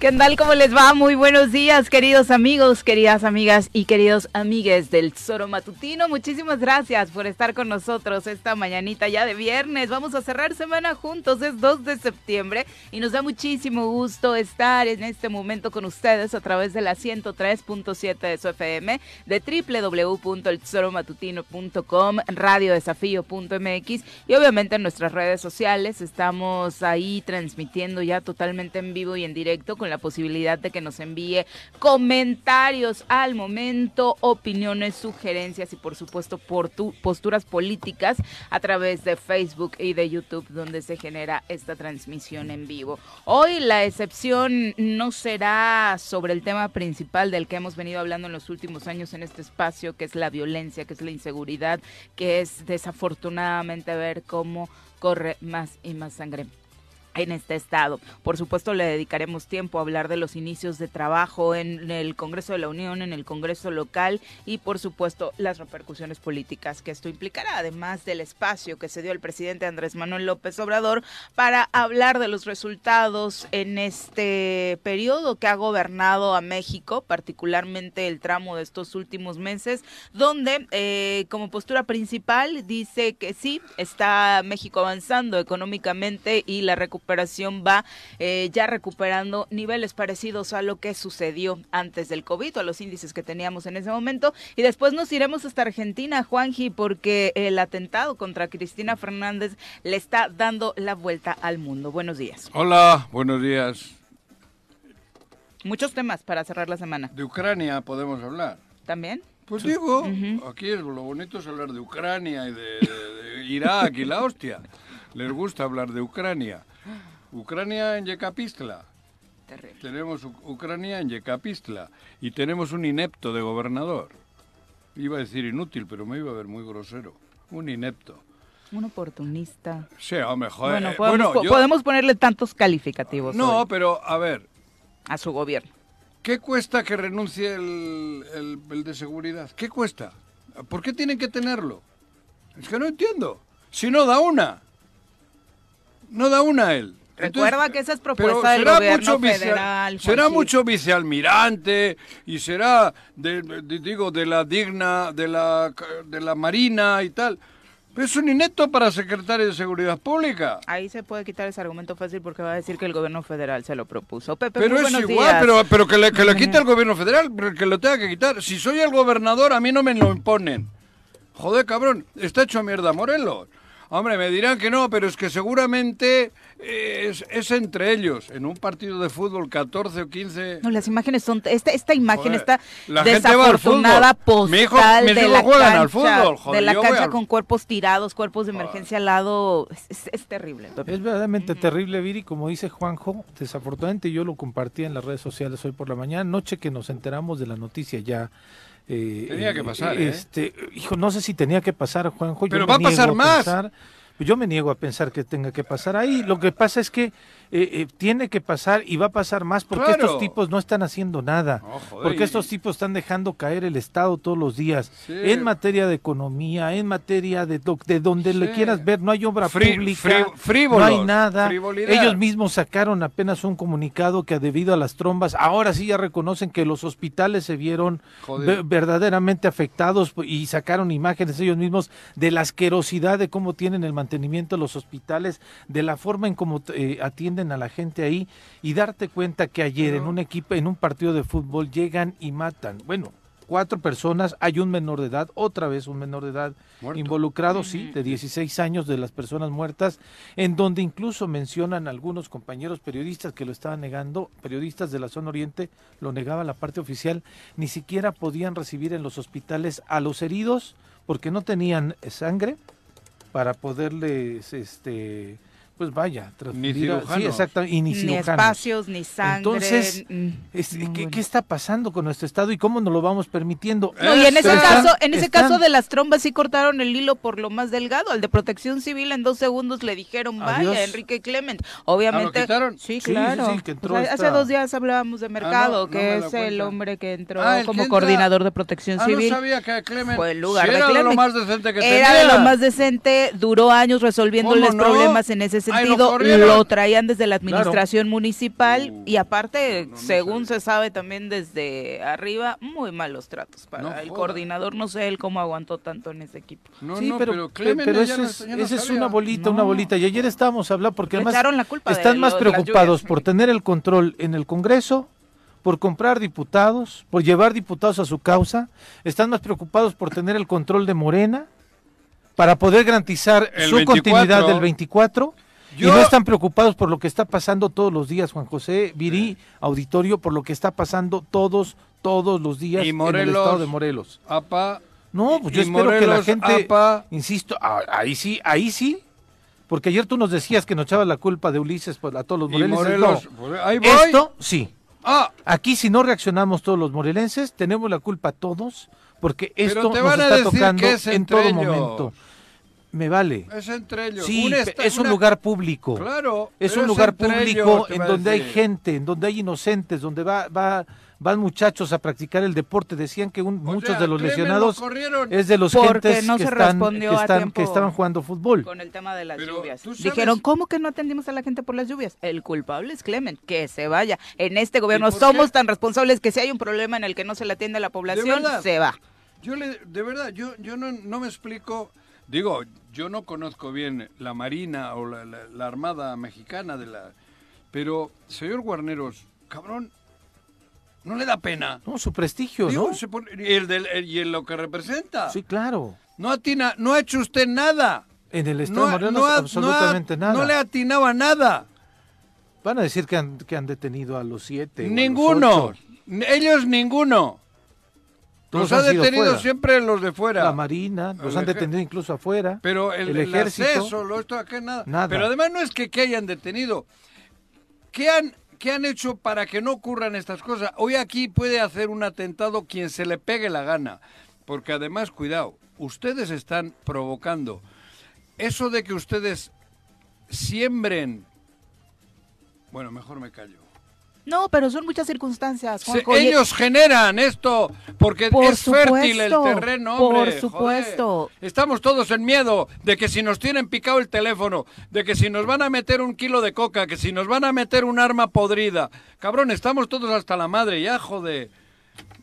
¿Qué tal? ¿Cómo les va? Muy buenos días, queridos amigos, queridas amigas y queridos amigues del Zoro Matutino. Muchísimas gracias por estar con nosotros esta mañanita ya de viernes. Vamos a cerrar semana juntos, es 2 de septiembre y nos da muchísimo gusto estar en este momento con ustedes a través de la 103.7 de su FM, de www.elzoromatutino.com, radiodesafío.mx y obviamente en nuestras redes sociales. Estamos ahí transmitiendo ya totalmente en vivo y en directo con la posibilidad de que nos envíe comentarios al momento, opiniones, sugerencias y por supuesto por tu, posturas políticas a través de Facebook y de YouTube donde se genera esta transmisión en vivo. Hoy la excepción no será sobre el tema principal del que hemos venido hablando en los últimos años en este espacio, que es la violencia, que es la inseguridad, que es desafortunadamente ver cómo corre más y más sangre en este estado. Por supuesto, le dedicaremos tiempo a hablar de los inicios de trabajo en el Congreso de la Unión, en el Congreso local y, por supuesto, las repercusiones políticas que esto implicará, además del espacio que se dio el presidente Andrés Manuel López Obrador para hablar de los resultados en este periodo que ha gobernado a México, particularmente el tramo de estos últimos meses, donde eh, como postura principal dice que sí, está México avanzando económicamente y la recuperación recuperación va eh, ya recuperando niveles parecidos a lo que sucedió antes del COVID, a los índices que teníamos en ese momento. Y después nos iremos hasta Argentina, Juanji, porque el atentado contra Cristina Fernández le está dando la vuelta al mundo. Buenos días. Hola, buenos días. Muchos temas para cerrar la semana. De Ucrania podemos hablar. ¿También? Pues digo, aquí es, lo bonito es hablar de Ucrania y de, de Irak y la hostia. Les gusta hablar de Ucrania. Ucrania en Yekapistla. Tenemos Ucrania en Yekapistla y tenemos un inepto de gobernador. Iba a decir inútil, pero me iba a ver muy grosero. Un inepto. Un oportunista. Sí, a mejor. Bueno, podemos, podemos ponerle tantos calificativos. No, pero a ver. A su gobierno. ¿Qué cuesta que renuncie el, el de seguridad? ¿Qué cuesta? ¿Por qué tienen que tenerlo? Es que no entiendo. Si no da una no da una él. Recuerda que esa es propuesta del gobierno federal. será mucho vicealmirante y será, de, digo, de la digna, de la, de la marina y tal. Es un inepto para secretario de Seguridad Pública. Ahí se puede quitar ese argumento fácil porque va a decir que el gobierno federal se lo propuso. Pepe, pero es igual, pero, pero que le, que le quite el gobierno federal, pero que lo tenga que quitar. Si soy el gobernador, a mí no me lo imponen. Joder, cabrón, está hecho mierda Morelos. Hombre, me dirán que no, pero es que seguramente es, es, entre ellos. En un partido de fútbol, 14 o 15. No, las imágenes son. Esta, esta imagen está la desafortunada postal de la juegan al fútbol, de la cancha con cuerpos tirados, cuerpos de emergencia al lado. Es, terrible. Es verdaderamente terrible, Viri. Como dice Juanjo, desafortunadamente yo lo compartí en las redes sociales hoy por la mañana. Noche que nos enteramos de la noticia ya eh, tenía que pasar. ¿eh? Este, hijo, no sé si tenía que pasar, Juanjo. Pero va a pasar más. Yo me niego a pensar que tenga que pasar ahí. Lo que pasa es que eh, eh, tiene que pasar y va a pasar más porque estos tipos no están haciendo nada. porque estos tipos están dejando caer el Estado todos los días. En materia de economía, en materia de, de donde le quieras ver, no hay obra pública, no hay nada. Ellos mismos sacaron apenas un comunicado que debido a las trombas, ahora sí ya reconocen que los hospitales se vieron verdaderamente afectados y sacaron imágenes ellos mismos de la asquerosidad de cómo tienen el mantenimiento de los hospitales, de la forma en cómo eh, atienden a la gente ahí y darte cuenta que ayer en un equipo, en un partido de fútbol llegan y matan. Bueno, cuatro personas, hay un menor de edad, otra vez un menor de edad involucrado, sí, de 16 años de las personas muertas, en donde incluso mencionan algunos compañeros periodistas que lo estaban negando, periodistas de la zona oriente, lo negaba la parte oficial, ni siquiera podían recibir en los hospitales a los heridos porque no tenían sangre para poderles este pues vaya, ni sí, exactamente, ni, espacios, ni sangre. Entonces, mm, ¿qué, está pasando con nuestro estado y cómo nos lo vamos permitiendo? No, y en ese caso, en ese caso de las trombas sí cortaron el hilo por lo más delgado. Al de Protección Civil en dos segundos le dijeron vaya, Enrique Clement. Obviamente. ¿Ah, sí, claro. Pues hace dos días hablábamos de ah, Mercado, que es el hombre que entró ah, como coordinador de Protección Civil. No sabía que Clement fue el lugar era de, lo más decente que era de lo más decente, duró años resolviendo los problemas en ese sentido lo, traían desde la administración municipal uh, y aparte, según se sabe también desde arriba, muy malos tratos para el coordinador. No sé él cómo aguantó tanto en ese equipo. sí, pero, pero, eso es, esa es una bolita, una bolita. Y ayer estábamos hablando porque además están más preocupados por tener el control en el Congreso por comprar diputados, por llevar diputados a su causa, están más preocupados por tener el control de Morena para poder garantizar su continuidad del 24 y no están preocupados por lo que está pasando todos los días, Juan José Virí, auditorio, por lo que está pasando todos, todos los días en el estado de Morelos. no, pues yo espero que la gente, insisto, ah, ahí sí, ahí sí, porque ayer tú nos decías que nos echabas la culpa de Ulises pues, a todos los morelenses. Pues, Esto sí, Ah. Aquí si no reaccionamos todos los morelenses, tenemos la culpa todos, porque esto nos está tocando en todo momento. Me vale. Es entre ellos. Sí, es un lugar público. Claro. Es un lugar público en donde hay gente, en donde hay inocentes, donde va, va van muchachos a practicar el deporte. Decían que muchos de los lesionados es de los gentes que, están, que, estaban jugando fútbol. Con el tema de las lluvias. Dijeron, ¿cómo que no atendimos a la gente por las lluvias? El culpable es Clemen, que se vaya. En este gobierno somos tan responsables que si hay un problema en el que no se le atiende a la población, se va. Yo le, de verdad, yo, yo no, no me explico, digo, yo no conozco bien la Marina o la, la Armada Mexicana de la... Pero, señor Guarneros, cabrón, no le da pena. No, su prestigio, ¿no? y, el del, y el lo que representa. Sí, claro. No atina, no ha hecho usted nada. En el Estado no, absolutamente nada. No le atinaba nada. Van a decir que han, que han detenido a los siete. Ninguno. Ellos ninguno. Los ha detenido siempre los de fuera. La Marina, los han detenido incluso afuera. Pero el, ejército. lo esto, nada. nada. Pero además no es que, que hayan detenido. ¿Qué han ¿Qué han hecho para que no ocurran estas cosas? Hoy aquí puede hacer un atentado quien se le pegue la gana. Porque además, cuidado, ustedes están provocando. Eso de que ustedes siembren... Bueno, mejor me callo. No, pero son muchas circunstancias. ellos generan esto porque es fértil el terreno. por supuesto. Estamos todos en miedo de que si nos tienen picado el teléfono, de que si nos van a meter un kilo de coca, que si nos van a meter un arma podrida. Cabrón, estamos todos hasta la madre, ya jode.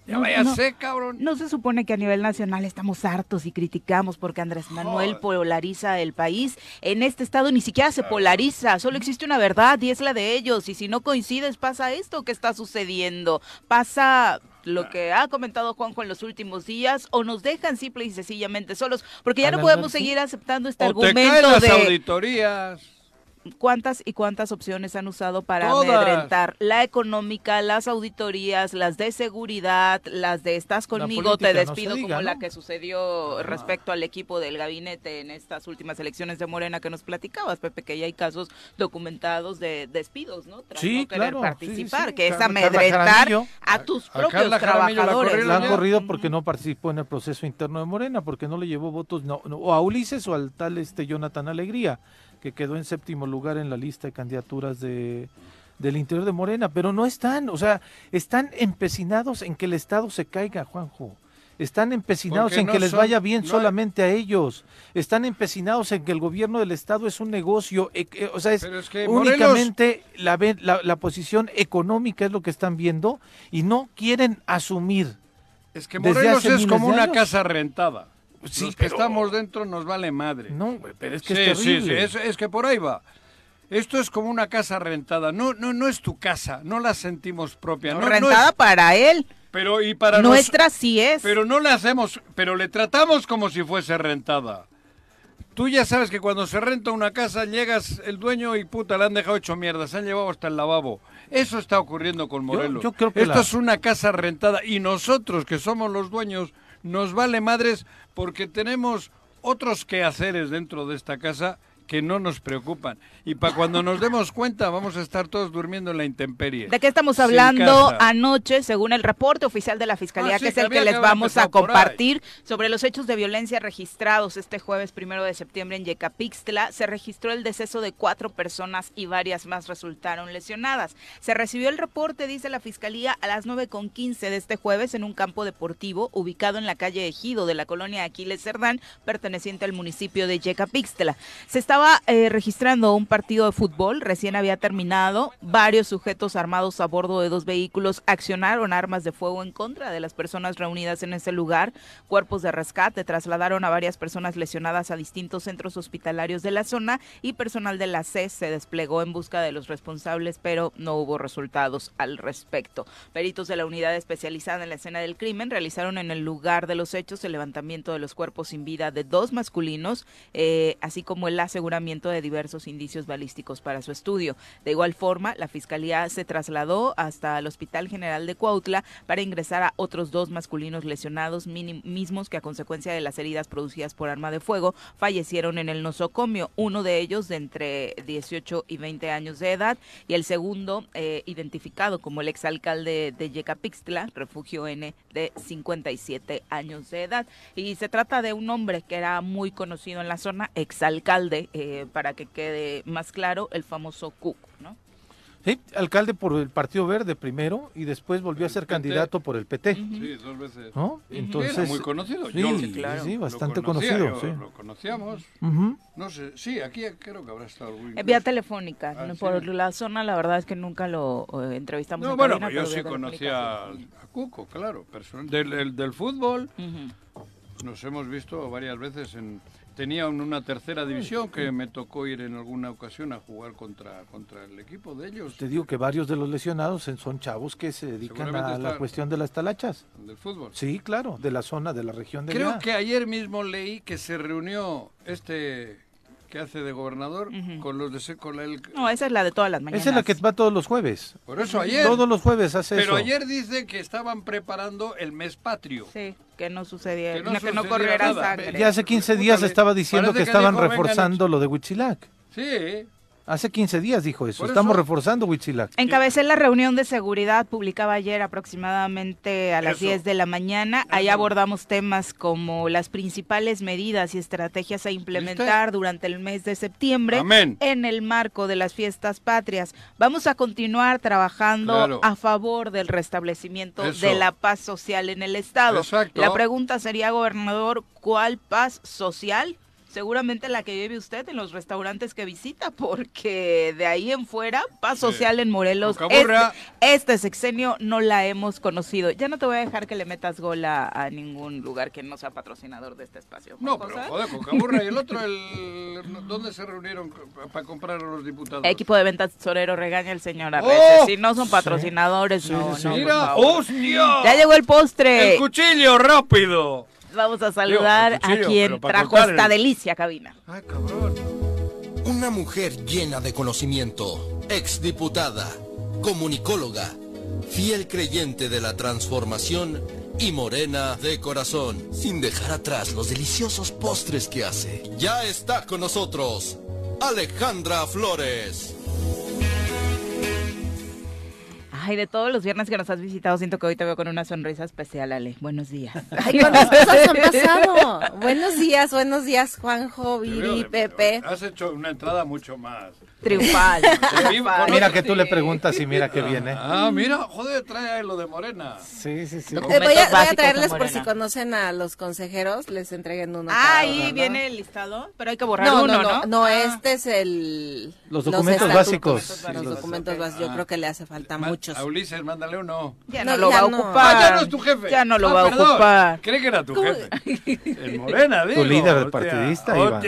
Ya vaya no, cabrón. No se supone que a nivel nacional estamos hartos y criticamos porque Andrés Manuel polariza el país. En este estado ni siquiera se polariza, solo existe una verdad y es la de ellos. Y si no coincides, pasa esto que está sucediendo. Pasa lo que ha comentado Juanjo en los últimos días o nos dejan simple y sencillamente solos, porque ya no podemos seguir aceptando este argumento de auditorías cuántas y cuántas opciones han usado para amedrentar la económica, las auditorías, las de seguridad, las de estás conmigo, te despido, como la que sucedió respecto al equipo del gabinete en estas últimas elecciones de Morena que nos platicabas, Pepe, que ya hay casos documentados de despidos, ¿no? Tras sí, no querer participar, que es amedrentar a tus propios trabajadores. La, han corrido porque no participó en el proceso interno de Morena, porque no le llevó votos no, o a Ulises o al tal este Jonathan Alegría que quedó en séptimo lugar en la lista de candidaturas de, del interior de Morena, pero no están, o sea, están empecinados en que el Estado se caiga, Juanjo. Están empecinados en que les vaya bien solamente a ellos. Están empecinados en que el gobierno del Estado es un negocio. Eh, eh, o sea, es, únicamente la, la, la, posición económica es lo que están viendo y no quieren asumir. Es que Morelos es como una casa rentada. Sí, que estamos dentro nos vale madre. No, pero es que es terrible. Sí, es, que por ahí va. Esto es como una casa rentada. No, no, no es tu casa. No la sentimos propia. No, rentada para él. Pero y para nuestra sí es. Pero no le hacemos, pero le tratamos como si fuese rentada. Tú ya sabes que cuando se renta una casa llegas el dueño y puta le han dejado hecho mierda, se han llevado hasta el lavabo. Eso está ocurriendo con Morelos. Yo, creo que Esto es una casa rentada y nosotros que somos los dueños nos vale madres porque tenemos otros quehaceres dentro de esta casa que no nos preocupan. Y para cuando nos demos cuenta, vamos a estar todos durmiendo en la intemperie. ¿De qué estamos hablando anoche, según el reporte oficial de la Fiscalía, ah, que es el que les vamos a compartir, sobre los hechos de violencia registrados este jueves primero de septiembre en Yecapixtla? Se registró el deceso de cuatro personas y varias más resultaron lesionadas. Se recibió el reporte, dice la Fiscalía, a las 9.15 de este jueves en un campo deportivo ubicado en la calle Ejido de la colonia Aquiles Cerdán, perteneciente al municipio de Yecapixtla. Se está estaba eh, registrando un partido de fútbol, recién había terminado. Varios sujetos armados a bordo de dos vehículos accionaron armas de fuego en contra de las personas reunidas en ese lugar. Cuerpos de rescate trasladaron a varias personas lesionadas a distintos centros hospitalarios de la zona y personal de la CES se desplegó en busca de los responsables, pero no hubo resultados al respecto. Peritos de la unidad especializada en la escena del crimen realizaron en el lugar de los hechos el levantamiento de los cuerpos sin vida de dos masculinos, eh, así como el aseguramiento de diversos indicios balísticos para su estudio. De igual forma, la Fiscalía se trasladó hasta el Hospital General de Cuautla para ingresar a otros dos masculinos lesionados mismos que a consecuencia de las heridas producidas por arma de fuego fallecieron en el nosocomio, uno de ellos de entre 18 y 20 años de edad y el segundo eh, identificado como el exalcalde de Yecapixtla, refugio N de 57 años de edad. Y se trata de un hombre que era muy conocido en la zona, exalcalde, eh, para que quede más claro, el famoso Cuco, ¿no? Sí, alcalde por el Partido Verde primero y después volvió a ser candidato por el PT. Sí, dos veces. ¿No? Entonces, muy conocido. Sí, claro. sí bastante conocido. sí. Lo conocíamos. No sé, sí, aquí creo que habrá estado algún Vía telefónica. Ah, por la zona, la verdad es que nunca lo eh, entrevistamos. No, bueno, yo sí conocía a, Cuco, claro, personal. Del, del, fútbol. Nos hemos visto varias veces en tenía una tercera división que me tocó ir en alguna ocasión a jugar contra, contra el equipo de ellos. Te digo que varios de los lesionados son chavos que se dedican a la cuestión de las talachas. Del fútbol. Sí, claro, de la zona, de la región de Creo que ayer mismo leí que se reunió este que hace de gobernador con los de con el... No, esa es la de todas las mañanas. Esa es la que va todos los jueves. Por eso ayer. Todos los jueves hace Pero eso. ayer dice que estaban preparando el mes patrio. Sí, que no sucediera, que no, corriera sangre. Ya hace 15 días estaba diciendo que, estaban reforzando lo de Huitzilac. Sí, Hace 15 días dijo eso. Estamos reforzando Huitzilac. Encabecé la reunión de seguridad publicaba ayer aproximadamente a las 10 de la mañana. Ahí abordamos temas como las principales medidas y estrategias a implementar durante el mes de septiembre en el marco de las fiestas patrias. Vamos a continuar trabajando a favor del restablecimiento de la paz social en el Estado. La pregunta sería, gobernador, ¿cuál paz social? Seguramente la que vive usted en los restaurantes que visita, porque de ahí en fuera, paz social en Morelos, este, este, sexenio no la hemos conocido. Ya no te voy a dejar que le metas gol a, ningún lugar que no sea patrocinador de este espacio. No, pero joder, Cocaburra y el otro, el, ¿dónde se reunieron para comprar a los diputados? Equipo de ventas Sorero regaña el señor Arrece. ¡Oh! Si no son patrocinadores, no, no. Mira, hostia. Ya llegó el postre. El cuchillo rápido vamos a saludar a quien trajo esta delicia cabina. Ay, cabrón. Una mujer llena de conocimiento, exdiputada, comunicóloga, fiel creyente de la transformación y morena de corazón, sin dejar atrás los deliciosos postres que hace. Ya está con nosotros, Alejandra Flores. Ay, de todos los viernes que nos has visitado, siento que hoy te veo con una sonrisa especial, Ale. Buenos días. Ay, ¿cuántas cosas han pasado? buenos días, buenos días, Juanjo, Viri, Pepe. Has hecho una entrada mucho más Triunfal. Mira que tú le preguntas y mira que viene. Ah, mira, joder, trae lo de Morena. Sí, sí, sí. Eh, voy, a, voy, a, traerles por si conocen a los consejeros, les entreguen uno. Ah, ahí viene el listado, pero hay que borrar uno, ¿no? No, no, ah. este es el... Los documentos básicos. Los, documentos básicos, yo creo que le hace falta muchos. A Ulises, mándale uno. Ya no, lo va a ocupar. Ah, ya no es tu jefe. Ya no lo ah, va a ocupar. Cree que era tu jefe. El Morena, digo. Tu líder partidista, Iván.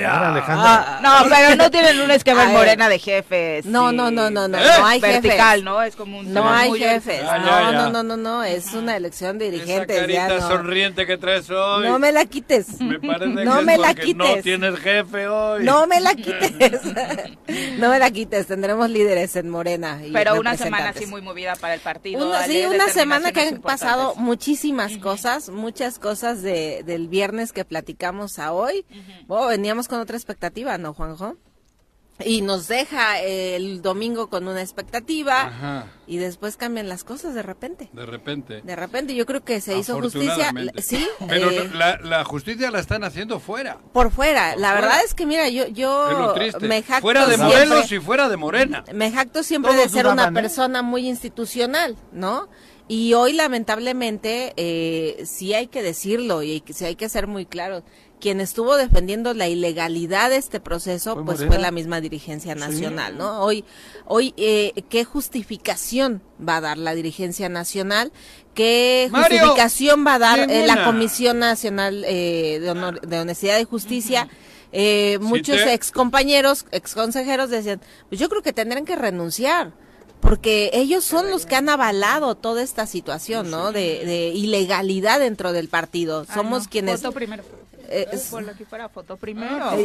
No, pero no tienen un esquema en Morena de jefes. No, no, no, no, no, no, hay Vertical, ¿no? Es como un No hay jefes. Ah, no, no, no, no, no, es una elección de dirigentes. Esa carita sonriente que traes hoy. No me la quites. Me parece no que me la quites. no tienes jefe hoy. No me la quites. no me la quites. Tendremos líderes en Morena. Y Pero una semana así muy movida para el partido. sí, una semana que han pasado muchísimas cosas, muchas cosas de, del viernes que platicamos a hoy. Oh, veníamos con otra expectativa, ¿no, Juanjo? Y nos deja el domingo con una expectativa y después cambian las cosas de repente. De repente. De repente, yo creo que se hizo justicia. Sí. Pero eh, la, justicia la están haciendo fuera. Por fuera. la verdad es que, mira, yo, yo me jacto. Fuera de Morelos y fuera de Morena. Me jacto siempre de ser una ¿eh? persona muy institucional, ¿no? Y hoy, lamentablemente, eh, sí hay que decirlo y sí hay que ser muy claros quien estuvo defendiendo la ilegalidad de este proceso, pues fue la misma dirigencia nacional, ¿no? Hoy, hoy, eh, ¿qué justificación va a dar la dirigencia nacional? ¿Qué justificación va a dar eh, la Comisión Nacional eh, de, Honestidad y Justicia? Eh, muchos ex compañeros, ex consejeros decían, pues yo creo que tendrán que renunciar porque ellos son los que han avalado toda esta situación, ¿no? De, ilegalidad dentro del partido. Somos quienes eh, por lo que fuera foto primero. me,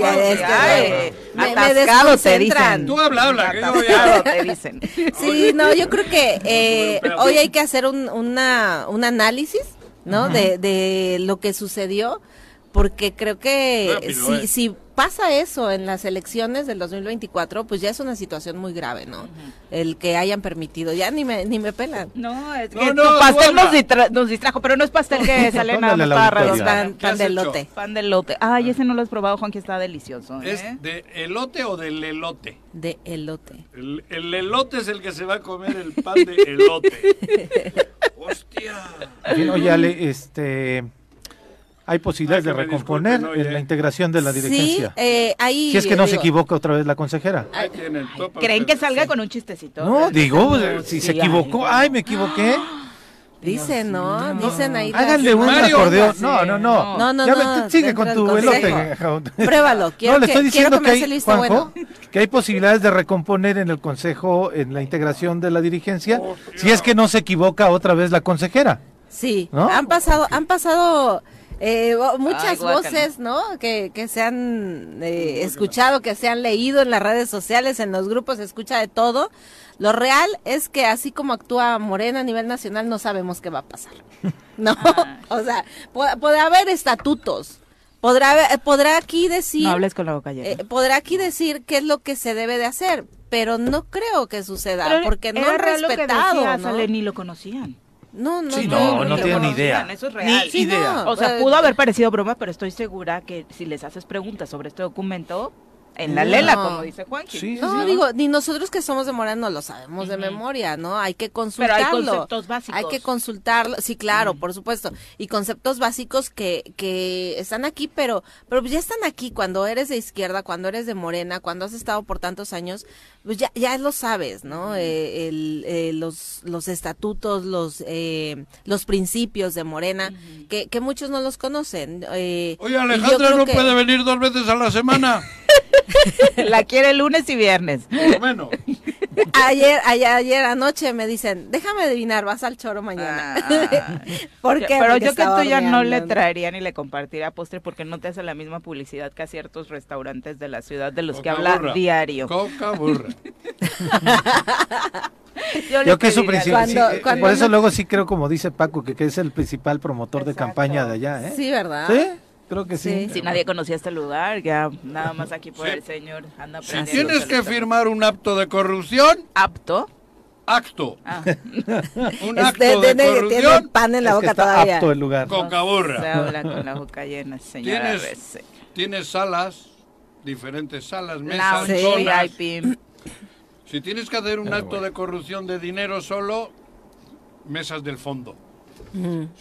te dicen. Tú habla, habla. te dicen. Sí, no, yo creo que eh, hoy hay que hacer un, una, un análisis, ¿no? de, de lo que sucedió, porque creo que si, eh. si pasa eso en las elecciones del 2024, pues ya es una situación muy grave, ¿no? El que hayan permitido, ya ni me ni me pelan. No, es que no, pastel nos, distrajo, pero no es pastel que sale nada más pan, pan de lote. Pan de lote. Ay, ese no lo has probado, Juan, que está delicioso. ¿Es ¿eh? de elote o del elote? De elote. El, el elote es el que se va a comer el pan de elote. Hostia. Oye, Ale, este hay posibilidades de recomponer la integración de la dirigencia. Sí, eh, ahí, si es que no se equivoca otra vez la consejera. ¿Creen que salga con un chistecito? No, digo, si se equivocó, ay, me equivoqué. Dicen, ¿no? Dicen ahí. Háganle un acordeón. No, no, no. No, no, no. Sigue con tu elote. Pruébalo. Quiero no, le estoy diciendo que, hay, que hay posibilidades de recomponer en el consejo, en la integración de la dirigencia, si es que no se equivoca otra vez la consejera. Sí, han pasado, han pasado eh, muchas voces, ¿no? Que, que se han eh, escuchado, que se han leído en las redes sociales, en los grupos, se escucha de todo. Lo real es que así como actúa Morena a nivel nacional, no sabemos qué va a pasar. ¿No? Ah. o sea, puede, haber estatutos. Podrá, podrá aquí decir. No hables con la boca eh, podrá aquí decir qué es lo que se debe de hacer, pero no creo que suceda, porque no han respetado. ¿no? ni lo conocían. No, no, sí, no, no, tengo ni idea. Eso es real. Ni idea. o sea, pudo haber parecido broma, pero estoy segura que si les haces preguntas sobre este documento, en la lela, como dice Juan. Sí, no, digo, ni nosotros que somos de Morena no lo sabemos de memoria, ¿no? Hay que consultarlo. Pero hay conceptos básicos. Hay que consultarlo, sí, claro, por supuesto. Y conceptos básicos que, que están aquí, pero, pero ya están aquí cuando eres de izquierda, cuando eres de Morena, cuando has estado por tantos años, pues ya, ya lo sabes, ¿no? Eh, el, eh, los, los estatutos, los, eh, los principios de Morena, que, que muchos no los conocen. Oye, Alejandra no puede venir dos veces a la semana. La quiere lunes y viernes. Bueno. Ayer, ayer, ayer anoche me dicen, déjame adivinar, vas al choro mañana. Ah. Pero yo que tú ya no le traería ni le compartiría postre porque no te hace la misma publicidad que a ciertos restaurantes de la ciudad de los que habla diario. Coca burra. yo, que es su principal. por eso luego sí creo, como dice Paco, que, que es el principal promotor de campaña de allá. ¿eh? Sí, ¿verdad? Sí. Creo que sí. Si nadie conocía este lugar, ya nada más aquí por el señor anda Si tienes que firmar un acto de corrupción. ¿Apto? Acto. Ah. un acto de, corrupción. Tiene pan en la boca todavía. Apto el lugar. Cocaburra. Se habla con la boca llena, señora. Tienes, tienes salas, diferentes salas, mesas, zonas. Si tienes que hacer un acto de corrupción de dinero solo, mesas del fondo.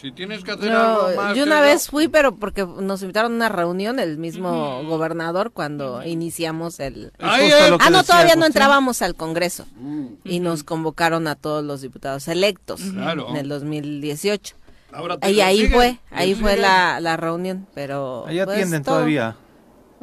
Si tienes que hacer algo más. Yo una vez fui, pero porque nos invitaron a una reunión el mismo gobernador cuando iniciamos el. ah, no, todavía no entrábamos al Congreso mm. y nos convocaron a todos los diputados electos en el 2018. y ahí fue, ahí fue la, la reunión, pero. Ahí pues, atienden todavía.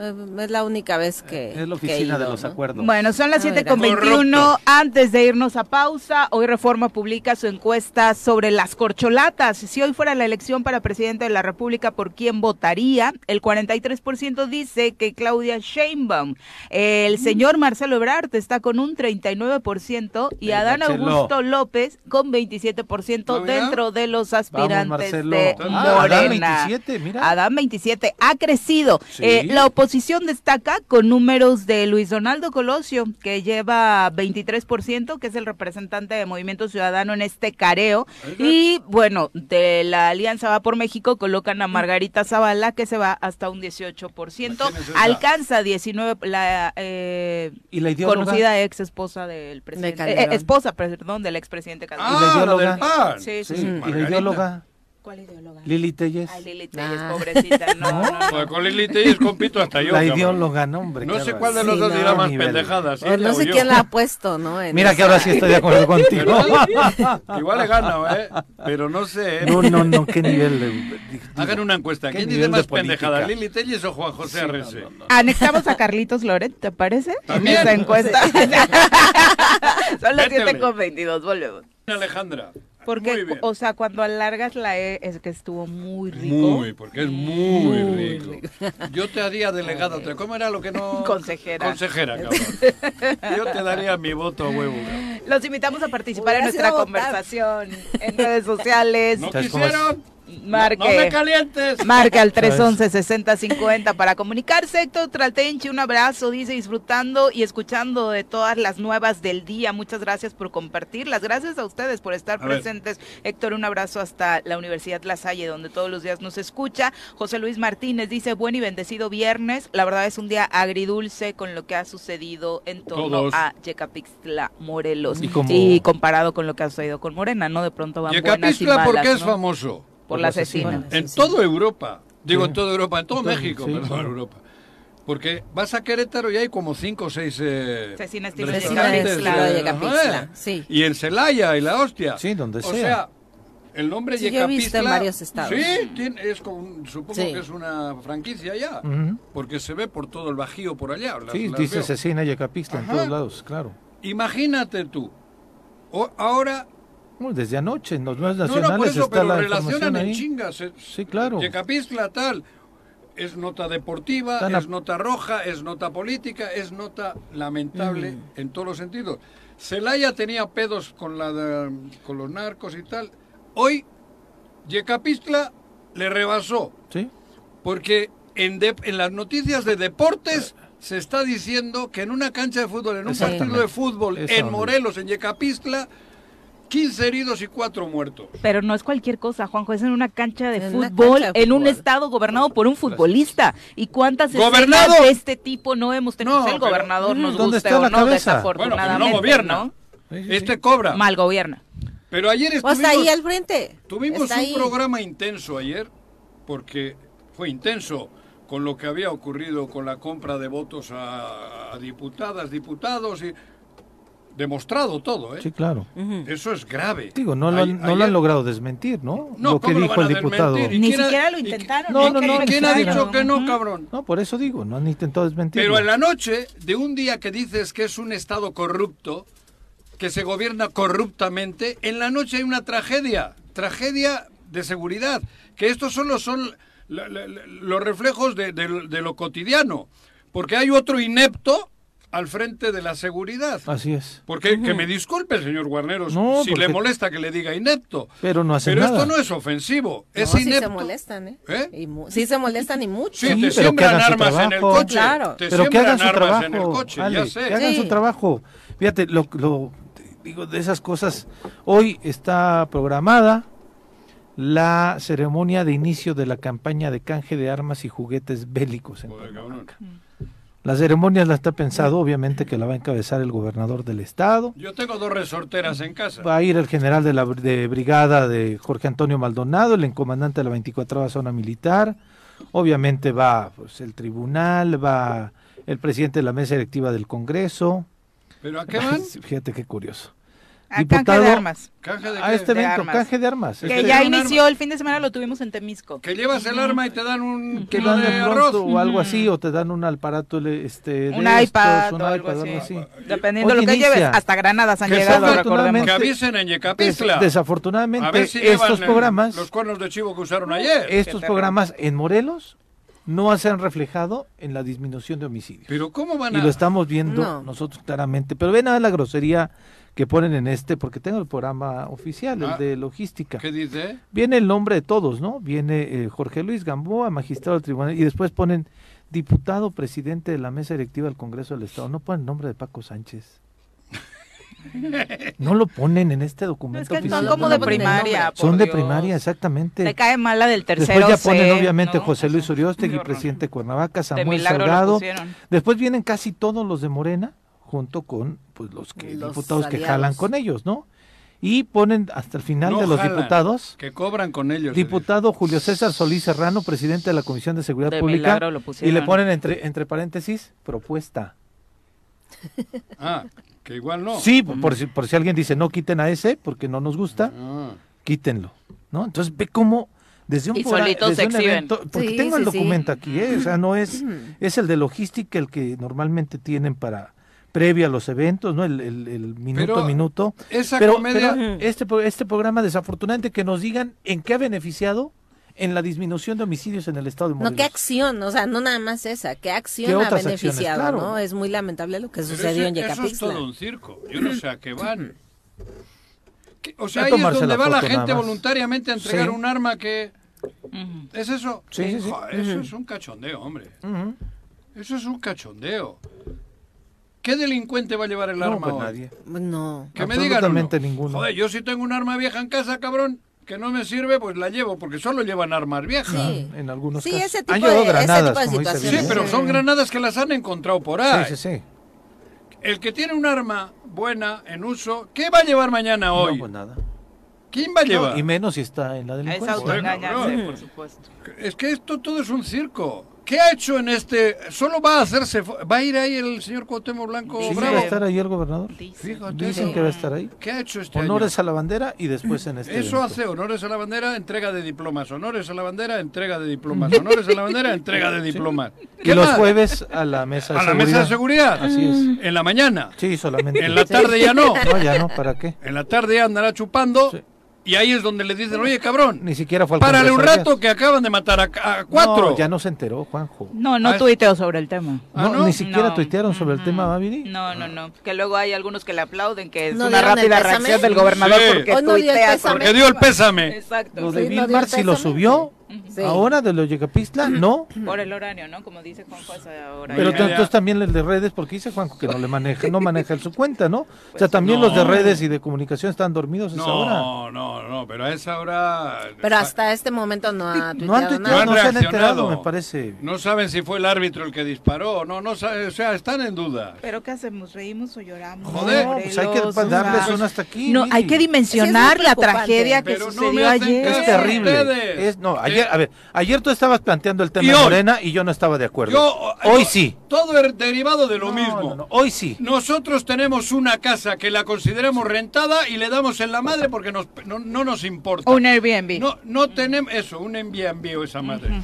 Es la única vez que. Es la oficina de los acuerdos. Bueno, son las 7.21. Ah, Antes de irnos a pausa, hoy Reforma publica su encuesta sobre las corcholatas. Si hoy fuera la elección para presidente de la República, ¿por quién votaría? El 43% dice que Claudia Sheinbaum. El mm. señor Marcelo Ebrard está con un 39% y Adán Augusto López con 27% dentro de los aspirantes de Morena. Adán 27, mira. Adán 27 ha crecido. Eh, la oposición oposición destaca con números de Luis Donaldo Colosio, que lleva 23%, que es el representante de Movimiento Ciudadano en este careo. Y bueno, de la Alianza Va por México colocan a Margarita Zavala, que se va hasta un 18%. Alcanza 19, la, eh, ¿Y la conocida ex esposa del presidente. Eh, esposa, perdón, del expresidente Calderón. Ah, ¿Y la ideóloga? Sí, sí, sí. ¿Y la ideóloga? ¿Cuál ideóloga? Lili Telles. Ay, Lili Telles, ah. pobrecita. No, no, no. Pues con Lili Telles compito hasta yo. La ideóloga, no, hombre. No sé cuál de los dos dirá más pendejadas. no sé quién la ha puesto, ¿no? Mira que ahora sí estoy de acuerdo contigo. Igual le gana, ¿eh? Pero no sé. ¿eh? No, no, no, qué nivel. De, Hagan una encuesta. ¿Quién dice más pendejadas, Lili Telles o Juan José Arrece? Anexamos a Carlitos Loret, ¿te parece? También. En esa encuesta. Son las 7 con 22, volvemos. Alejandra. Porque, o sea, cuando alargas la E es que estuvo muy rico. Muy, porque es muy, rico. Yo te haría delegado. ¿Cómo era lo que no...? Consejera. Consejera, cabrón. Yo te daría mi voto a huevo. Los invitamos a participar en nuestra conversación en redes sociales. ¿No quisieron? Marque, no, me calientes. Marque al 311-6050 para comunicarse. Héctor Traltenchi, un abrazo. Dice disfrutando y escuchando de todas las nuevas del día. Muchas gracias por compartirlas. Gracias a ustedes por estar presentes. Héctor, un abrazo hasta la Universidad La Salle, donde todos los días nos escucha. José Luis Martínez dice: Buen y bendecido viernes. La verdad es un día agridulce con lo que ha sucedido en torno a Yecapixtla, Morelos. ¿Y, comparado con lo que ha sucedido con Morena, ¿no? De pronto van buenas y malas, ¿por qué es famoso? Por la asesina. En toda Europa, digo en toda Europa, en todo México, perdón, Europa. Porque vas a Querétaro y hay como cinco o seis eh, de sí. Y en Celaya y la hostia. Sí, donde o sea. O sea, el nombre sí, yo he visto en varios estados. Sí, tiene, es con, supongo que es una franquicia allá, porque se ve por todo el Bajío por allá. sí, dice asesina Yecapixtla en todos lados, claro. Imagínate tú, o, ahora desde anoche en los medios nacionales no, no, por eso, está pero la relacionan en chingas. sí, claro. Yecapistla tal, es nota deportiva, es nota roja, es nota política, es nota lamentable en todos los sentidos. Celaya tenía pedos con, la con los narcos y tal. Hoy Yecapistla le rebasó. Sí. Porque en, en las noticias de deportes se está diciendo que en una cancha de fútbol, en un partido de fútbol en Morelos, en Yecapistla, 15 heridos y 4 muertos. Pero no es cualquier cosa, Juanjo, es en una cancha de, fútbol, en un estado gobernado por un futbolista. ¿Y cuántas ¿Gobernado? de este tipo no hemos tenido? No, el gobernador nos guste o no, desafortunadamente. Bueno, no gobierna. Este cobra. Mal gobierna. Pero ayer estuvimos... está ahí al frente. Tuvimos un programa intenso ayer, porque fue intenso con lo que había ocurrido con la compra de votos a, a diputadas, diputados y demostrado todo, ¿eh? Sí, claro. Eso es grave. Digo, no, lo, no lo han logrado desmentir, ¿no? no lo que dijo el diputado. Ni siquiera lo intentaron. No, no, no. ¿Quién ha dicho que no, cabrón? No, por eso digo, no han intentado desmentir. Pero en la noche de un día que dices que es un Estado corrupto, que se gobierna corruptamente, en la noche hay una tragedia, tragedia de seguridad, que estos solo son los reflejos de, de lo cotidiano, porque hay otro inepto al frente de la seguridad. Así es. Porque que me disculpe, el señor Guarneros, si le molesta que le diga inepto. Pero no hace Pero esto no es ofensivo, es inepto. Sí se molestan, ¿eh? ¿Eh? sí se molestan y mucho. Sí, te siembran armas en el coche. Claro. Te pero que hagan su trabajo, en el coche, ya sé. Que hagan su trabajo. Fíjate, lo, lo digo de esas cosas. Hoy está programada la ceremonia de inicio de la campaña de canje de armas y juguetes bélicos en la ceremonia la está pensado, obviamente, que la va a encabezar el gobernador del estado. Yo tengo dos resorteras en casa. Va a ir el general de la de brigada de Jorge Antonio Maldonado, el comandante de la 24 zona militar. Obviamente va pues, el tribunal, va el presidente de la mesa directiva del Congreso. ¿Pero a qué van? Fíjate qué curioso. A diputado, de armas. a este evento, canje de armas. Que este ya inició el fin de semana, lo tuvimos en Temisco. Que llevas el arma y te dan un que dan de arroz. o algo así, o te dan un aparato este, un iPad o algo así. Dependiendo de lo que lleves, hasta granadas han llegado, recordemos. Que avisen en Yecapistla. desafortunadamente, estos programas... Los cuernos de chivo que usaron ayer. Estos programas en Morelos no se han reflejado en la disminución de homicidios. Pero ¿cómo van a...? Y lo estamos viendo nosotros claramente. Pero ven a la grosería que ponen en este, porque tengo el programa oficial, el ah, de logística. ¿Qué dice? Viene el nombre de todos, ¿no? Viene eh, Jorge Luis Gamboa, magistrado del tribunal, y después ponen diputado presidente de la mesa directiva del Congreso del Estado. No ponen el nombre de Paco Sánchez. No lo ponen en este documento. Es que son como de primaria. Son de primaria, exactamente. Le cae mal la del tercero. Después ya ponen obviamente José Luis Uriostegui, presidente de Cuernavaca, Samuel Salgado. Después vienen casi todos los de Morena, junto con pues los, que, diputados que jalan con ellos, ¿no? Y ponen hasta el final de los diputados. Que cobran con ellos. Diputado Julio César Solís Serrano, presidente de la Comisión de Seguridad Pública. Y le ponen entre, entre paréntesis, propuesta. Ah, que igual no. Sí, por, si, por si alguien dice no quiten a ese porque no nos gusta, ah. quítenlo. ¿no? Entonces ve cómo desde un, y desde un evento, porque tengo el documento aquí, ¿eh? o sea, no es, es el de logística el que normalmente tienen para previa a los eventos, ¿no? El, el, minuto a minuto. Esa pero, comedia... este, este programa, desafortunadamente, que nos digan en qué ha beneficiado en la disminución de homicidios en el estado de Morelos. No, qué acción, o sea, no nada más esa, qué acción ha beneficiado, ¿no? Es muy lamentable lo que sucedió en Yecapixtla. Eso es todo un circo, yo no sé a qué van. o sea, ahí es donde va la gente voluntariamente a entregar un arma que... ¿Es eso? Sí, sí, Eso es un cachondeo, hombre. Eso es un cachondeo. ¿Qué delincuente va a llevar el arma pues nadie. No. Que me digan ninguno. Joder, yo si tengo un arma vieja en casa, cabrón, que no me sirve, pues la llevo, porque solo llevan armas viejas. Sí. En algunos sí, casos. Ese tipo de, granadas, Sí, pero son granadas que las han encontrado por ahí. Sí, sí, sí. El que tiene un arma buena en uso, ¿qué va a llevar mañana hoy? No, pues nada. ¿Quién va a llevar? y menos si está en la delincuencia. Es por supuesto. Es que esto todo es un circo. ¿Qué ha hecho en este? Solo va a hacerse. ¿Va a ir ahí el señor Cuauhtémoc Blanco sí, Bravo? va a estar ahí el gobernador. Fíjate. Dicen que va a estar ahí. ¿Qué ha hecho este Honores a la bandera y después en este. Eso hace honores a la bandera, entrega de diplomas. Honores a la bandera, entrega de diplomas. Honores a la bandera, entrega de diplomas. Y los jueves a la mesa de seguridad. ¿A la mesa de seguridad? Así es. En la mañana. Sí, solamente. En la tarde ya no. No, ya no, ¿para qué? En la tarde ya andará chupando. Y ahí es donde le dicen, oye, cabrón. Ni siquiera fue al Párale un rato que acaban de matar a, cuatro. No, ya no se enteró, Juanjo. No, no ah, tuiteó sobre el tema. Ah, no, Ni siquiera tuitearon sobre el tema, Maviri. No, no, no. Que luego hay algunos que le aplauden, que es una rápida reacción del gobernador porque tuitea. Porque dio el pésame. Exacto. Lo de sí, sí lo subió Ahora de los Yecapistla, no. Por el horario, ¿no? Como dice Juanjo, ahora. Pero entonces también el de redes, porque dice Juanjo que no le maneja, no maneja su cuenta, ¿no? o sea, pues también los de redes y de comunicación están dormidos a esa hora. No, no, no, pero a esa hora. Pero hasta este momento no ha tuiteado no han tuiteado, no, se han enterado, me parece. No saben si fue el árbitro el que disparó, no, no, o sea, están en duda. ¿Pero qué hacemos? ¿Reímos o lloramos? Joder, pues hay que darles una hasta aquí. No, hay que dimensionar la tragedia que sucedió ayer. Es terrible. Es, no, ayer, a ver, ayer tú estabas planteando el tema de Morena y yo no estaba de acuerdo. hoy sí. Todo es derivado de lo mismo. hoy sí. Nosotros tenemos una casa que la consideramos rentada y le damos en la madre porque nos, no, nos importa. Un Airbnb. No, no tenemos eso, un Airbnb o esa madre.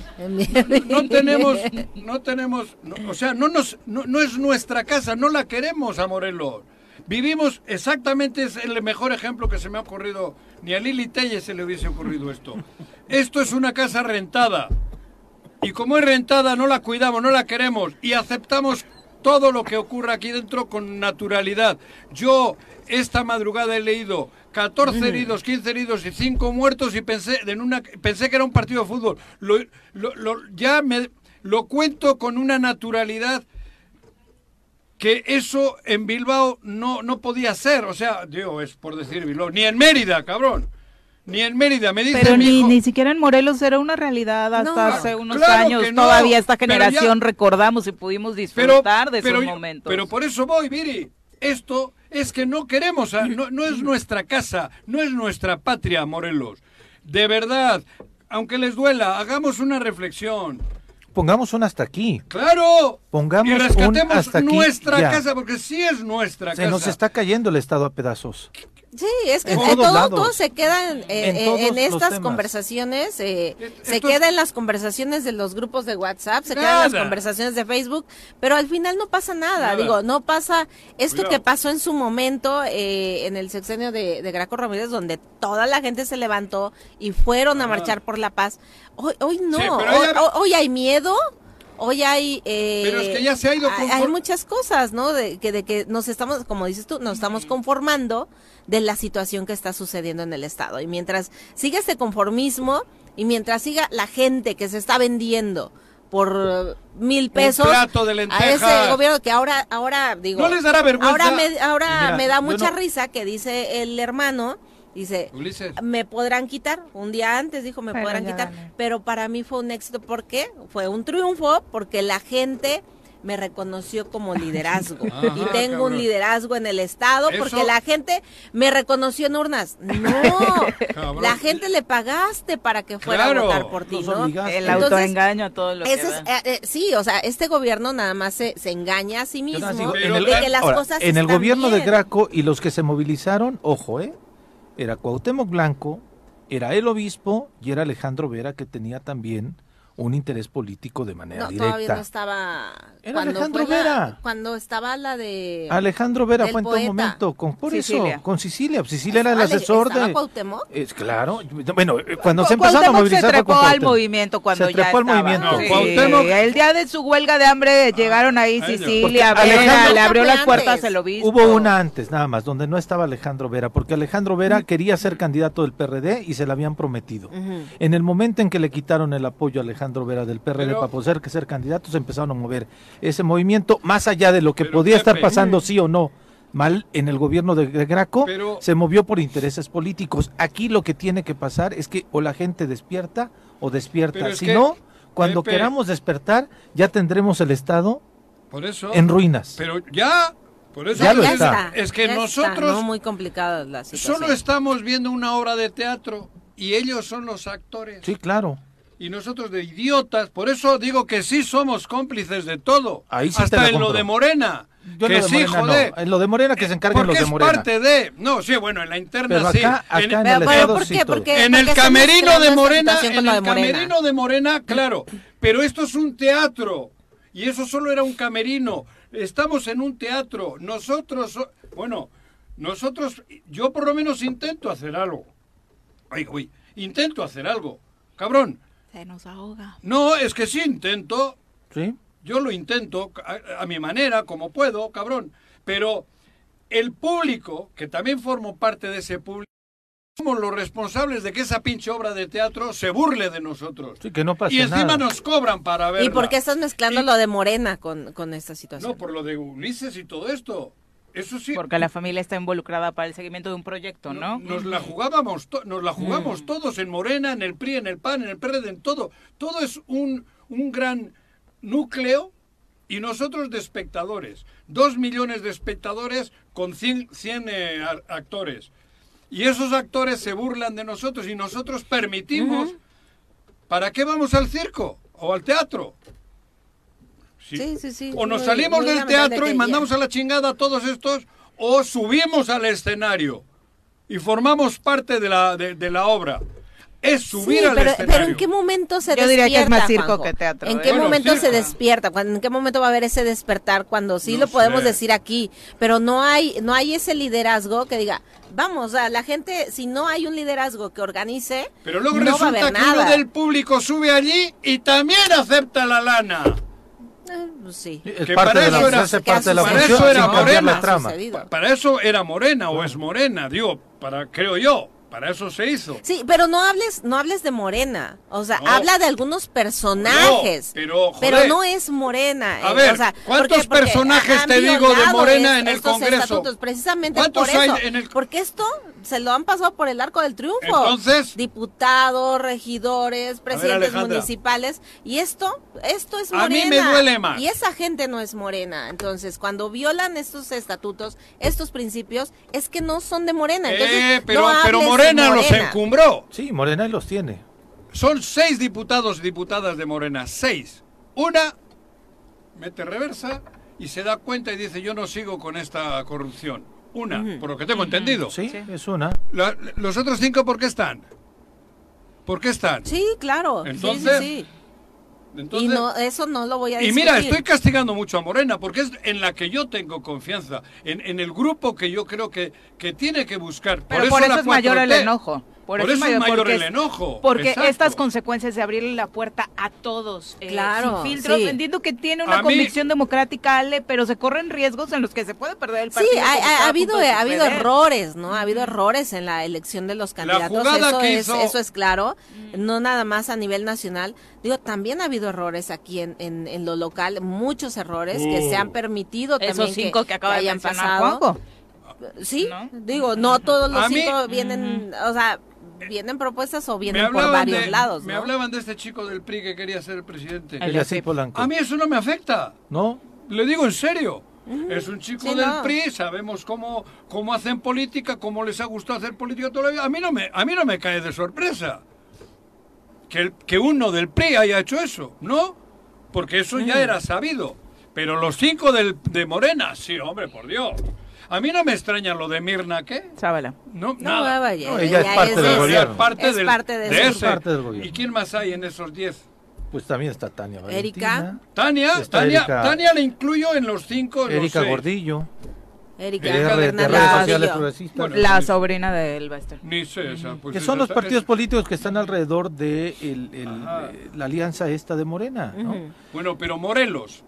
no, tenemos, no tenemos, o sea, no nos, no, es nuestra casa, no la queremos a Morelos. Vivimos exactamente, es el mejor ejemplo que se me ha ocurrido. Ni a Lili Telle se le hubiese ocurrido esto. Esto es una casa rentada. Y como es rentada, no la cuidamos, no la queremos y aceptamos todo lo que ocurra aquí dentro con naturalidad. Yo esta madrugada he leído 14 heridos, 15 heridos y 5 muertos y pensé, en una, pensé que era un partido de fútbol. Lo, ya me, lo cuento con una naturalidad que eso en Bilbao no, no podía ser. O sea, digo, es por decir Bilbao, ni en Mérida, cabrón. Ni en Mérida, me dice Pero ni, ni siquiera en Morelos era una realidad hasta hace unos años. Todavía esta generación recordamos y pudimos disfrutar de esos momentos. Pero por eso voy, Viri. Esto es que no queremos, no, no es nuestra casa, no es nuestra patria, Morelos. De verdad, aunque les duela, hagamos una reflexión pongamos una hasta aquí. Claro. Pongamos y rescatemos hasta aquí. nuestra casa, porque sí es nuestra casa. Se nos está cayendo el Estado a pedazos. Sí, es que todo, todo, se queda en, en, estas conversaciones, eh, se queda en las conversaciones de los grupos de WhatsApp, se queda en las conversaciones de Facebook, pero al final no pasa nada, digo, no pasa esto que pasó en su momento eh, en el sexenio de, de, Graco Ramírez, donde toda la gente se levantó y fueron a marchar por la paz. Hoy, hoy no, hoy, hay miedo hoy hay eh, pero es que ya se ha ido hay, muchas cosas no de que de que nos estamos como dices tú nos estamos conformando de la situación que está sucediendo en el Estado. Y mientras siga este conformismo y mientras siga la gente que se está vendiendo por mil pesos a ese gobierno que ahora ahora digo no les dará vergüenza. ahora me ahora me da mucha risa que dice el hermano dice me podrán quitar un día antes dijo me podrán quitar pero para mí fue un éxito. Porque fue un triunfo porque la gente me reconoció como liderazgo. y tengo un liderazgo en el Estado porque la gente me reconoció en urnas. No, la gente le pagaste para que fuera a votar por ti, ¿no? El autoengaño a todos los que eh, eh, Sí, o sea, este gobierno nada más se, engaña a sí mismo en el, de que las cosas En el gobierno de Graco y los que se movilizaron, ojo, ¿eh? Era Cuauhtémoc Blanco, era el obispo y era Alejandro Vera que tenía también un interés político de manera no, directa. Todavía no estaba. Era Alejandro Vera. cuando estaba la de. Alejandro Vera fue en todo momento. Con, por eso, con Sicilia. Sicilia era el asesor de. Cuauhtémoc? Es claro. Bueno, eh, cuando se empezaron a movilizar. Se trepó al movimiento cuando se trepó al movimiento. el día de su huelga de hambre llegaron ahí Sicilia, Vera, le abrió las puertas al obispo. Hubo una antes, nada más, donde no estaba Alejandro Vera, porque Alejandro Vera quería ser candidato del PRD y se le habían prometido. En el momento en que le quitaron el apoyo a Alejandro Alejandro Vera del PRD para poder que ser candidatos empezaron a mover ese movimiento más allá de lo que podía estar pasando sí o no mal en el gobierno de, Graco se movió por intereses políticos. Aquí lo que tiene que pasar es que o la gente despierta o despierta. Si no cuando queramos despertar ya tendremos el estado por eso, en ruinas. pero ya por eso ya, lo está. es que nosotros muy complicada la situación. solo estamos viendo una obra de teatro y ellos son los actores. Sí claro y nosotros de idiotas. Por eso digo que sí somos cómplices de todo. Ahí Hasta en lo de Morena. que sí, joder. En lo de Morena que se encarguen los de Morena. es parte de. No, sí, bueno, en la interna sí. Acá, en, en, el, ¿por qué? Porque, en el camerino de Morena, en el camerino de Morena, claro. Pero esto es un teatro. Y eso solo era un camerino. Estamos en un teatro. Nosotros, bueno, nosotros, yo por lo menos intento hacer algo. Ay, uy, intento hacer algo. Cabrón, nos ahoga. No, es que sí intento. ¿Sí? Yo lo intento a, mi manera, como puedo, cabrón. Pero el público, que también formo parte de ese público, somos los responsables de que esa pinche obra de teatro se burle de nosotros. Sí, que no y encima nos cobran para verla. ¿Y por qué estás mezclando lo de Morena con, con esta situación? No, por lo de Ulises y todo esto. Eso sí. Porque la familia está involucrada para el seguimiento de un proyecto, ¿no? Nos la jugábamos, nos la jugamos mm. todos en Morena, en el PRI, en el PAN, en el PRD, en todo. Todo es un, un gran núcleo y nosotros de espectadores. Dos millones de espectadores con 100, eh, actores. Y esos actores se burlan de nosotros y nosotros permitimos... ¿Para qué vamos al circo o al teatro? Sí, sí, sí. o nos salimos del teatro y mandamos a la chingada a todos estos, o subimos al escenario y formamos parte de la, de, la obra. Es subir al escenario. Pero ¿en qué momento se Yo despierta? diría que es más circo que teatro. ¿En qué ¿eh? momento se despierta? ¿En qué momento va a haber ese despertar? Cuando sí lo podemos decir aquí, pero no hay, no hay ese liderazgo que diga, vamos, a la gente, si no hay un liderazgo que organice, pero luego resulta que uno del público sube allí y también acepta la lana. Eh, pues sí. Que para eso era, parte de la para eso era morena. Para eso era morena o es morena, digo, para creo yo. Para eso se hizo. Sí, pero no hables, no hables de Morena. O sea, habla de algunos personajes. pero, no es Morena. A ver, ¿cuántos personajes te digo de Morena en el Congreso? precisamente por eso. en el... Porque esto se lo han pasado por el arco del triunfo. Entonces. Diputados, regidores, presidentes municipales. Y esto, esto es Morena. A mí me duele más. Y esa gente no es Morena. Entonces, cuando violan estos estatutos, estos principios, es que no son de Morena. Entonces, eh, pero, pero Morena, los encumbró. Sí, Morena los tiene. Son seis diputados y diputadas de Morena. Seis. Una mete reversa y se da cuenta y dice yo no sigo con esta corrupción. Una, por lo que tengo entendido. Sí, es una. los otros cinco, ¿por qué están? ¿Por qué están? Sí, claro. Entonces, sí, y no, eso no lo voy a decir. Y mira, estoy castigando mucho a Morena porque es en la que yo tengo confianza, en, el grupo que yo creo que, que tiene que buscar. Pero por eso, es mayor el enojo. Por, eso, es mayor el enojo. Porque estas consecuencias de abrirle la puerta a todos, eh, claro, sin filtros, entiendo que tiene una convicción democrática, Ale, pero se corren riesgos en los que se puede perder el partido. Sí, ha, habido, ha habido errores, ¿no? Ha habido errores en la elección de los candidatos. Eso es, eso es claro, no nada más a nivel nacional. Digo, también ha habido errores aquí en, en, lo local, muchos errores que se han uh. permitido también cinco que, que, hayan pasado. Sí, digo, no todos los cinco vienen, o sea, vienen propuestas o vienen por varios lados. Me hablaban de este chico del PRI que quería ser presidente. El Polanco. A mí eso no me afecta. ¿No? Le digo en serio. Es un chico del PRI, sabemos cómo, cómo hacen política, cómo les ha gustado hacer política toda la vida. A mí no me, a mí no me cae de sorpresa que, que uno del PRI haya hecho eso, ¿no? Porque eso ya era sabido. Pero los cinco del, de Morena, sí, hombre, por Dios. A mí no me extraña lo de Mirna, ¿qué? Sábala. No, nada. No, ella, es parte del gobierno. Es parte, del, parte de, de ese. Parte del gobierno. ¿Y quién más hay en esos diez? Pues también está Tania Valentina. Erika. Tania, Tania, Tania la incluyo en los cinco. Erika Gordillo. Erika, Erika La sobrina de Elba Ni sé esa. Pues que son los partidos políticos que están alrededor de el, el, la alianza esta de Morena. ¿no? Bueno, pero Morelos,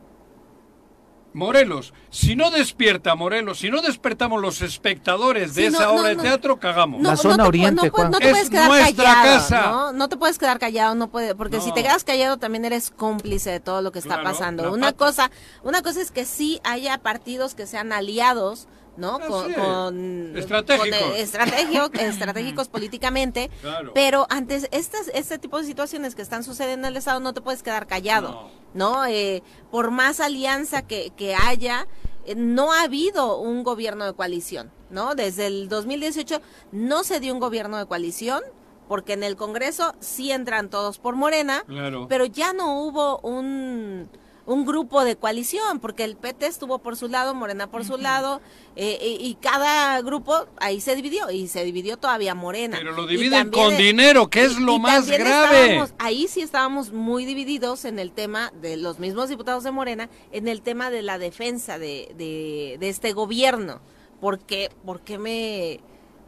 Morelos, si no despierta Morelos, si no despertamos los espectadores de esa obra de teatro, cagamos. la zona oriente, no, te puedes quedar callado, ¿no? te puedes quedar callado, no puede, porque si te quedas callado también eres cómplice de todo lo que está pasando. Una cosa, una cosa es que sí haya partidos que sean aliados ¿no? con, estratégicos, estratégicos políticamente, pero antes estas, este tipo de situaciones que están sucediendo en el Estado no te puedes quedar callado, ¿no? Eh, por más alianza que, que haya, eh, no ha habido un gobierno de coalición, ¿no? Desde el 2018 no se dio un gobierno de coalición, porque en el Congreso sí entran todos por Morena, pero ya no hubo un un grupo de coalición, porque el PT estuvo por su lado, Morena por su lado, eh, y cada grupo ahí se dividió, y se dividió todavía Morena. Pero lo dividen con dinero, que es lo más grave. Ahí sí estábamos muy divididos en el tema de los mismos diputados de Morena, en el tema de la defensa de, de, de este gobierno. Porque, porque me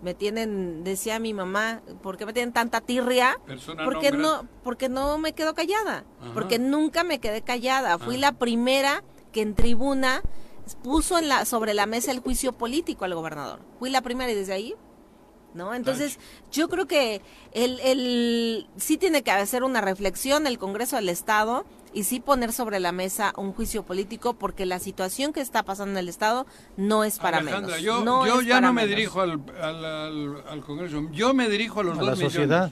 me tienen, decía mi mamá, ¿por qué me tienen tanta tirria? porque no, porque no me quedo callada, porque nunca me quedé callada. Fui ah. la primera que en tribuna puso en la, sobre la mesa el juicio político al gobernador. Fui la primera y desde ahí ¿no? Entonces, yo creo que el, el, sí tiene que hacer una reflexión el Congreso del Estado y sí poner sobre la mesa un juicio político porque la situación que está pasando en el Estado no es para menos. Yo, yo ya no me dirijo al, al, Congreso, yo me dirijo a los ¿A la sociedad?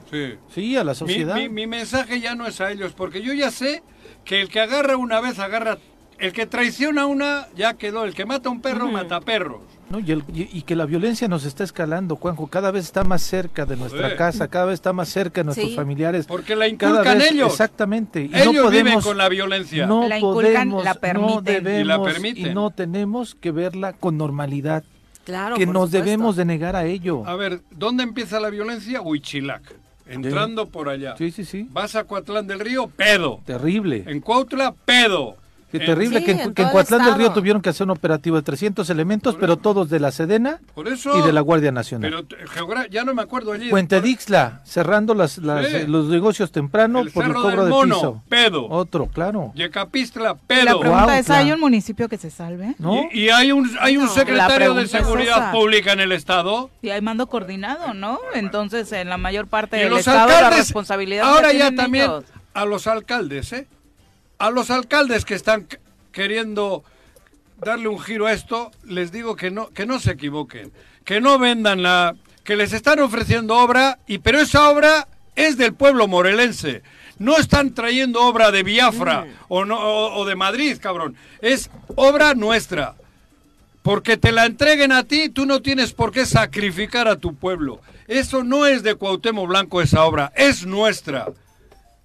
Sí. a la sociedad. Mi, mi, mensaje ya no es a ellos porque yo ya sé que el que agarra una vez agarra el que traiciona una ya quedó, el que mata a un perro mata perros. No, y, que la violencia nos está escalando, Juanjo, cada vez está más cerca de nuestra casa, cada vez está más cerca de nuestros familiares. Porque la inculcan ellos. Exactamente. Y ellos no podemos, viven con la violencia. No la podemos, la permiten. No debemos, y, la permiten. y no tenemos que verla con normalidad. Claro, que nos debemos de negar a ello. A ver, ¿dónde empieza la violencia? Huichilac. Entrando por allá. Sí, sí, sí. Vas a Coatlán del Río, pedo. Terrible. En Cuautla, pedo. Qué terrible que, en, Coatlán del Río tuvieron que hacer un operativo de 300 elementos, pero todos de la Sedena y de la Guardia Nacional. Pero ya no me acuerdo allí. Puente Dixla, cerrando las, los negocios temprano por el cobro de piso. pedo. Otro, claro. Yecapistla, pedo. La pregunta es, ¿hay un municipio que se salve? ¿No? ¿Y, hay un, hay un secretario de Seguridad Pública en el Estado? Y hay mando coordinado, ¿no? Entonces, en la mayor parte del Estado la responsabilidad Ahora ya también a los alcaldes, ¿eh? A los alcaldes que están queriendo darle un giro a esto, les digo que no, que no se equivoquen, que no vendan la, que les están ofreciendo obra, y pero esa obra es del pueblo morelense. No están trayendo obra de Biafra mm. o, no, o, de Madrid, cabrón. Es obra nuestra. Porque te la entreguen a ti, tú no tienes por qué sacrificar a tu pueblo. Eso no es de Cuauhtémoc Blanco esa obra, es nuestra.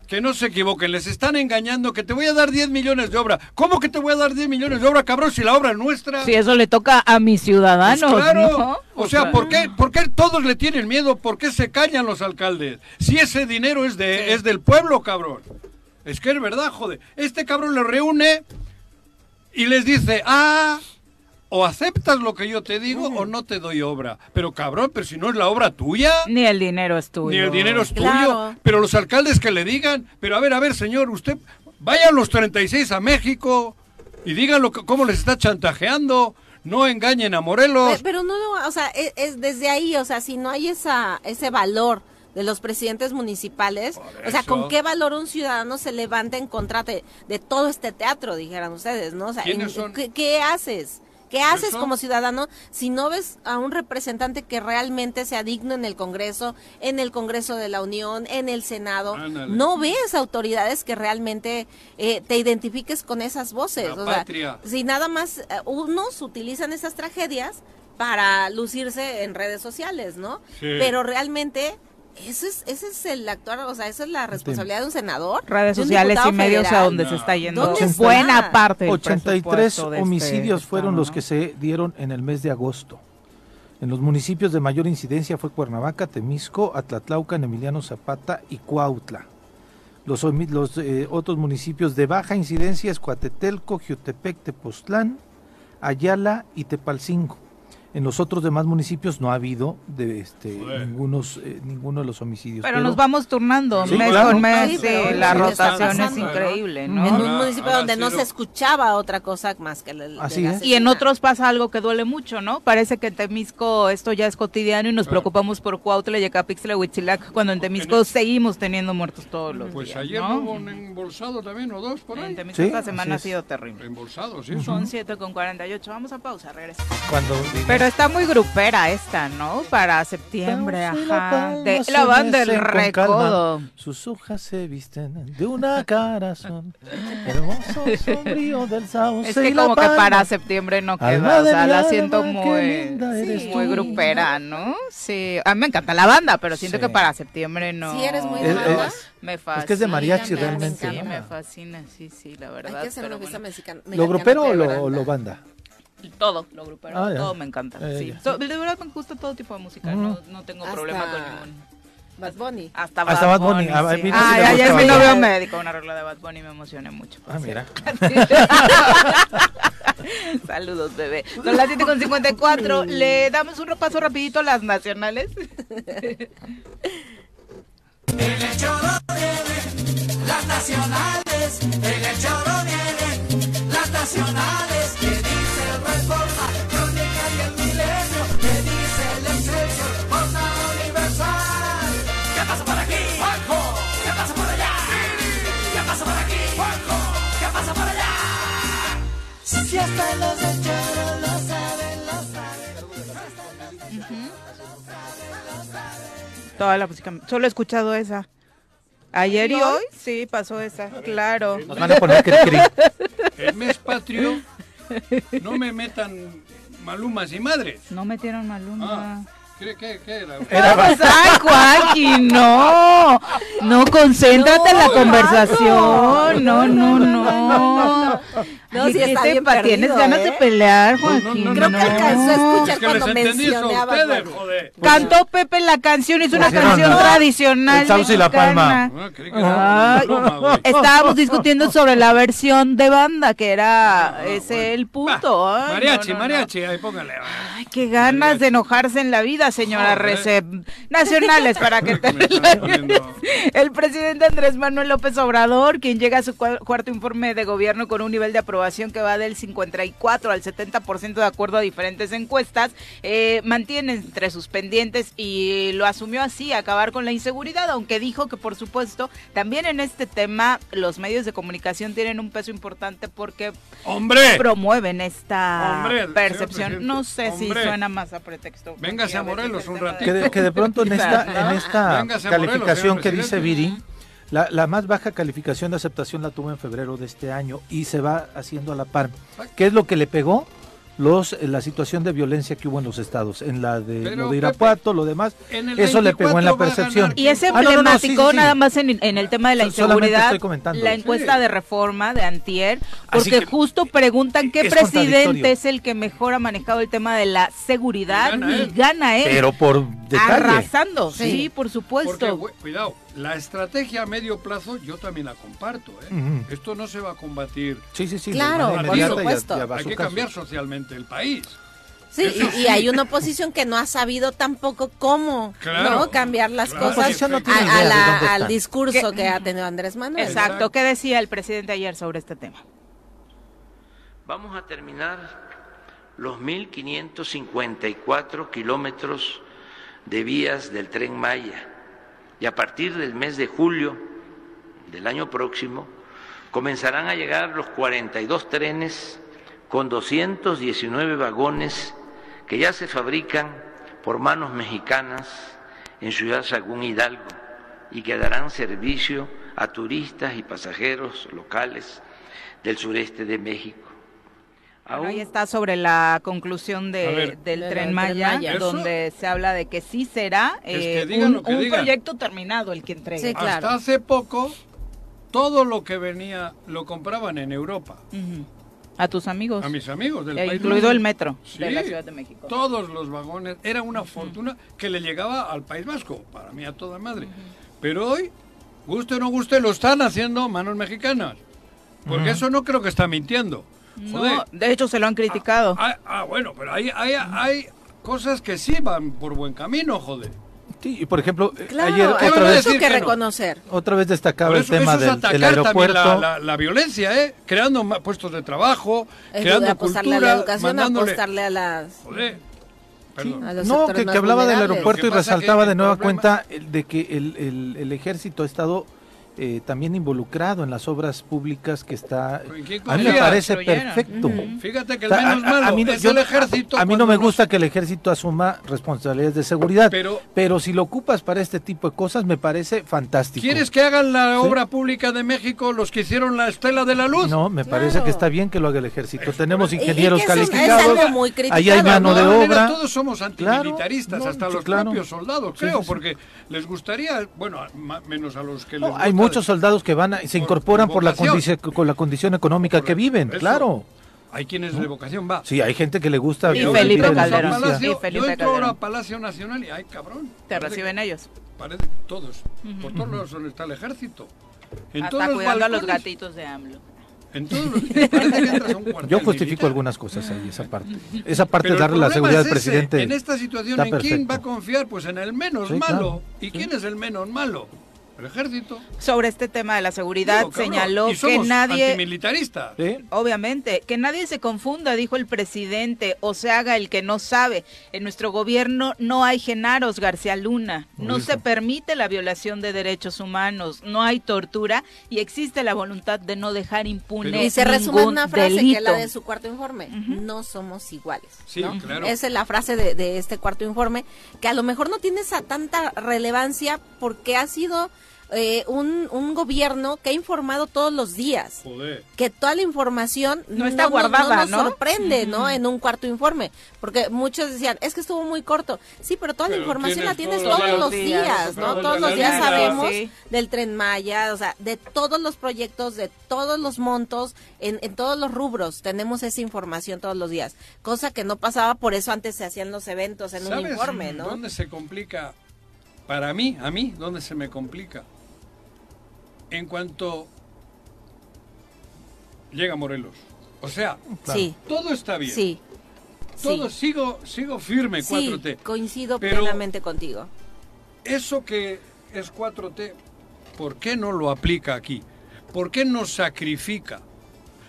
Que no se equivoquen, les están engañando que te voy a dar 10 millones de obra. ¿Cómo que te voy a dar 10 millones de obra, cabrón, si la obra es nuestra? Si eso le toca a mis ciudadanos. Pues claro. O sea, ¿por qué, ¿por qué todos le tienen miedo? ¿Por qué se callan los alcaldes? Si ese dinero es, de, es del pueblo, cabrón. Es que es verdad, joder. Este cabrón le reúne y les dice, ah, o aceptas lo que yo te digo o no te doy obra. Pero cabrón, pero si no es la obra tuya. Ni el dinero es tuyo. Ni el dinero es tuyo. Pero los alcaldes que le digan, pero a ver, a ver, señor, usted vaya a los 36 a México y díganlo cómo les está chantajeando. No engañen a Morelos. Pero, no, o sea, es, es, desde ahí, o sea, si no hay esa, ese valor de los presidentes municipales. O sea, ¿con qué valor un ciudadano se levanta en contra de, todo este teatro, dijeran ustedes, ¿no? O sea, ¿qué, haces? ¿Qué haces como ciudadano si no ves a un representante que realmente sea digno en el Congreso, en el Congreso de la Unión, en el Senado? No ves autoridades que realmente eh, te identifiques con esas voces. o sea, si nada más eh, unos utilizan esas tragedias para lucirse en redes sociales, ¿no? Pero realmente ese es, ese es el actuar, o sea, esa es la responsabilidad de un senador. Redes sociales y medios a donde se está yendo buena parte. 83 homicidios este fueron los que se dieron en el mes de agosto. En los municipios de mayor incidencia fue Cuernavaca, Temisco, Atlatlauca, Emiliano Zapata y Cuautla. Los, los eh, otros municipios de baja incidencia es Coatetelco, Jiutepec, Tepoztlán, Ayala y Tepalcingo. En los otros demás municipios no ha habido de este ningunos, eh, ninguno de los homicidios. Pero, nos vamos turnando mes con mes. la rotación es increíble, ¿no? En un municipio donde no se escuchaba otra cosa más que la, Así Y en otros pasa algo que duele mucho, ¿no? Parece que en Temisco esto ya es cotidiano y nos preocupamos por Cuautla, Yecapixtla, Huitzilac, cuando en Temisco seguimos teniendo muertos todos los pues días. Pues ayer hubo un embolsado también o dos por ahí. En Temisco esta semana ha sido terrible. Embolsado, sí. Son 7 con 48. Vamos a pausa, regresamos. Cuando está muy grupera esta, ¿no? Para septiembre, ajá. De la banda del recodo. Sus hojas se visten de una carazón. Hermoso sombrío del sauce. Es que como que para septiembre no queda. O sea, la siento muy, muy grupera, ¿no? Sí. A mí me encanta la banda, pero siento que para septiembre no. Sí, eres muy de banda. Me fascina. Es que es de mariachi realmente. Sí, me fascina, sí, sí, la verdad. Hay que hacer una fiesta mexicana. ¿Lo grupero o lo banda? Todo lo grupero, ah, todo me encanta. Eh, sí. de verdad me gusta todo tipo de música, no, no tengo problema con ningún. Bad Bunny. Hasta Bad, Hasta Bad Bunny. Ah, sí. Ah, ayer mi novio me dedicó una regla de Bad Bunny y me emocioné mucho. Ah, mira. Saludos, bebé. Son las 7.54. Le damos un repaso rapidito a las nacionales. En el choro vienen las nacionales. En el choro vienen las nacionales. Toda la música. Solo he escuchado esa. Ayer y hoy, sí, pasó esa, claro. Nos van a poner El mes patrio, no me metan malumas y madres. No metieron maluma. Ah. ¿Qué, qué, qué era? ¡Ay, Joaquín! No, no, concéntrate en la conversación. No, no, no. No, si está bien Tienes ganas de ¿eh? pelear, Joaquín. Creo que alcanzó a escuchar cuando mencionaba. Cantó Pepe la canción, es una canción tradicional. El y la palma. Ah, estábamos discutiendo sobre la versión de banda, que era ese el punto. mariachi, mariachi, ahí póngale. Ay, qué ganas de enojarse en la vida, señora Recep. Nacionales, para que te El presidente Andrés Manuel López Obrador, quien llega a su cuarto informe de gobierno con un nivel de aprobación que va del 54 al 70% de acuerdo a diferentes encuestas, eh, mantiene entre sus pendientes y lo asumió así, acabar con la inseguridad, aunque dijo que por supuesto también en este tema los medios de comunicación tienen un peso importante porque ¡Hombre! promueven esta percepción. No sé si suena más a pretexto. Véngase a Morelos un ratito. Que de, pronto en esta, en esta calificación que dice Viri, la, la, más baja calificación de aceptación la tuvo en febrero de este año y se va haciendo a la par. ¿Qué es lo que le pegó? Los eh, la situación de violencia que hubo en los estados, en la de lo de Irapuato, lo demás, eso le pegó en la percepción. Y es ah, emblemático nada más en, el tema de la inseguridad, la encuesta de reforma de Antier, porque justo preguntan qué presidente es el que mejor ha manejado el tema de la seguridad y gana él. Pero por detalle. Arrasando, sí, por supuesto. cuidado, la estrategia a medio plazo yo también la comparto. ¿eh? Esto no se va a combatir. Sí, sí, sí. Claro, por supuesto. Hay que cambiar socialmente el país. Sí, y, hay una oposición que no ha sabido tampoco cómo ¿no? cambiar las cosas al discurso que ha tenido Andrés Manuel. Exacto. ¿Qué decía el presidente ayer sobre este tema? Vamos a terminar los 1.554 kilómetros de vías del tren Maya y a partir del mes de julio del año próximo comenzarán a llegar los 42 trenes con 219 vagones que ya se fabrican por manos mexicanas en Ciudad Sagún Hidalgo y que darán servicio a turistas y pasajeros locales del sureste de México. Ahí está sobre la conclusión de, del tren Maya, donde se habla de que sí será eh, un, proyecto terminado el que entregue. Hasta hace poco todo lo que venía lo compraban en Europa. A tus amigos. A mis amigos del e país. Incluido el metro de la Ciudad de México. Todos los vagones. Era una fortuna que le llegaba al País Vasco, para mí a toda madre. Pero hoy, guste o no guste, lo están haciendo manos mexicanas. Porque eso no creo que está mintiendo. No, de hecho se lo han criticado. Ah, ah, ah bueno, pero hay, hay, hay cosas que sí van por buen camino, joder. Sí, y por ejemplo, ayer otra vez, que, reconocer. Otra vez destacaba el tema del, aeropuerto. La, violencia, ¿eh? Creando puestos de trabajo, creando apostarle a la educación, apostarle a las... no, que, hablaba del aeropuerto y resaltaba de nueva cuenta de que el, el, el ejército ha estado eh, también involucrado en las obras públicas que está a mí me parece perfecto. Fíjate que el menos malo a, mí, el ejército a mí no me gusta que el ejército asuma responsabilidades de seguridad pero, pero si lo ocupas para este tipo de cosas me parece fantástico. Quieres que hagan la obra pública de México los que hicieron la estela de la luz no me parece que está bien que lo haga el ejército. Tenemos ingenieros calificados ahí hay mano de obra. todos somos antimilitaristas hasta los propios soldados creo porque les gustaría bueno menos a los que les muchos soldados que van se incorporan por, la condición con la condición económica que viven, claro. Hay quienes de vocación va. Sí, hay gente que le gusta. Y Felipe Calderón. yo entro ahora a Palacio Nacional y ay cabrón. Te reciben ellos. Parece, todos. Por todos lados donde está el ejército. En Hasta cuidando a los gatitos de AMLO. En todos los, Yo justifico algunas cosas ahí, esa parte. Esa parte de darle la seguridad al presidente. En esta situación, ¿en quién va a confiar? Pues en el menos malo. ¿Y quién es el menos malo? El ejército. Sobre este tema de la seguridad señaló que nadie militarista. Obviamente, que nadie se confunda, dijo el presidente, o se haga el que no sabe. En nuestro gobierno no hay Genaros García Luna, no se permite la violación de derechos humanos, no hay tortura y existe la voluntad de no dejar impune Y se resume en una frase que es la de su cuarto informe, no somos iguales. Esa es la frase de, de este cuarto informe, que a lo mejor no tiene esa tanta relevancia porque ha sido eh, un, un, gobierno que ha informado todos los días. Que toda la información no, está guardada, no, nos sorprende, ¿no? En un cuarto informe. Porque muchos decían, es que estuvo muy corto. Sí, pero toda la información la tienes todos, los días, ¿no? Todos los días sabemos del tren Maya, o sea, de todos los proyectos, de todos los montos, en, en todos los rubros. Tenemos esa información todos los días. Cosa que no pasaba, por eso antes se hacían los eventos en un informe, ¿no? ¿Dónde se complica? Para mí, a mí, ¿dónde se me complica? En cuanto llega Morelos. O sea, todo está bien. Sí. Todo sigo sigo firme 4T. coincido plenamente contigo. Eso que es 4T, ¿por qué no lo aplica aquí? ¿Por qué nos sacrifica?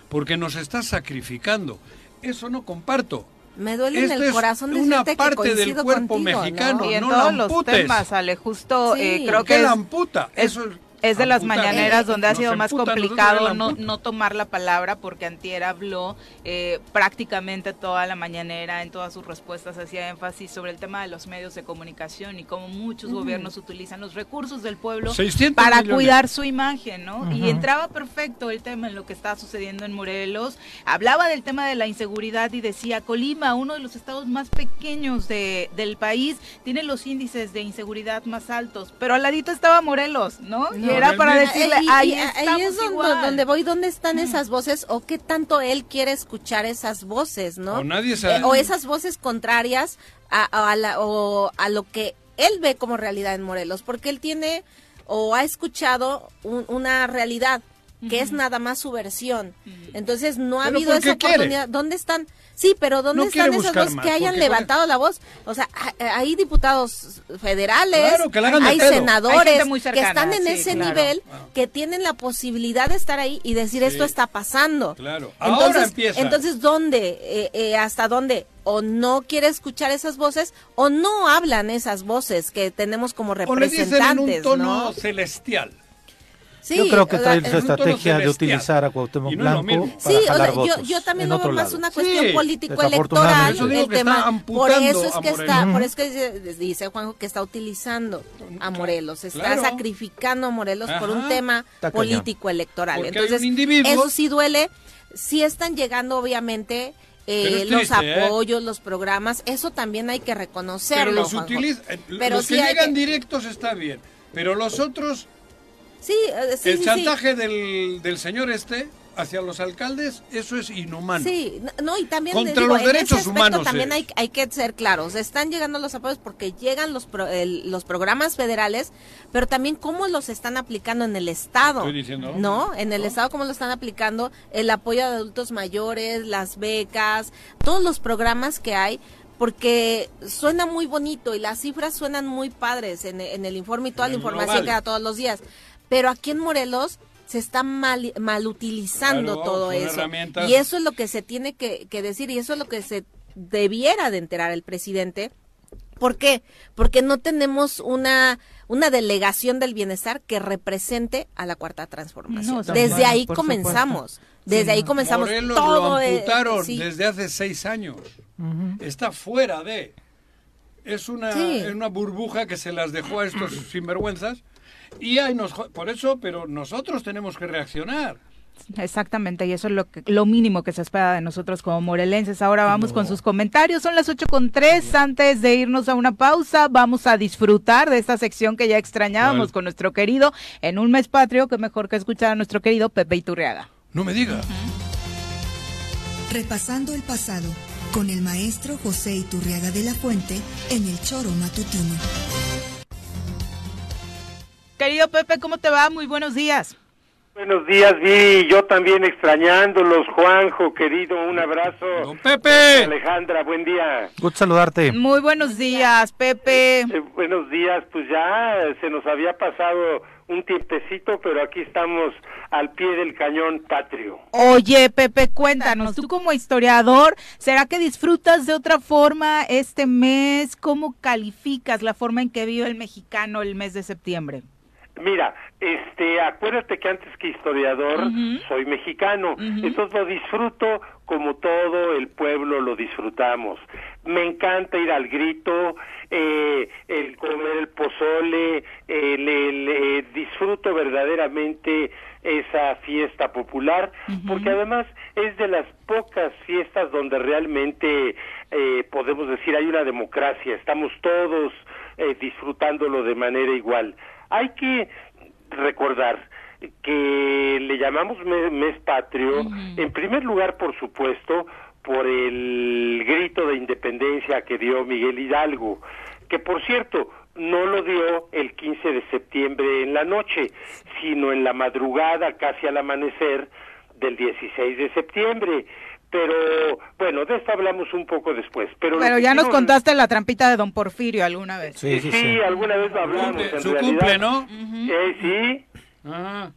Porque nos está sacrificando. Eso no comparto. Me duele en el corazón es una parte del cuerpo mexicano. Y en todos los temas, Ale, justo eh, creo que la amputa. Eso es es de las mañaneras donde ha sido más complicado no, no, tomar la palabra porque Antier habló eh, prácticamente toda la mañanera, en todas sus respuestas hacía énfasis sobre el tema de los medios de comunicación y cómo muchos gobiernos utilizan los recursos del pueblo para cuidar su imagen, ¿no? Y entraba perfecto el tema en lo que está sucediendo en Morelos. Hablaba del tema de la inseguridad y decía, Colima, uno de los estados más pequeños de, del país, tiene los índices de inseguridad más altos, pero al ladito estaba Morelos, ¿no? Era para decirle, ahí, es donde, voy, ¿dónde están esas voces? ¿O qué tanto él quiere escuchar esas voces, no? O, nadie eh, o esas voces contrarias a, a, o a lo que él ve como realidad en Morelos, porque él tiene o ha escuchado una realidad que es nada más su versión. Entonces no ha habido esa oportunidad. ¿Dónde están? Sí, pero ¿dónde están esas voces que hayan levantado la voz? O sea, hay diputados federales, hay senadores que están en ese nivel que tienen la posibilidad de estar ahí y decir esto está pasando. Claro. Entonces, entonces ¿dónde? Eh, eh, ¿Hasta dónde? o no quiere escuchar esas voces o no hablan esas voces que tenemos como representantes. O le dicen en un tono celestial. Yo creo que trae esa estrategia de utilizar a Cuauhtémoc Blanco para sí, jalar votos yo, también lo veo más una cuestión político-electoral el tema. Por eso es que está, por eso es que dice Juanjo que está utilizando a Morelos, está sacrificando a Morelos por un tema político-electoral. Entonces, eso sí duele. Sí están llegando, obviamente, eh, los ¿eh? apoyos, los programas, eso también hay que reconocerlo. Pero los, utiliza, eh, los que llegan directos está bien, pero los otros Sí, eh, el chantaje Del, del señor este hacia los alcaldes, eso es inhumano. Sí, no, y también contra los derechos humanos. También hay, hay, que ser claros, están llegando los apoyos porque llegan los los programas federales, pero también cómo los están aplicando en el estado. Estoy diciendo. No, en el estado cómo lo están aplicando, el apoyo a adultos mayores, las becas, todos los programas que hay porque suena muy bonito y las cifras suenan muy padres en, el informe y toda la información que da todos los días pero aquí en Morelos se está mal, mal utilizando todo eso. Y eso es lo que se tiene que, decir y eso es lo que se debiera de enterar el presidente. ¿Por qué? Porque no tenemos una, una delegación del bienestar que represente a la cuarta transformación. desde ahí comenzamos. Desde ahí comenzamos. Morelos todo lo amputaron desde hace seis años. Está fuera de. Es una, es una burbuja que se las dejó a estos sinvergüenzas y ahí nos, por eso, pero nosotros tenemos que reaccionar. Exactamente, y eso es lo, que, lo mínimo que se espera de nosotros como morelenses. Ahora vamos con sus comentarios. Son las ocho con tres. Antes de irnos a una pausa, vamos a disfrutar de esta sección que ya extrañábamos con nuestro querido en un mes patrio, que mejor que escuchar a nuestro querido Pepe Iturriaga. No me diga. Repasando el pasado con el maestro José Iturriaga de la Fuente en el Choro Matutino. Querido Pepe, ¿cómo te va? Muy buenos días. Buenos días, Vi. Yo también extrañándolos, Juanjo, querido. Un abrazo. Don Pepe. Alejandra, buen día. Gusto saludarte. Muy buenos días, Pepe. Eh, buenos días. Pues ya se nos había pasado un tiempecito, pero aquí estamos al pie del cañón patrio. Oye, Pepe, cuéntanos, tú como historiador, ¿será que disfrutas de otra forma este mes? ¿Cómo calificas la forma en que vive el mexicano el mes de septiembre? Mira, este, acuérdate que antes que historiador soy mexicano, entonces lo disfruto como todo el pueblo lo disfrutamos. Me encanta ir al grito, eh, el comer el pozole, el, disfruto verdaderamente esa fiesta popular, porque además es de las pocas fiestas donde realmente eh, podemos decir hay una democracia, estamos todos eh, disfrutándolo de manera igual. Hay que recordar que le llamamos mes, patrio, en primer lugar, por supuesto, por el grito de independencia que dio Miguel Hidalgo, que por cierto, no lo dio el 15 de septiembre en la noche, sino en la madrugada, casi al amanecer del 16 de septiembre. Pero bueno, de esto hablamos un poco después. Pero, pero ya nos contaste la trampita de don Porfirio alguna vez. Sí, sí, alguna vez lo hablamos. su cumple, ¿no? eh, sí. Ah,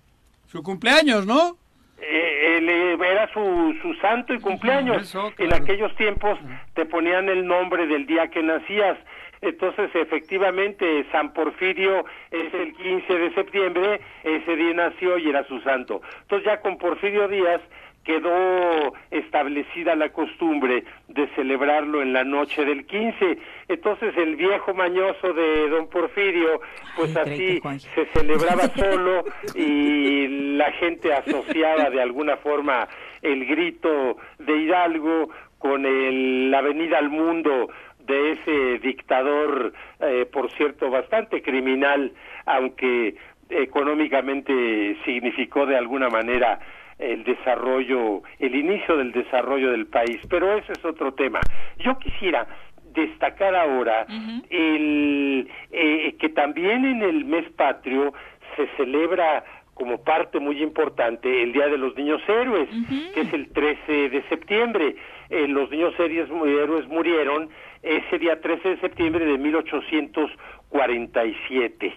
su cumpleaños, ¿no? Eh, eh, era su, su santo y cumpleaños. En aquellos tiempos te ponían el nombre del día que nacías. Entonces, efectivamente, San Porfirio es el 15 de septiembre, ese día nació y era su santo. Entonces, ya con Porfirio Díaz quedó establecida la costumbre de celebrarlo en la noche del 15. Entonces el viejo mañoso de don Porfirio, pues así se celebraba solo y la gente asociaba de alguna forma el grito de Hidalgo con el, la venida al mundo de ese dictador, eh, por cierto, bastante criminal, aunque económicamente significó de alguna manera el desarrollo, el inicio del desarrollo del país, pero ese es otro tema. Yo quisiera destacar ahora el, eh, que también en el mes patrio se celebra como parte muy importante el Día de los Niños Héroes, que es el 13 de septiembre. Eh, los niños héroes murieron ese día 13 de septiembre de 1847.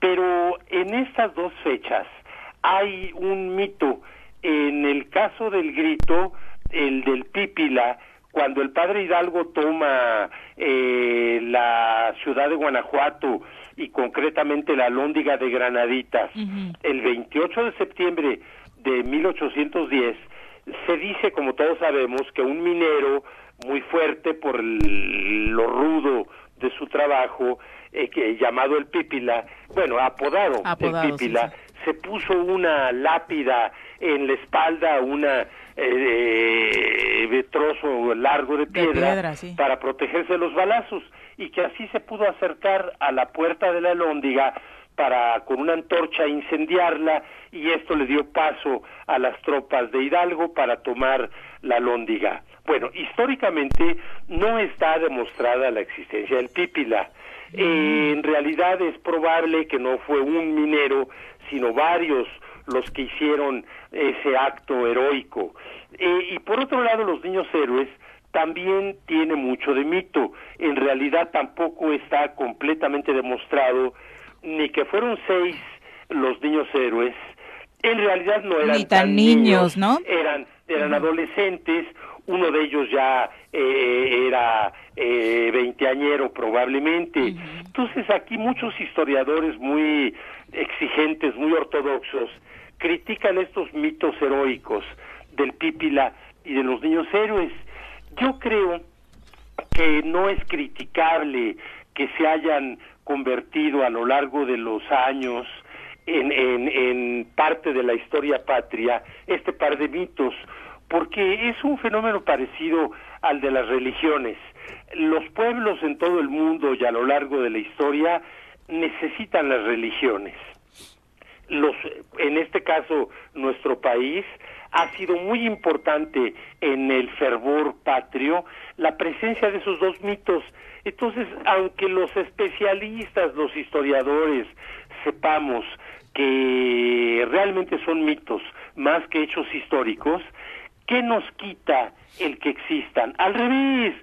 Pero en estas dos fechas hay un mito. En el caso del grito, el del Pípila, cuando el padre Hidalgo toma eh, la ciudad de Guanajuato y concretamente la Lóndiga de Granaditas, el 28 de septiembre de 1810, se dice, como todos sabemos, que un minero muy fuerte por lo rudo de su trabajo, eh, que, llamado el Pípila, bueno, apodado, el Pípila, se puso una lápida en la espalda, una eh, trozo largo de piedra, para protegerse de los balazos y que así se pudo acercar a la puerta de la lóndiga para con una antorcha incendiarla y esto le dio paso a las tropas de Hidalgo para tomar la lóndiga. Bueno, históricamente no está demostrada la existencia del Pípila. Eh, en realidad es probable que no fue un minero, sino varios los que hicieron ese acto heroico. Eh, y por otro lado, los niños héroes también tiene mucho de mito. En realidad tampoco está completamente demostrado ni que fueron seis los niños héroes. En realidad no eran tan, niños, ¿no? Eran eran adolescentes. Uno de ellos ya eh, era eh, veinteañero probablemente. Entonces aquí muchos historiadores muy exigentes, muy ortodoxos, critican estos mitos heroicos del Pípila y de los niños héroes. Yo creo que no es criticable que se hayan convertido a lo largo de los años en, en, parte de la historia patria este par de mitos, porque es un fenómeno parecido al de las religiones. Los pueblos en todo el mundo y a lo largo de la historia necesitan las religiones. Los, en este caso, nuestro país ha sido muy importante en el fervor patrio la presencia de esos dos mitos. Entonces, aunque los especialistas, los historiadores, sepamos que realmente son mitos más que hechos históricos, ¿qué nos quita el que existan? Al revés,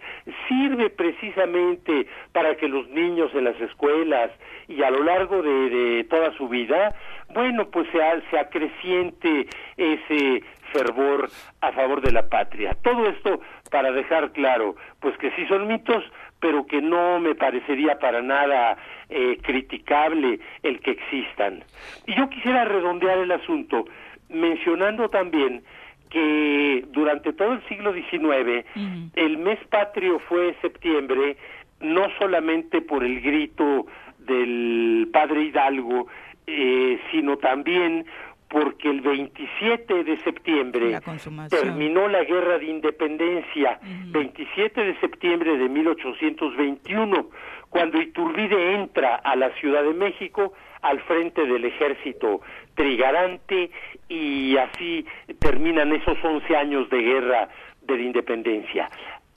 sirve precisamente para que los niños en las escuelas y a lo largo de, toda su vida, bueno, pues se, se acreciente ese fervor a favor de la patria. Todo esto para dejar claro, pues que sí son mitos, pero que no me parecería para nada eh, criticable el que existan. Y yo quisiera redondear el asunto mencionando también que durante todo el siglo XIX el mes patrio fue septiembre, no solamente por el grito del padre Hidalgo, eh, sino también porque el 27 de septiembre terminó la guerra de independencia, 27 de septiembre de 1821, cuando Iturbide entra a la Ciudad de México al frente del ejército trigarante y así terminan esos 11 años de guerra de la independencia.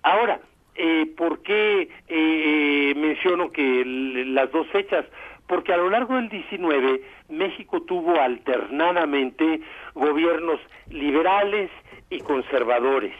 Ahora, eh, ¿por qué eh, menciono que las dos fechas? porque a lo largo del 19 México tuvo alternadamente gobiernos liberales y conservadores.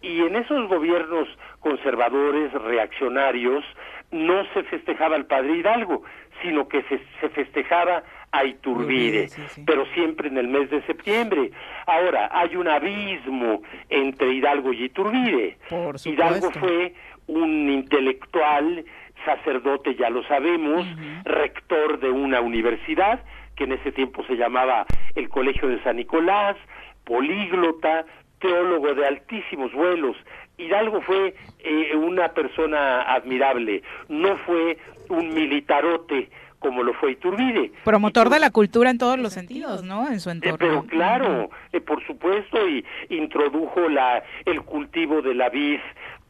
Y en esos gobiernos conservadores, reaccionarios, no se festejaba al padre Hidalgo, sino que se, festejaba a Iturbide, pero siempre en el mes de septiembre. Ahora, hay un abismo entre Hidalgo y Iturbide. Hidalgo fue un intelectual sacerdote, ya lo sabemos, rector de una universidad, que en ese tiempo se llamaba el Colegio de San Nicolás, políglota, teólogo de altísimos vuelos. Hidalgo fue eh, una persona admirable, no fue un militarote como lo fue Iturbide. Promotor de la cultura en todos los sentidos, ¿no? En su eh, entorno. pero claro, eh, por supuesto, y introdujo la el cultivo de la vid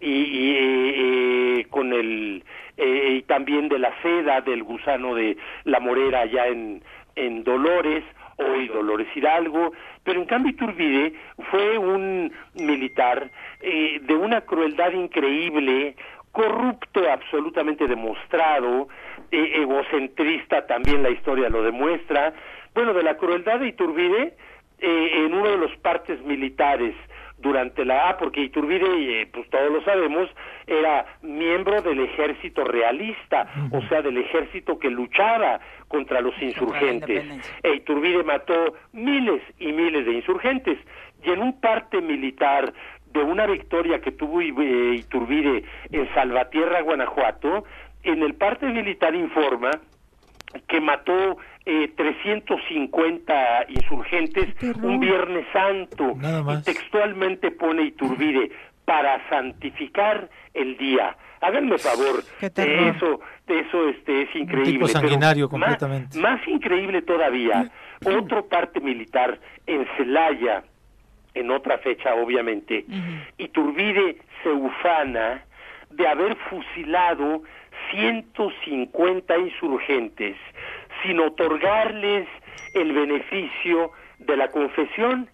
y, con el eh, y también de la seda del gusano de la morera allá en, en Dolores, hoy Dolores Hidalgo, pero en cambio Iturbide fue un militar eh, de una crueldad increíble corrupto absolutamente demostrado, e, egocentrista también la historia lo demuestra. Bueno, de la crueldad de Iturbide eh, en uno de los partes militares durante la A, porque Iturbide, eh, pues todos lo sabemos, era miembro del ejército realista, o sea, del ejército que luchaba contra los insurgentes. E Iturbide mató miles y miles de insurgentes. Y en un parte militar de una victoria que tuvo eh, Iturbide en Salvatierra, Guanajuato, en el parte militar informa que mató eh, 350 insurgentes un Viernes Santo y textualmente pone Iturbide para santificar el día. Háganme favor, de eso, de eso este es increíble. sanguinario completamente. Más, increíble todavía, otro parte militar en Celaya, en otra fecha obviamente, Iturbide se ufana de haber fusilado 150 insurgentes sin otorgarles el beneficio de la confesión,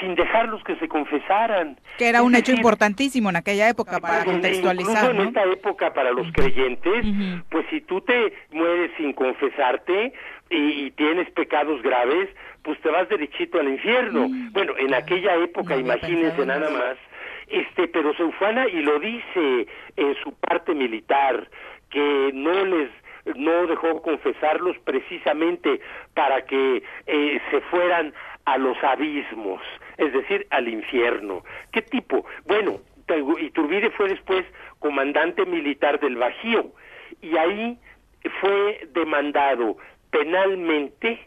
sin dejarlos que se confesaran. Que era un hecho importantísimo en aquella época para contextualizar. Incluso en esta época para los creyentes, pues si tú te mueres sin confesarte y, tienes pecados graves, pues te vas derechito al infierno. Mm. Bueno, en aquella época, imagínense nada más, este, pero se ufana y lo dice en su parte militar, que no les no dejó confesarlos precisamente para que eh, se fueran a los abismos, es decir, al infierno. ¿Qué tipo? Bueno, Iturbide fue después comandante militar del Bajío y ahí fue demandado penalmente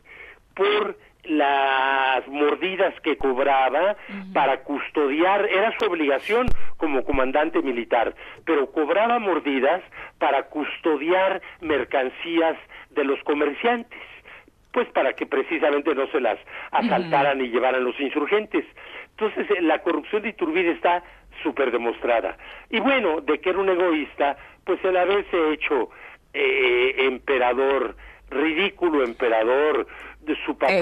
por las mordidas que cobraba para custodiar, era su obligación como comandante militar, pero cobraba mordidas para custodiar mercancías de los comerciantes, pues para que precisamente no se las asaltaran y llevaran los insurgentes. Entonces eh, la corrupción de Iturbide está súper demostrada. Y bueno, de que era un egoísta, pues el haberse hecho eh, emperador, ridículo emperador, su papá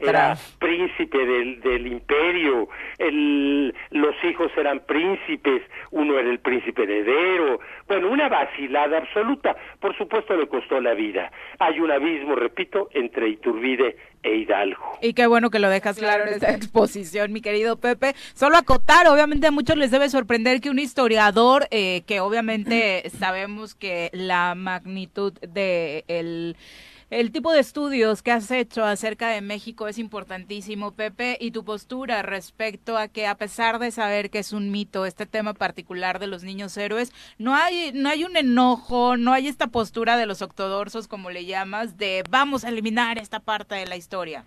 era príncipe del, del imperio, el, los hijos eran príncipes, uno era el príncipe heredero, bueno, una vacilada absoluta, por supuesto le costó la vida. Hay un abismo, repito, entre Iturbide e Hidalgo. Y qué bueno que lo dejas claro en esta exposición, mi querido Pepe. Solo acotar, obviamente a muchos les debe sorprender que un historiador, eh, que obviamente sabemos que la magnitud de el el tipo de estudios que has hecho acerca de México es importantísimo, Pepe, y tu postura respecto a que a pesar de saber que es un mito este tema particular de los niños héroes, no hay no hay un enojo, no hay esta postura de los octodorsos como le llamas de vamos a eliminar esta parte de la historia.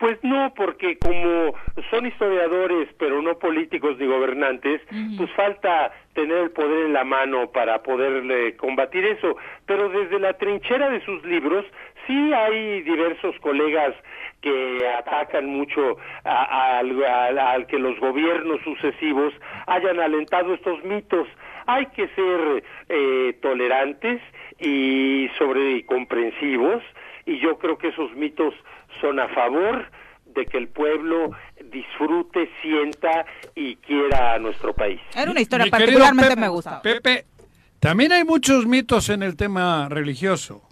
Pues no, porque como son historiadores, pero no políticos ni gobernantes, pues falta tener el poder en la mano para poderle combatir eso. Pero desde la trinchera de sus libros, sí hay diversos colegas que atacan mucho al que los gobiernos sucesivos hayan alentado estos mitos. Hay que ser eh, tolerantes y sobre y comprensivos, y yo creo que esos mitos son a favor de que el pueblo disfrute, sienta y quiera a nuestro país. Era una historia particularmente me gusta. Pepe, también hay muchos mitos en el tema religioso.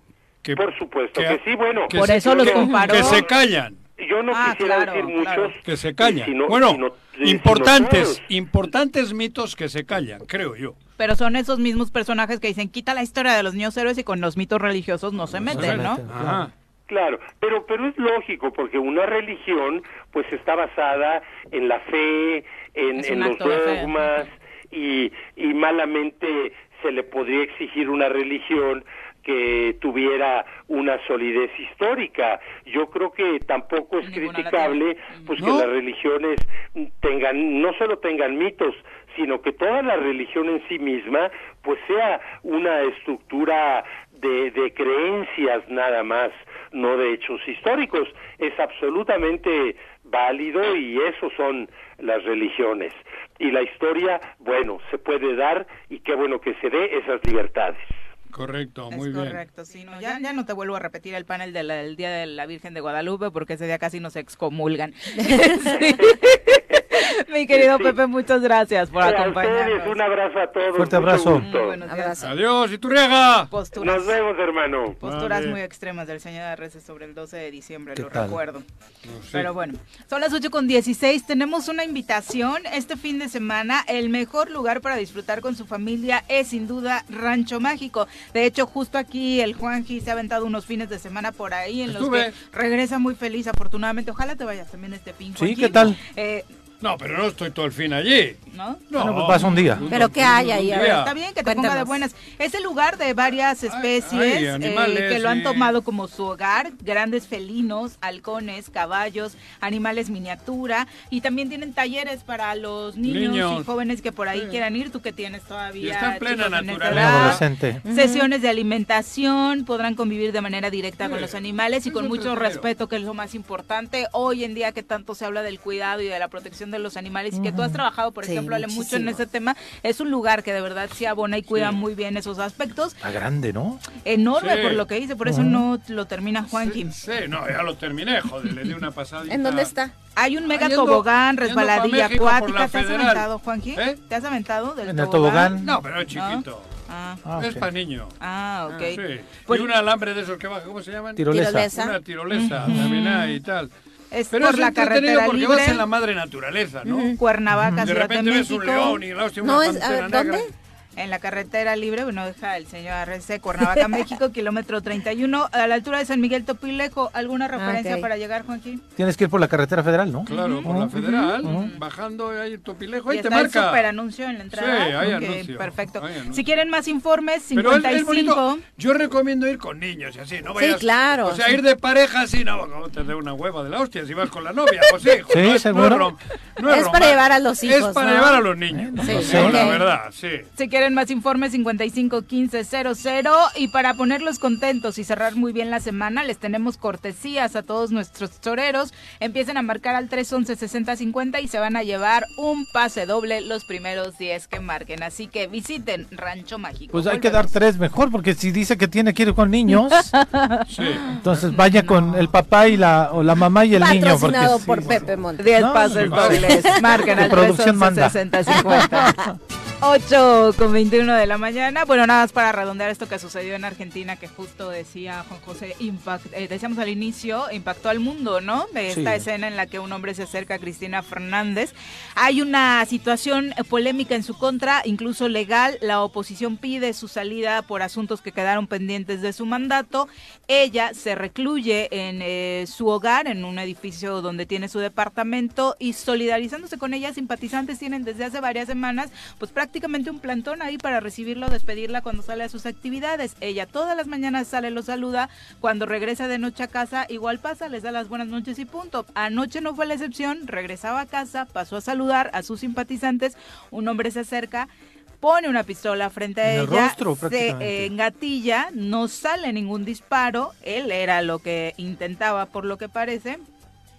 Que, por supuesto que, sí, bueno. por eso los comparó. Que se callan. Yo no ah, quisiera decir muchos. Que se callan. bueno, importantes, importantes mitos que se callan, creo yo. Pero son esos mismos personajes que dicen, quita la historia de los niños héroes y con los mitos religiosos no se meten, ¿no? Ajá. Claro, pero pero es lógico porque una religión pues está basada en la fe, en, en los dogmas y, y malamente se le podría exigir una religión que tuviera una solidez histórica. Yo creo que tampoco es criticable pues que las religiones tengan no solo tengan mitos, sino que toda la religión en sí misma pues sea una estructura de, de creencias nada más no de hechos históricos. Es absolutamente válido y eso son las religiones. Y la historia, bueno, se puede dar y qué bueno que se dé esas libertades. Correcto, muy bien. Correcto, sí, ya, ya no te vuelvo a repetir el panel del Día de la Virgen de Guadalupe porque ese día casi nos excomulgan. Mi querido Pepe, muchas gracias por acompañarnos. Un abrazo a todos. Fuerte abrazo. Adiós, y tu riega. Posturas, Nos vemos, hermano. Posturas muy extremas del señor Arrece sobre el 12 de diciembre, lo recuerdo. Pero bueno, son las 8 con 16. Tenemos una invitación este fin de semana. El mejor lugar para disfrutar con su familia es sin duda Rancho Mágico. De hecho, justo aquí el Juanji se ha aventado unos fines de semana por ahí en los que regresa muy feliz, afortunadamente. Ojalá te vayas también este fin. Sí, ¿qué tal? Eh, no, pero no estoy todo el fin allí. ¿No? No, no pues pasa un día. Pero ¿qué hay ahí? está bien que te ponga de buenas. Es el lugar de varias especies eh, que lo han tomado como su hogar. Grandes felinos, halcones, caballos, animales miniatura. Y también tienen talleres para los niños, y jóvenes que por ahí quieran ir. Tú que tienes todavía. está en plena naturaleza. Sesiones de alimentación. Podrán convivir de manera directa con los animales y con mucho respeto, que es lo más importante. Hoy en día que tanto se habla del cuidado y de la protección de los animales y que tú has trabajado, por ejemplo, Ale, mucho en ese tema, es un lugar que de verdad se abona y cuida muy bien esos aspectos. Está grande, ¿no? Enorme por lo que dice, por eso no lo termina Juan Sí, sí, no, ya lo terminé, joder, le di una pasada. ¿En dónde está? Hay un mega tobogán, resbaladilla acuática. ¿Te has aventado, Juanqui? ¿Eh? ¿Te has aventado del ¿En el tobogán? No, pero es chiquito. Ah. ah es para niños. Ah, ok. sí. Pues, y un alambre de esos que baja, ¿cómo se llaman? Tirolesa. Una tirolesa, también hay y tal. Es Pero por es la carretera porque libre. vas en la madre naturaleza, ¿no? Cuernavaca, de Ciudad repente de México. ves un león y la hostia, no, una es, a ver, ¿dónde? En la carretera libre, bueno, deja el señor RC, Cuernavaca, México, kilómetro 31, a la altura de San Miguel Topilejo. ¿Alguna ah, referencia para llegar, Juanquín? Tienes que ir por la carretera federal, ¿no? Claro, por la federal, bajando ahí Topilejo, ahí te marca. el super anuncio en la entrada. Sí, hay anuncio. Perfecto. Si quieren más informes, 55. yo recomiendo ir con niños y así, no vayas. Sí, claro. O sea, ir de pareja así, no, no te dé una hueva de la hostia si vas con la novia, pues sí. sí, no seguro. No es, para llevar a los hijos. Es para llevar a los niños. Sí, la verdad, sí. Si quieren más informes, 55 551500 y para ponerlos contentos y cerrar muy bien la semana les tenemos cortesías a todos nuestros toreros. Empiecen a marcar al 311 6050 y se van a llevar un pase doble los primeros 10 que marquen. Así que visiten Rancho Mágico. Pues hay que dar tres mejor porque si dice que tiene que ir con niños, entonces vaya con el papá y la o la mamá y el niño porque por Pepe Montes. 10 pases dobles. Marquen al 311 6050. 8 con 21 de la mañana. Bueno, nada más para redondear esto que sucedió en Argentina, que justo decía Juan José, impact, eh, decíamos al inicio, impactó al mundo, ¿no? Esta escena en la que un hombre se acerca a Cristina Fernández. Hay una situación polémica en su contra, incluso legal. La oposición pide su salida por asuntos que quedaron pendientes de su mandato. Ella se recluye en eh, su hogar, en un edificio donde tiene su departamento, y solidarizándose con ella, simpatizantes tienen desde hace varias semanas, pues prácticamente prácticamente un plantón ahí para recibirlo, despedirla cuando sale a sus actividades. Ella todas las mañanas sale, lo saluda, cuando regresa de noche a casa, igual pasa, les da las buenas noches y punto. Anoche no fue la excepción, regresaba a casa, pasó a saludar a sus simpatizantes, un hombre se acerca pone una pistola frente a ella, se engatilla, no sale ningún disparo, él era lo que intentaba por lo que parece,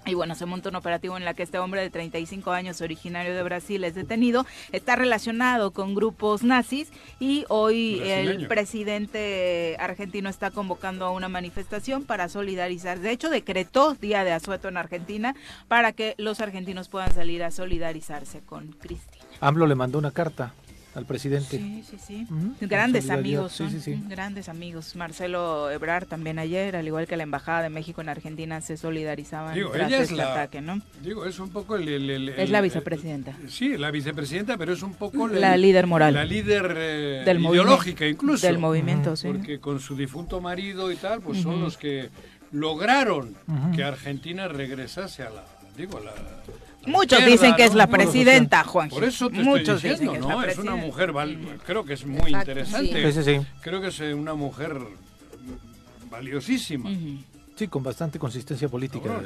y bueno, se monta un operativo en la que este hombre de 35 años, originario de Brasil, es detenido. Está relacionado con grupos nazis y hoy el presidente argentino está convocando a una manifestación para solidarizar. De hecho, decretó día de asueto en Argentina para que los argentinos puedan salir a solidarizarse con Cristina. AMLO le mandó una carta al presidente. Sí, sí, sí. Grandes amigos, sí, sí, sí. grandes amigos. Marcelo Ebrard también ayer, al igual que la Embajada de México en Argentina, se solidarizaban digo, tras ella este es la, ataque, ¿no? Digo, es un poco el... es la vicepresidenta. sí, la vicepresidenta, pero es un poco... La, líder moral. La líder eh, del ideológica incluso. Del movimiento, sí. Porque con su difunto marido y tal, pues son los que lograron que Argentina regresase a la... Digo, a la Muchos dicen que es la presidenta, Juan. Por eso te Muchos estoy diciendo, ¿no? Es, una mujer, creo que es muy interesante. Sí. Sí, creo que es una mujer valiosísima. Sí, con bastante consistencia política.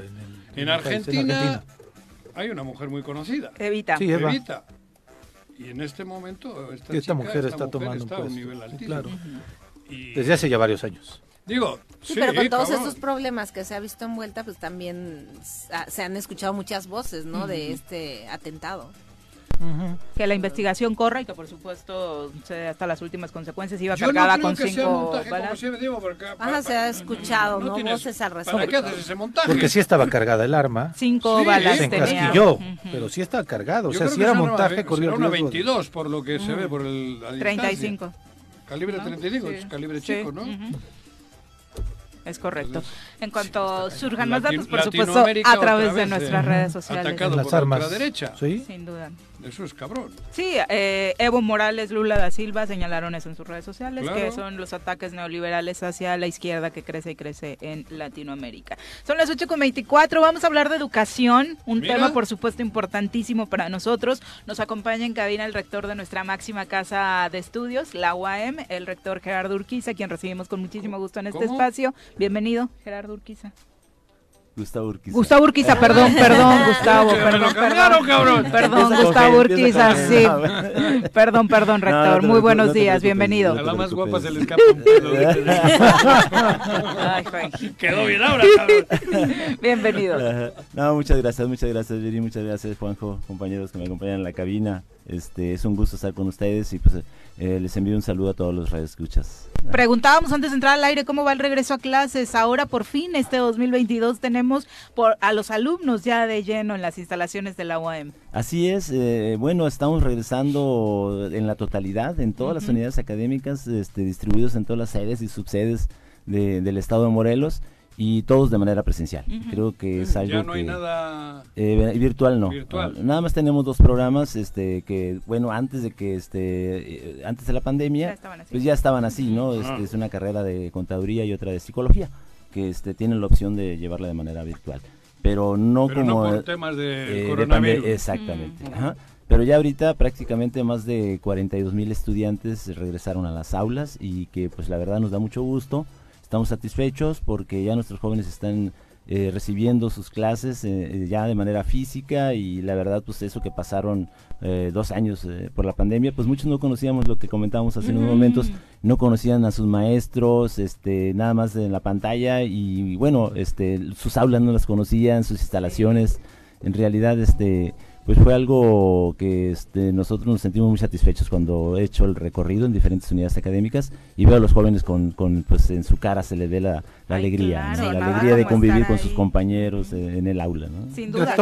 En, Argentina, hay una mujer muy conocida. Evita. Sí, Evita. Y en este momento esta, mujer está tomando un, nivel altísimo. Claro. Desde hace ya varios años. Digo, sí, pero con todos estos problemas que se ha visto envuelta, pues también se han escuchado muchas voces, ¿no? De este atentado. Que la investigación corra y que por supuesto hasta las últimas consecuencias iba cargada con cinco balas. Ah, se ha escuchado, ¿no? Voces al respecto. ¿Para qué haces ese montaje? Porque sí estaba cargada el arma. Cinco balas se encasquilló, pero sí estaba cargado. o sea, si era montaje, corrió una 22 por lo que se ve por el 35. Calibre 35, es calibre chico, ¿no? Es correcto. En cuanto surjan más datos, por supuesto, a través de nuestras redes sociales. Atacado Las por armas. la derecha. ¿Sí? Sin duda. Eso es cabrón. Sí, eh, Evo Morales, Lula da Silva señalaron eso en sus redes sociales, que son los ataques neoliberales hacia la izquierda que crece y crece en Latinoamérica. Son las 8.24, vamos a hablar de educación, un tema por supuesto importantísimo para nosotros. Nos acompaña en cabina el rector de nuestra máxima casa de estudios, la UAM, el rector Gerardo Urquiza, quien recibimos con muchísimo gusto en este espacio. Bienvenido, Gerardo Urquiza. Gustavo Urquiza. Gustavo Urquiza, perdón, perdón, Gustavo, perdón, perdón, cabrón. perdón, Gustavo Urquiza, sí. Perdón, perdón, rector. Muy buenos días, bienvenido. A la más guapa se le escapa un pelo. Ay, Juan. Quedó bien ahora, cabrón. Bienvenido. No, muchas gracias, muchas gracias, Viri, muchas gracias, Juanjo, compañeros que me acompañan en la cabina. Este, es un gusto estar con ustedes y pues eh, les envío un saludo a todos los radioescuchas. Preguntábamos antes de entrar al aire cómo va el regreso a clases. Ahora por fin este 2022 tenemos por a los alumnos ya de lleno en las instalaciones de la UAM. Así es, eh, bueno, estamos regresando en la totalidad en todas las unidades académicas este, distribuidos en todas las sedes y subsedes de, del estado de Morelos y todos de manera presencial. Creo que es algo Ya no que, hay nada... eh, virtual no. Virtual. Nada más tenemos dos programas este que bueno, antes de que este eh, antes de la pandemia Ya estaban así. pues ya estaban así, ¿no? Ah. Este, es una carrera de contaduría y otra de psicología que este tienen la opción de llevarla de manera virtual, pero no Pero como no por temas de eh, coronavirus. exactamente. ajá. Pero ya ahorita prácticamente más de 42 mil estudiantes regresaron a las aulas y que pues la verdad nos da mucho gusto. Estamos satisfechos porque ya nuestros jóvenes están eh, recibiendo sus clases eh, eh, ya de manera física y la verdad pues eso que pasaron eh, dos años por la pandemia pues muchos no conocíamos lo que comentábamos hace unos momentos. No conocían a sus maestros este nada más en la pantalla y, bueno este sus aulas no las conocían sus instalaciones. En realidad este pues fue algo que este, nosotros nos sentimos muy satisfechos cuando he hecho el recorrido en diferentes unidades académicas y veo a los jóvenes con, con pues en su cara se le ve la, la Ay, alegría, la alegría de convivir con sus compañeros en el aula. ¿no? Sin duda.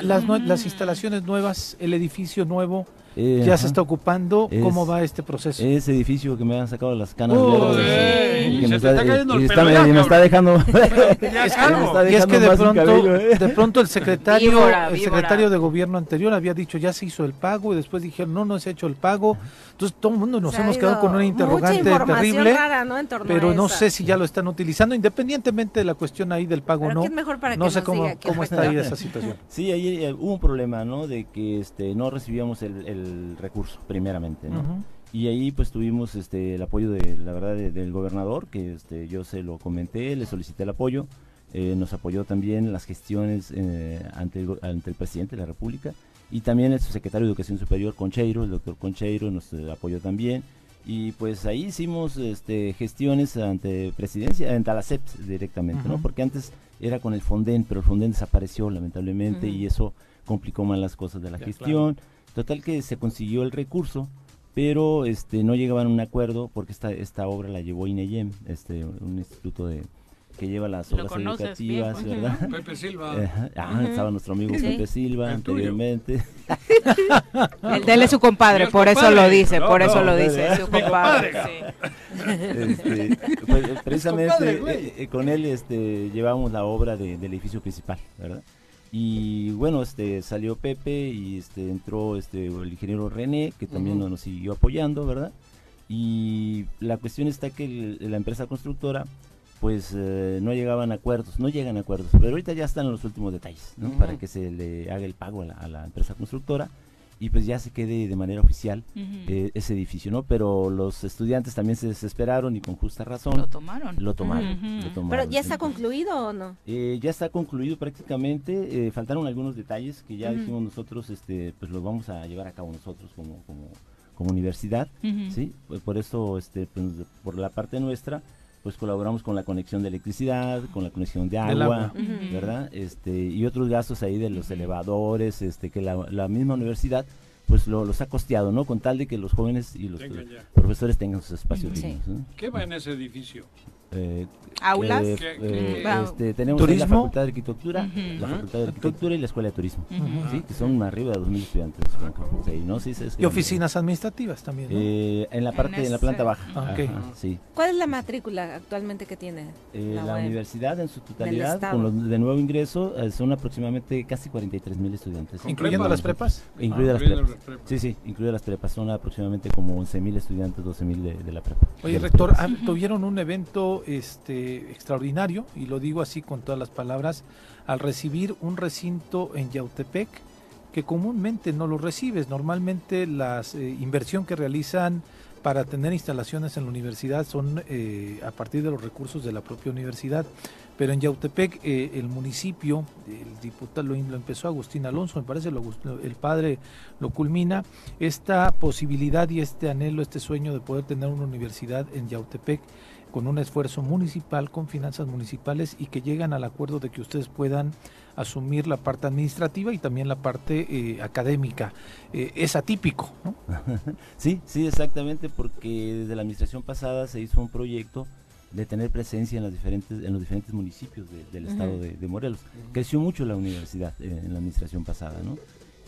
El- las, nue- las instalaciones nuevas, el edificio nuevo, Eh, ya ajá. se está ocupando. ¿Cómo va este proceso? Ese edificio que me han sacado las canas Oh, verdes, y me está cayendo el y pelo está, ya, me- y me está dejando Ya Es que- calvo. me está y es que de pronto, cabello, ¿eh? de pronto el secretario, Víbora, el secretario de gobierno anterior había dicho ya se hizo el pago y después dijeron no, no se ha hecho el pago. Entonces todo el mundo nos Se hemos quedado con una interrogante terrible, rara, ¿no? En torno a pero no sé si ya lo están utilizando, independientemente de la cuestión ahí del pago o no. ¿qué es mejor para no que sé cómo, cómo está ahí esa situación. Sí, ahí eh, hubo un problema, ¿no? De que este, no recibíamos el, el recurso, primeramente, ¿no? Y ahí pues tuvimos este, el apoyo de, la verdad, de- del gobernador, que este, yo se lo comenté, le solicité el apoyo, eh, nos apoyó también las gestiones eh, ante, el, ante el presidente de la República y también el subsecretario de Educación Superior, Concheiro, el doctor Concheiro nos eh, apoyó también. Y pues ahí hicimos este, gestiones ante presidencia, ante la CEPS directamente, ¿no? Porque antes era con el Fonden, pero el Fonden desapareció lamentablemente y eso complicó más las cosas de la Ya, gestión. Total que se consiguió el recurso, pero este no llegaban a un acuerdo porque esta esta obra la llevó INEYEM, este un instituto de que lleva las obras bien, educativas. ¿verdad? Pepe Silva. Ah, estaba nuestro amigo Sí. Pepe Silva El anteriormente. El de él es su compadre, por eso lo dice, No, por eso no, lo dice, es su compadre. compadre. sí. Este, pues, precisamente compadre, eh, eh, con él este llevamos la obra de- del edificio principal, ¿verdad? Y bueno, este salió Pepe y este entró este el ingeniero René, que también nos siguió apoyando, ¿verdad? Y la cuestión está que el- la empresa constructora pues eh, no llegaban a acuerdos, no llegan a acuerdos, pero ahorita ya están en los últimos detalles, ¿no? Para que se le haga el pago a la, a la empresa constructora y pues ya se quede de manera oficial eh, ese edificio, ¿no? Pero los estudiantes también se desesperaron y con justa razón Lo tomaron. lo tomaron. Ujú. lo tomaron, Pero ya está sí. concluido o no? Eh, ya está concluido prácticamente, eh, faltaron algunos detalles que ya Ujú. dijimos nosotros, este, pues los vamos a llevar a cabo nosotros como, como, como universidad. ¿sí? Pues por eso, este, pues, por la parte nuestra, pues colaboramos con la conexión de electricidad, con la conexión de agua. ¿verdad? Este, y otros gastos ahí de los elevadores, este, que la, la misma universidad pues lo, los ha costeado, ¿no? Con tal de que los jóvenes y los profesores tengan sus espacios dignos. ¿Qué va en ese edificio? Eh, aulas eh, eh, este, tenemos la facultad de arquitectura la facultad de arquitectura. Y la escuela de turismo. Sí que son arriba de 2000 estudiantes ¿no? sí, y oficinas administrativas también en la parte en, la planta baja. Ah, sí. Cuál es la matrícula actualmente que tiene la, universidad en su totalidad con los de nuevo ingreso son aproximadamente casi 43 mil estudiantes. Incluyendo las prepas incluidas las prepas. sí sí incluidas las prepas son aproximadamente como 11 mil estudiantes 12 mil de, de, la prepa. Oye rector ah, tuvieron un evento este extraordinario, y lo digo así con todas las palabras, al recibir un recinto en Yautepec que comúnmente no lo recibes. Normalmente la eh, inversión que realizan para tener instalaciones en la universidad son eh, a partir de los recursos de la propia universidad. Pero en Yautepec eh, el municipio, el diputado lo, empezó Agustín Alonso, me parece lo, el padre lo culmina, esta posibilidad y este anhelo, este sueño de poder tener una universidad en Yautepec con un esfuerzo municipal, con finanzas municipales y que llegan al acuerdo de que ustedes puedan asumir la parte administrativa y también la parte eh, académica. Eh, es atípico, ¿no? sí, sí, exactamente, porque desde la administración pasada se hizo un proyecto de tener presencia en, las diferentes, en los diferentes municipios del estado de, Morelos. Creció mucho la universidad eh, en la administración pasada, ¿no?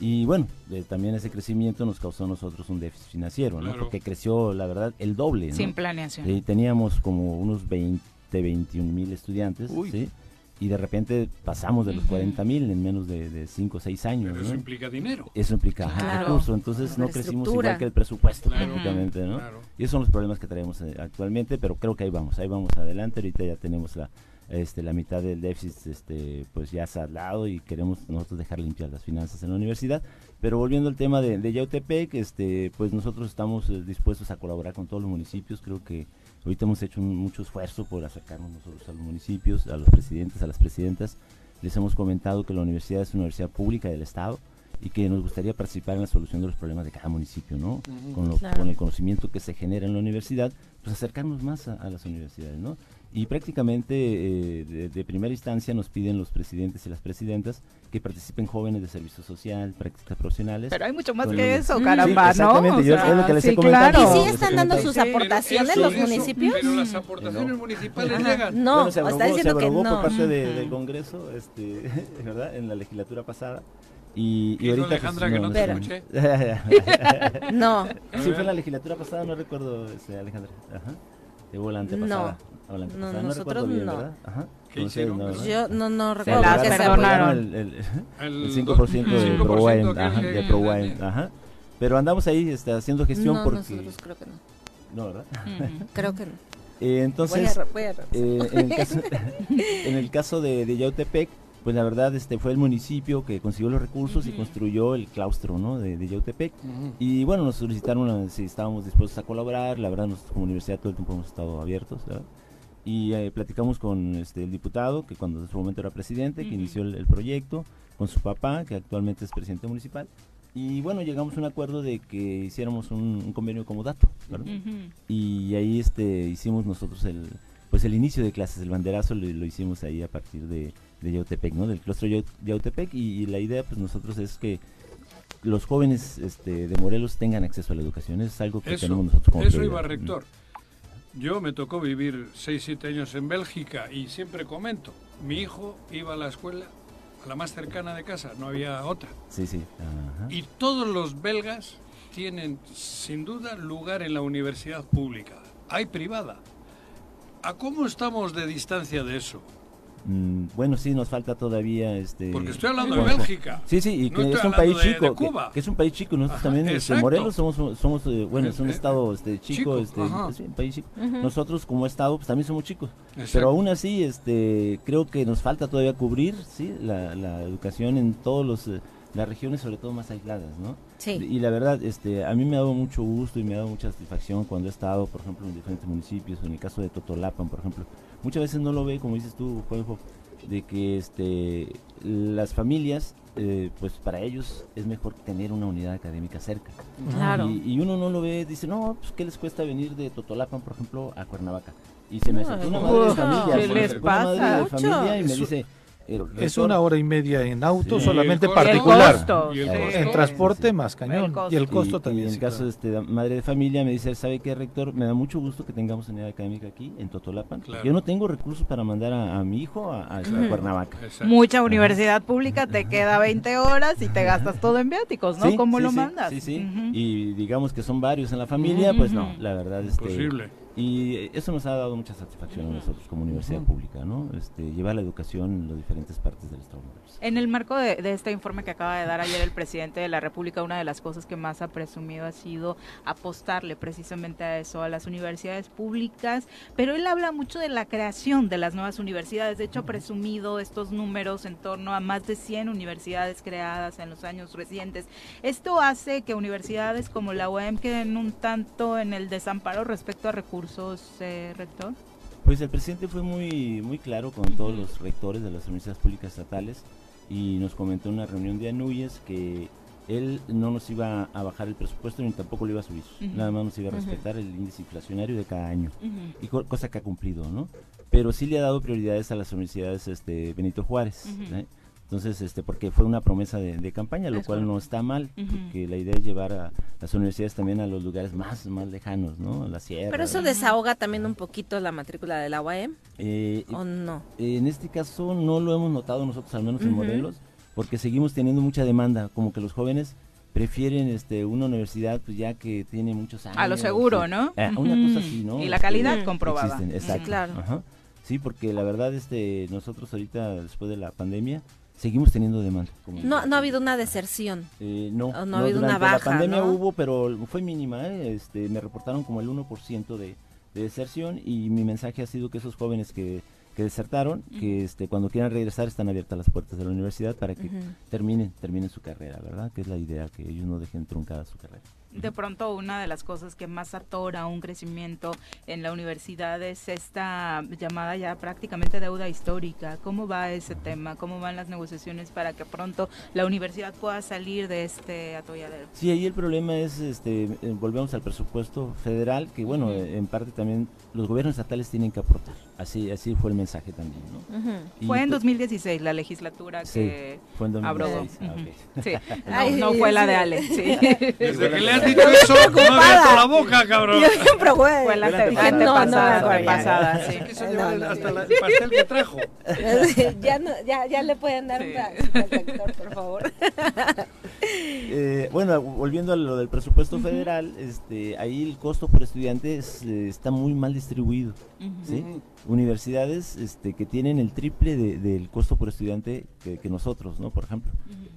Y bueno, también ese crecimiento nos causó a nosotros un déficit financiero, ¿no? Porque creció, la verdad, el doble. ¿no? Sin planeación. Y teníamos como unos 20, 21 mil estudiantes, ¿sí? Y de repente pasamos de los 40 mil en menos de 5 o 6 años. Pero eso implica dinero. Eso implica recursos, entonces no crecimos igual que el presupuesto prácticamente, ¿no? Y esos son los problemas que traemos eh, actualmente, pero creo que ahí vamos, ahí vamos adelante, ahorita ya tenemos la, este, la mitad del déficit este, pues ya lado y queremos nosotros dejar limpias las finanzas en la universidad. Pero volviendo al tema de, de Yautepec, este, pues nosotros estamos eh, dispuestos a colaborar con todos los municipios. Creo que ahorita hemos hecho mucho esfuerzo por acercarnos nosotros a los municipios, a los presidentes, a las presidentas. Les hemos comentado que la universidad es una universidad pública del Estado y que nos gustaría participar en la solución de los problemas de cada municipio, ¿no? con, con, el conocimiento que se genera en la universidad, pues acercarnos más a, a las universidades, ¿no? Y prácticamente eh, de, primera instancia nos piden los presidentes y las presidentas que participen jóvenes de servicio social, prácticas profesionales. Pero hay mucho más que eso, caramba, exactamente, yo es lo que les he comentado. ¿Y sí están dando sus aportaciones los municipios? Pero las aportaciones municipales llegan. No, bueno, se aprobó, está diciendo se que por parte del Congreso, este, ¿verdad? En la legislatura pasada. Y, y ahorita pues, Alejandra, que no, te escuché. no. Sí, fue en la legislatura pasada, no recuerdo, este, Alejandra. Ajá. De volante pasada. No. No, nosotros no. Ajá. ¿Qué hicieron? ¿no? Yo no, no recuerdo. Se las perdonaron. El, el, el, 5%, de ProWine. Ajá, de ProWine. Ajá. Pero andamos ahí este, haciendo gestión no, porque... nosotros creo que no. No, ¿verdad? creo que no. Eh, entonces, voy a, voy a eh, en, el caso, en el caso de, de Yautepec, pues la verdad este fue el municipio que consiguió los recursos y construyó el claustro ¿no? de, de Yautepec. Y bueno, nos solicitaron si estábamos dispuestos a colaborar, la verdad nosotros como universidad todo el tiempo hemos estado abiertos. ¿verdad? y eh, platicamos con este, el diputado, que cuando en su momento era presidente, que inició el, proyecto, con su papá, que actualmente es presidente municipal, y bueno, llegamos a un acuerdo de que hiciéramos un, convenio como dato, Y ahí este, hicimos nosotros el, pues el inicio de clases, el banderazo lo, hicimos ahí a partir de, de Yautepec, ¿no? Del claustro Yautepec, y, y la idea pues nosotros es que los jóvenes este, de Morelos tengan acceso a la educación, eso es algo que tenemos nosotros como Eso iba rector. Yo me tocó vivir 6, 7 años en Bélgica y siempre comento, mi hijo iba a la escuela, a la más cercana de casa, no había otra. Sí, sí. Y todos los belgas tienen sin duda lugar en la universidad pública. Hay privada. ¿A cómo estamos de distancia de eso? Mm, bueno, sí, nos falta todavía este. Porque estoy hablando de Bélgica. Sí, sí, y que es un país chico. Que, es un país chico. Nosotros también, este, Morelos, somos, somos eh, bueno, es un eh, estado este, chico, este, un país chico. Nosotros, como estado, pues también somos chicos. Pero aún así, este, creo que nos falta todavía cubrir, sí, la, la educación en todos los. Eh, las regiones sobre todo más aisladas, ¿no? Sí. Y la verdad, este, a mí me ha dado mucho gusto y me ha dado mucha satisfacción cuando he estado, por ejemplo, en diferentes municipios, en el caso de Totolapan, por ejemplo, muchas veces no lo ve, como dices tú, Juanjo, de que este, las familias, eh, pues para ellos es mejor tener una unidad académica cerca. Claro. Y, uno no lo ve, dice, no, pues ¿qué les cuesta venir de Totolapan, por ejemplo, a Cuernavaca? Y se me acercó una madre de familia, ¿qué les pasa? Una madre de familia y me dice es una hora y media en auto solamente particular. En transporte más cañón. Y el costo también. en el caso de este, madre de familia me dice, ¿sabe qué, rector? Me da mucho gusto que tengamos unidad académica aquí en Totolapan. Yo no tengo recursos para mandar a, mi hijo a, Cuernavaca. Mucha universidad pública te queda 20 horas y te gastas todo en viáticos, ¿no? ¿Cómo lo mandas? Sí, sí. Y digamos que son varios en la familia, pues no, la verdad es que... Y eso nos ha dado mucha satisfacción a nosotros como universidad pública, ¿no? Este, llevar la educación en las diferentes partes del Estado. En el marco de, este informe que acaba de dar ayer el presidente de la República, una de las cosas que más ha presumido ha sido apostarle precisamente a eso, a las universidades públicas, pero él habla mucho de la creación de las nuevas universidades. De hecho, ha presumido estos números en torno a más de 100 universidades creadas en los años recientes. Esto hace que universidades como la UEM queden un tanto en el desamparo respecto a recursos, eh, rector. Pues el presidente fue muy, muy claro con todos los rectores de las universidades públicas estatales y nos comentó en una reunión de Anuyes que él no nos iba a bajar el presupuesto ni tampoco lo iba a subir, nada más nos iba a respetar el índice inflacionario de cada año, y cosa que ha cumplido, ¿no? Pero sí le ha dado prioridades a las universidades este, Benito Juárez, entonces, este, porque fue una promesa de, campaña, lo cual no está mal, porque la idea es llevar a las universidades también a los lugares más, más lejanos, ¿no? La sierra. Pero eso desahoga también un poquito la matrícula de la UAM, eh, ¿o no? en este caso no lo hemos notado nosotros, al menos en Morelos, porque seguimos teniendo mucha demanda, como que los jóvenes prefieren este una universidad pues ya que tiene muchos años. A lo seguro, ¿no? Eh, una cosa así, ¿no? Y la calidad comprobada. exacto. Claro. Sí, porque la verdad este nosotros ahorita después de la pandemia seguimos teniendo demanda. No, no ha habido una deserción. Eh, no, no, ha habido una baja. La pandemia hubo, pero fue mínima. ¿eh? Este, me reportaron como el 1% de, de deserción y mi mensaje ha sido que esos jóvenes que, que desertaron, que este, cuando quieran regresar están abiertas las puertas de la universidad para que terminen, terminen su carrera, ¿verdad? Que es la idea, que ellos no dejen truncada su carrera de pronto una de las cosas que más atora un crecimiento en la universidad es esta llamada ya prácticamente deuda histórica. ¿Cómo va ese tema? ¿Cómo van las negociaciones para que pronto la universidad pueda salir de este atolladero? Sí, ahí el problema es, este, eh, volvemos al presupuesto federal, que bueno, en parte también los gobiernos estatales tienen que aportar. Así, así fue el mensaje también, ¿no? Fue en 2016 la legislatura que fue en 2016. Ah, sí. no, fue la de Ale. Sí. Desde que le has dicho eso, no abierto la boca, cabrón. Pero fue, fue la antepasada. No, pasada, sí. Quiso llevar hasta el pastel que trajo. ya, no, ya, ya le pueden dar un sector, por favor. Eh, bueno, volviendo a lo del presupuesto federal, este, ahí el costo por estudiante eh, está muy mal distribuido. ¿sí? Universidades este, que tienen el triple del costo por estudiante que, nosotros, ¿no? Por ejemplo.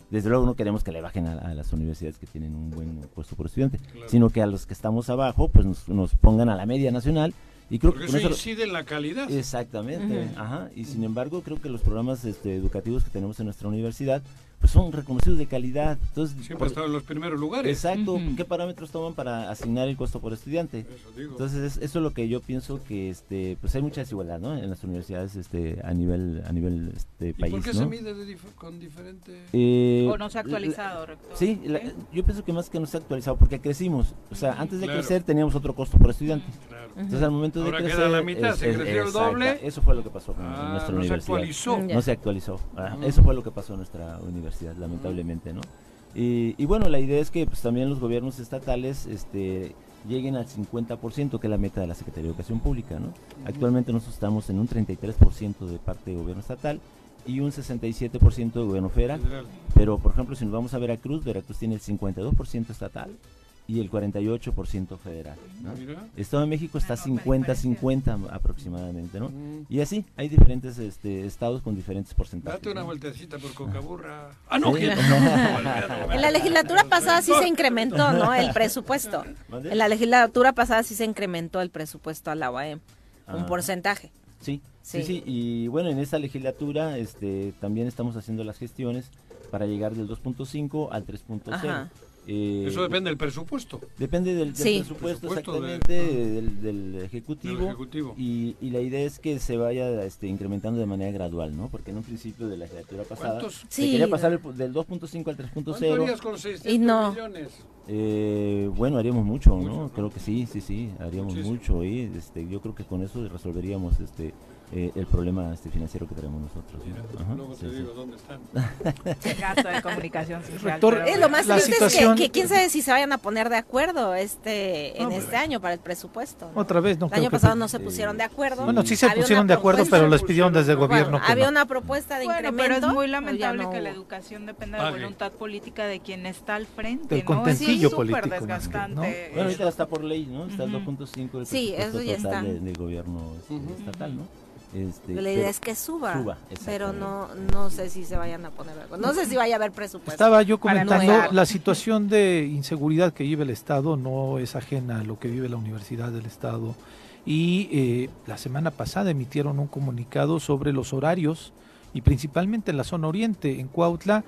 Desde luego no queremos que le bajen a, las universidades que tienen un buen costo por estudiante, sino que a los que estamos abajo, pues nos, nos pongan a la media nacional y creo Porque que eso, incide en la calidad. Exactamente, ajá. Y sin embargo, creo que los programas este, educativos que tenemos en nuestra universidad pues son reconocidos de calidad. Entonces, Siempre están en los primeros lugares. Exacto. ¿Qué parámetros toman para asignar el costo por estudiante? Entonces, eso es lo que yo pienso que este pues hay mucha desigualdad, ¿no? En las universidades este a nivel a nivel este país, ¿Y por qué se mide con diferente eh, o no se ha actualizado, Sí, yo pienso que más que no se ha actualizado porque crecimos. O sea, antes de crecer teníamos otro costo por estudiante. Entonces, al momento de crecer queda la mitad, se creció el doble. Eso fue lo que pasó con ah, nuestra universidad. Se actualizó. No se actualizó. Ah, eso fue lo que pasó en nuestra universidad lamentablemente, ¿no? Y, bueno, la idea es que pues, también los gobiernos estatales este, lleguen al 50%, que es la meta de la Secretaría de Educación Pública, ¿no? Actualmente nosotros estamos en un 33% de parte de gobierno estatal y un 67% de gobierno federal. Pero, por ejemplo, si nos vamos a Veracruz, Veracruz tiene el 52% estatal y el 48% federal. ¿no? Estado de México está 50-50 aproximadamente, ¿no? Mm. Y así, hay diferentes este, estados con diferentes porcentajes. Date una vueltecita por Cocaburra. Ah, no, En la legislatura pasada sí se incrementó, ¿no? El presupuesto. En la legislatura pasada sí se incrementó el presupuesto a la UAM, un ah. porcentaje. Sí, sí, sí, y bueno, en esta legislatura este, también estamos haciendo las gestiones para llegar del 2.5 al 3.0. Eh, Eso depende del presupuesto. Depende del, presupuesto, exactamente del, ejecutivo, Y, la idea es que se vaya este, incrementando de manera gradual, ¿no? Porque en un principio de la legislatura pasada se quería pasar del 2.5 al 3.0. con 600 y no. millones? Eh, bueno, haríamos mucho, ¿no? Creo que sí, sí, sí, haríamos mucho. y este, yo creo que con eso resolveríamos este eh, el problema este financiero que tenemos nosotros. luego te digo dónde están. gasto de comunicación social. Eh, lo más triste es que, quién sabe si se vayan a poner de acuerdo este en este año para el presupuesto. Otra vez, no. El año pasado no se pusieron de acuerdo. Bueno, sí se pusieron de acuerdo, pero les pidieron desde el gobierno. había una propuesta de incremento. Pero es muy lamentable que la educación dependa de la voluntad política de quien está al frente. Del contentillo político. desgastante. Bueno, ahorita está por ley, ¿no? Está el 2.5 del sí, eso ya está. del gobierno este, estatal, ¿no? Este, la idea es que suba, pero no no sé si se vayan a poner algo. No sé si vaya a haber presupuesto. Estaba yo comentando, la situación de inseguridad que vive el Estado no es ajena a lo que vive la Universidad del Estado. Y eh, la semana pasada emitieron un comunicado sobre los horarios y principalmente en la zona oriente, en Cuautla,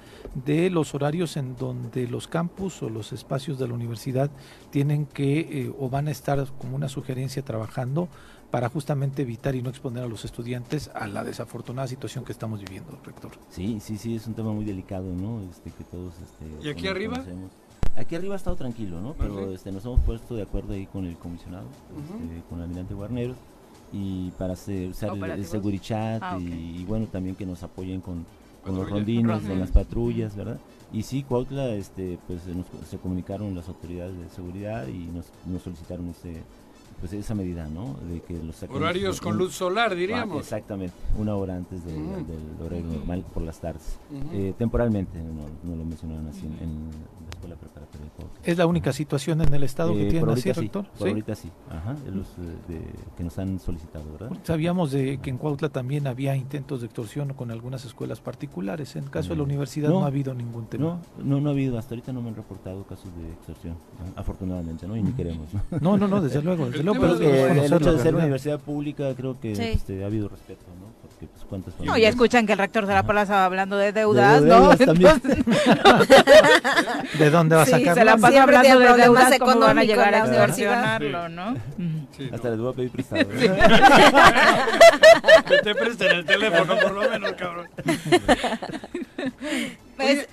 de los horarios en donde los campus o los espacios de la universidad tienen que eh, o van a estar como una sugerencia trabajando para justamente evitar y no exponer a los estudiantes a la desafortunada situación que estamos viviendo, rector. Sí, sí, sí, es un tema muy delicado, ¿no? Este, que todos, este, ¿Y aquí arriba? Aquí arriba ha estado tranquilo, ¿no? Pero este, nos hemos puesto de acuerdo ahí con el comisionado, este, con el almirante Guarneros, y para hacer, usar el, Segurichat ah, y, bueno, también que nos apoyen con, los rondines, con las patrullas, ¿verdad? Y sí, Cuautla, este, pues se comunicaron las autoridades de seguridad y nos, nos solicitaron ese pues esa medida, ¿no? De que los horarios con luz solar, diríamos. exactamente, una hora antes del horario normal por las tardes. Eh, temporalmente, no, lo mencionaron así en, la escuela preparatoria. ¿Es la única situación en el estado que eh, tiene así, rector? Por ahorita sí, Ajá, los eh, que nos han solicitado, ¿verdad? Sabíamos de que en Cuautla también había intentos de extorsión con algunas escuelas particulares. En el caso de la universidad no, ha habido ningún tema. No, no, ha habido, hasta ahorita no me han reportado casos de extorsión, afortunadamente, ¿no? Y ni queremos. No, no, no, desde luego, desde no, pero el hecho de ser una universidad pública creo que este, ha habido respeto, ¿no? Porque pues cuántas No, ya escuchan que el rector de la plaza hablando de deudas, ¿no? ¿De dónde va a sacar? se la pasa hablando de deudas, ¿cómo van a llegar a extorsionarlo, no? Hasta les voy a pedir prestado. que te presten el teléfono, por lo menos, cabrón. Pues,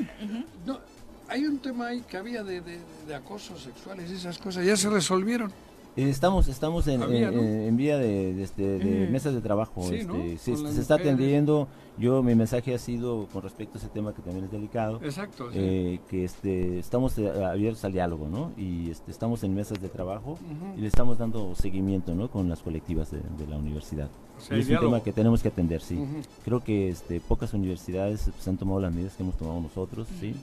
no, hay un tema ahí que había de, de, de acosos sexuales y esas cosas, ¿ya se resolvieron? Eh, estamos estamos en, en, vía de, este, de, mesas de trabajo. este, se, está atendiendo. Yo mi mensaje ha sido con respecto a ese tema que también es delicado. Exacto. Eh, que este estamos eh, abiertos al diálogo, ¿no? Y este, estamos en mesas de trabajo y le estamos dando seguimiento, ¿no? Con las colectivas de, la universidad. es un tema que tenemos que atender, sí. Creo que este, pocas universidades pues, han tomado las medidas que hemos tomado nosotros, sí.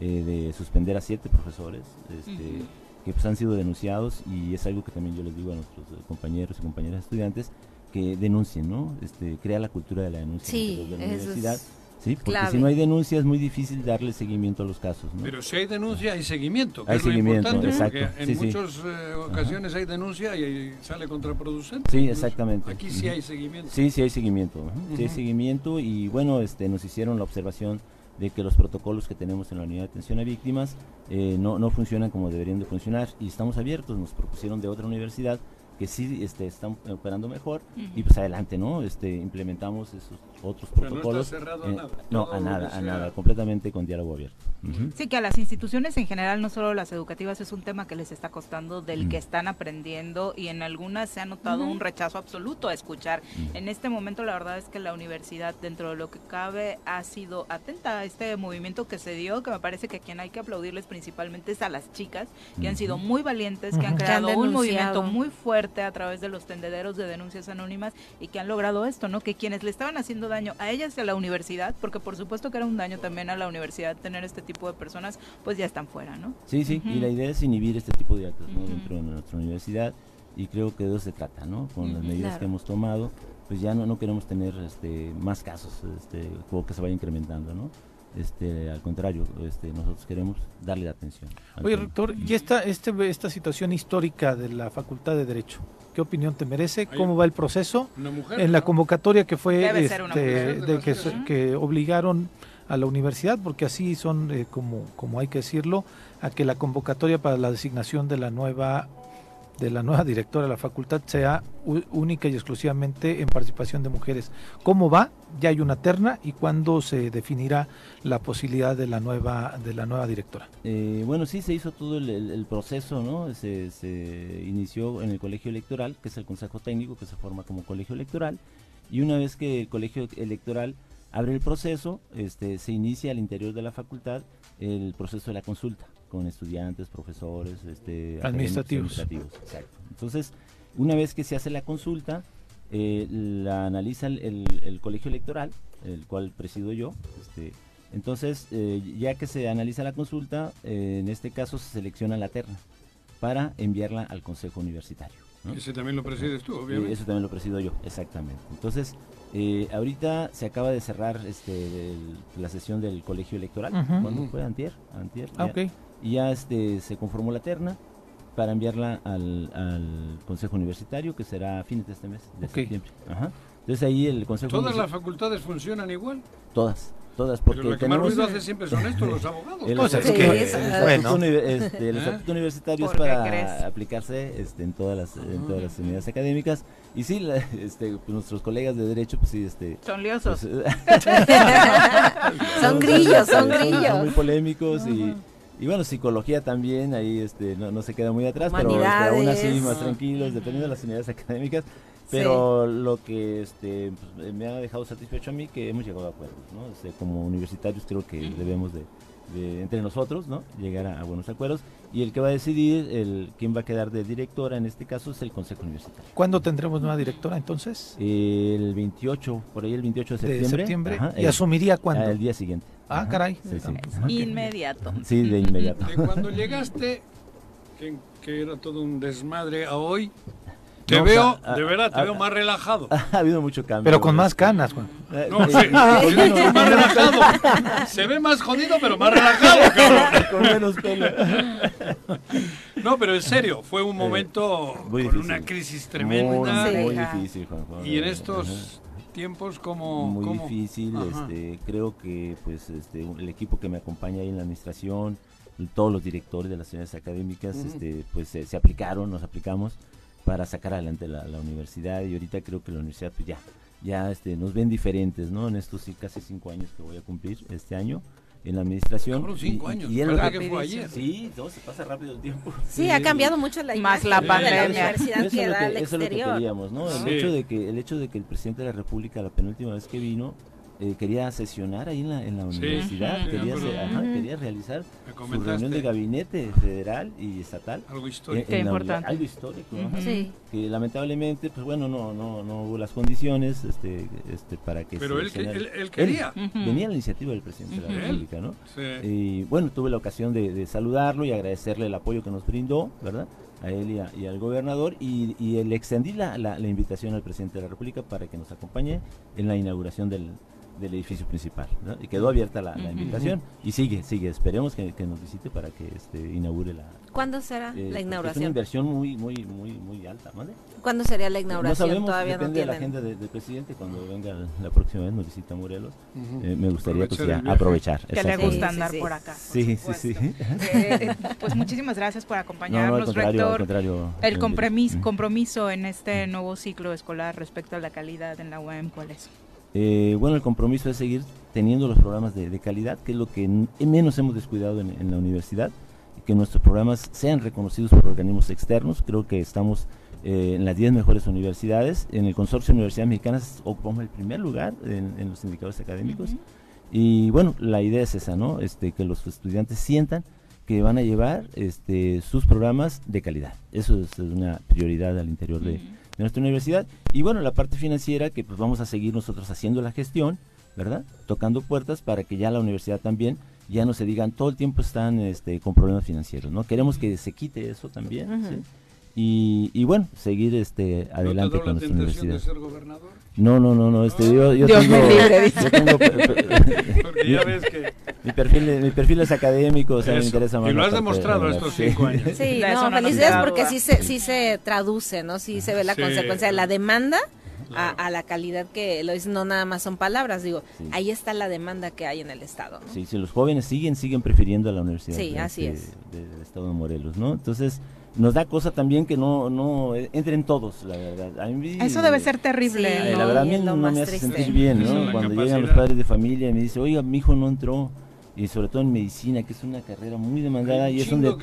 de suspender a siete profesores. Este, que pues, han sido denunciados y es algo que también yo les digo a nuestros eh, compañeros y compañeras estudiantes que denuncien, ¿no? Este, crea la cultura de la denuncia sí, de la universidad. Sí, porque si no hay denuncia es muy difícil darle seguimiento a los casos. ¿no? Pero si hay denuncia hay seguimiento, que hay es seguimiento, lo importante, exacto. en muchas eh, ocasiones hay denuncia y sale contraproducente. Sí, exactamente. Aquí sí hay seguimiento. Sí, sí hay seguimiento. Sí hay seguimiento y bueno, este, nos hicieron la observación de que los protocolos que tenemos en la unidad de atención a víctimas eh, no, no funcionan como deberían de funcionar. Y estamos abiertos, nos propusieron de otra universidad que sí este, están operando mejor y pues adelante, ¿no? Este, implementamos esos otros protocolos. No, a nada, no a nada, a nada, completamente con diálogo abierto. Sí, que a las instituciones en general, no solo las educativas, es un tema que les está costando, del que están aprendiendo y en algunas se ha notado un rechazo absoluto a escuchar. En este momento la verdad es que la universidad, dentro de lo que cabe, ha sido atenta a este movimiento que se dio, que me parece que a quien hay que aplaudirles principalmente es a las chicas, que han sido muy valientes, que han creado un movimiento muy fuerte a través de los tendederos de denuncias anónimas y que han logrado esto, ¿no? Que quienes le estaban haciendo daño a ellas y a la universidad, porque por supuesto que era un daño también a la universidad tener este tipo de personas, pues ya están fuera, ¿no? Sí, sí, y la idea es inhibir este tipo de actos dentro de nuestra universidad y creo que de eso se trata, ¿no? Con las medidas que hemos tomado, pues ya no, no queremos tener este, más casos este, o que se vaya incrementando, ¿no? Este, al contrario, este, nosotros queremos darle la atención. Oye, rector, ¿y esta, este, esta situación histórica de la Facultad de Derecho? ¿Qué opinión te merece? ¿Cómo va el proceso? en la convocatoria que fue este, de que, que, obligaron a la universidad, porque así son, eh, como, como hay que decirlo, a que la convocatoria para la designación de la nueva de la nueva directora de la facultad sea única y exclusivamente en participación de mujeres. ¿Cómo va? Ya hay una terna y cuándo se definirá la posibilidad de la nueva de la nueva directora. Eh, bueno, sí se hizo todo el, proceso, ¿no? Se, inició en el colegio electoral, que es el consejo técnico que se forma como colegio electoral y una vez que el colegio electoral abre el proceso, este, se inicia al interior de la facultad el proceso de la consulta con estudiantes, profesores, este, administrativos. Exacto. Entonces, una vez que se hace la consulta, eh, la analiza el, colegio electoral, el cual presido yo. Este, entonces, eh, ya que se analiza la consulta, eh, en este caso se selecciona la terna para enviarla al consejo universitario. Ese también lo presides tú, obviamente. Eso también lo presido yo, exactamente. Entonces, ahorita se acaba de cerrar este, la sesión del colegio electoral. ¿Cuándo fue? Antier. Antier ah, Y ya este, se conformó la terna para enviarla al, al, Consejo Universitario, que será a fines de este mes, de septiembre. Ajá. Entonces ahí el Consejo ¿Todas las facultades funcionan igual? Todas. Todas, porque Pero lo que más hace siempre son estos, los abogados. El, pues es que, el, bueno. este, el ¿Eh? estatuto universitario es para aplicarse este, en todas las en todas las unidades académicas y sí, la, este, pues nuestros colegas de derecho, pues sí, este, son liosos, pues, son grillos, son grillos, son muy polémicos y y bueno, psicología también, ahí este, no, se queda muy atrás, pero este, aún así más tranquilos, dependiendo de las unidades académicas. Pero lo que este, pues, me ha dejado satisfecho a mí que hemos llegado a acuerdos, ¿no? Este, como universitarios creo que debemos de, entre nosotros, ¿no? Llegar a, buenos acuerdos. Y el que va a decidir el quién va a quedar de directora, en este caso, es el Consejo Universitario. ¿Cuándo tendremos nueva directora entonces? el 28, por ahí el 28 de septiembre. De septiembre. ¿Y asumiría cuándo? El día siguiente. Ah, caray. Inmediato. Sí, de inmediato. De cuando llegaste, que, que, era todo un desmadre, a hoy, te veo, de verdad, te veo más relajado. Ha habido mucho cambio. Pero con más canas, Juan. Eh, no, sí, más relajado. Se ve más jodido, pero más relajado, cabrón. Con menos pelo. No, pero en serio, fue un momento con una crisis tremenda. Muy, muy difícil, Juan. Y en estos tiempos como muy difícil este creo que pues este el equipo que me acompaña ahí en la administración todos los directores de las unidades académicas este pues se, aplicaron nos aplicamos para sacar adelante la, universidad y ahorita creo que la universidad pues ya ya este nos ven diferentes no en estos casi cinco años que voy a cumplir este año en la administración. cinco años. Y, que fue ayer? Sí, todo se pasa rápido el tiempo. Sí, ha cambiado mucho la Más la pandemia. De la universidad eso, es lo que, eso es lo que queríamos, ¿no? El, hecho de que, el hecho de que el presidente de la República, la penúltima vez que vino, eh, quería sesionar ahí en la, en la universidad, quería, quería, realizar su reunión de gabinete federal y estatal. Algo histórico. importante. algo histórico, que lamentablemente, pues bueno, no, no, no hubo las condiciones este, este, para que Pero él, él, quería. Venía la iniciativa del presidente de la República, ¿no? Y bueno, tuve la ocasión de, saludarlo y agradecerle el apoyo que nos brindó, ¿verdad? a él y, al gobernador y, y le extendí la, la, invitación al presidente de la República para que nos acompañe en la inauguración del, del edificio principal. Y quedó abierta la, invitación y sigue, sigue. Esperemos que, nos visite para que este, inaugure la. ¿Cuándo será eh, la inauguración? Es una inversión muy, muy, muy, muy alta. ¿vale? ¿Cuándo sería la inauguración? No sabemos, Todavía depende de la agenda del presidente. Cuando venga la próxima vez nos visita Morelos, eh, me gustaría pues, aprovechar. Que le gusta andar por acá. sí, sí, sí. Eh, pues muchísimas gracias por acompañarnos, rector. el compromiso, compromiso en este nuevo ciclo escolar respecto a la calidad en la UAM, ¿cuál es? Eh, bueno, el compromiso es seguir teniendo los programas de, calidad, que es lo que menos hemos descuidado en, la universidad, que nuestros programas sean reconocidos por organismos externos. Creo que estamos eh, en las 10 mejores universidades. En el consorcio de universidades mexicanas ocupamos el primer lugar en, los indicadores académicos. Y bueno, la idea es esa, ¿no? Este, que los estudiantes sientan que van a llevar este, sus programas de calidad. Eso es una prioridad al interior de de nuestra universidad. Y bueno, la parte financiera que pues vamos a seguir nosotros haciendo la gestión, ¿verdad? Tocando puertas para que ya la universidad también ya no se digan todo el tiempo están este, con problemas financieros, ¿no? Queremos que se quite eso también, ¿sí? Y, y, bueno, seguir este adelante con nuestra universidad. De ser gobernador? No, no, no, no, este, yo, yo Dios tengo, me libre, yo tengo Porque ya ves que mi perfil, mi perfil es académico, o sea, me interesa más. Y lo has demostrado estos cinco años. Sí, no, felicidades porque sí se, sí se traduce, ¿no? Sí se ve la consecuencia de la demanda a, a, la calidad que lo dicen, no nada más son palabras, digo, ahí está la demanda que hay en el Estado. ¿no? Sí, si los jóvenes siguen, siguen prefiriendo a la universidad. Sí, así es. del Estado de Morelos, ¿no? Entonces, nos da cosa también que no, no entren todos, la verdad. Eso debe ser terrible. la verdad a mí no me hace sentir bien, ¿no? Cuando llegan los padres de familia y me dicen, oiga, mi hijo no entró y sobre todo en medicina, que es una carrera muy demandada y es donde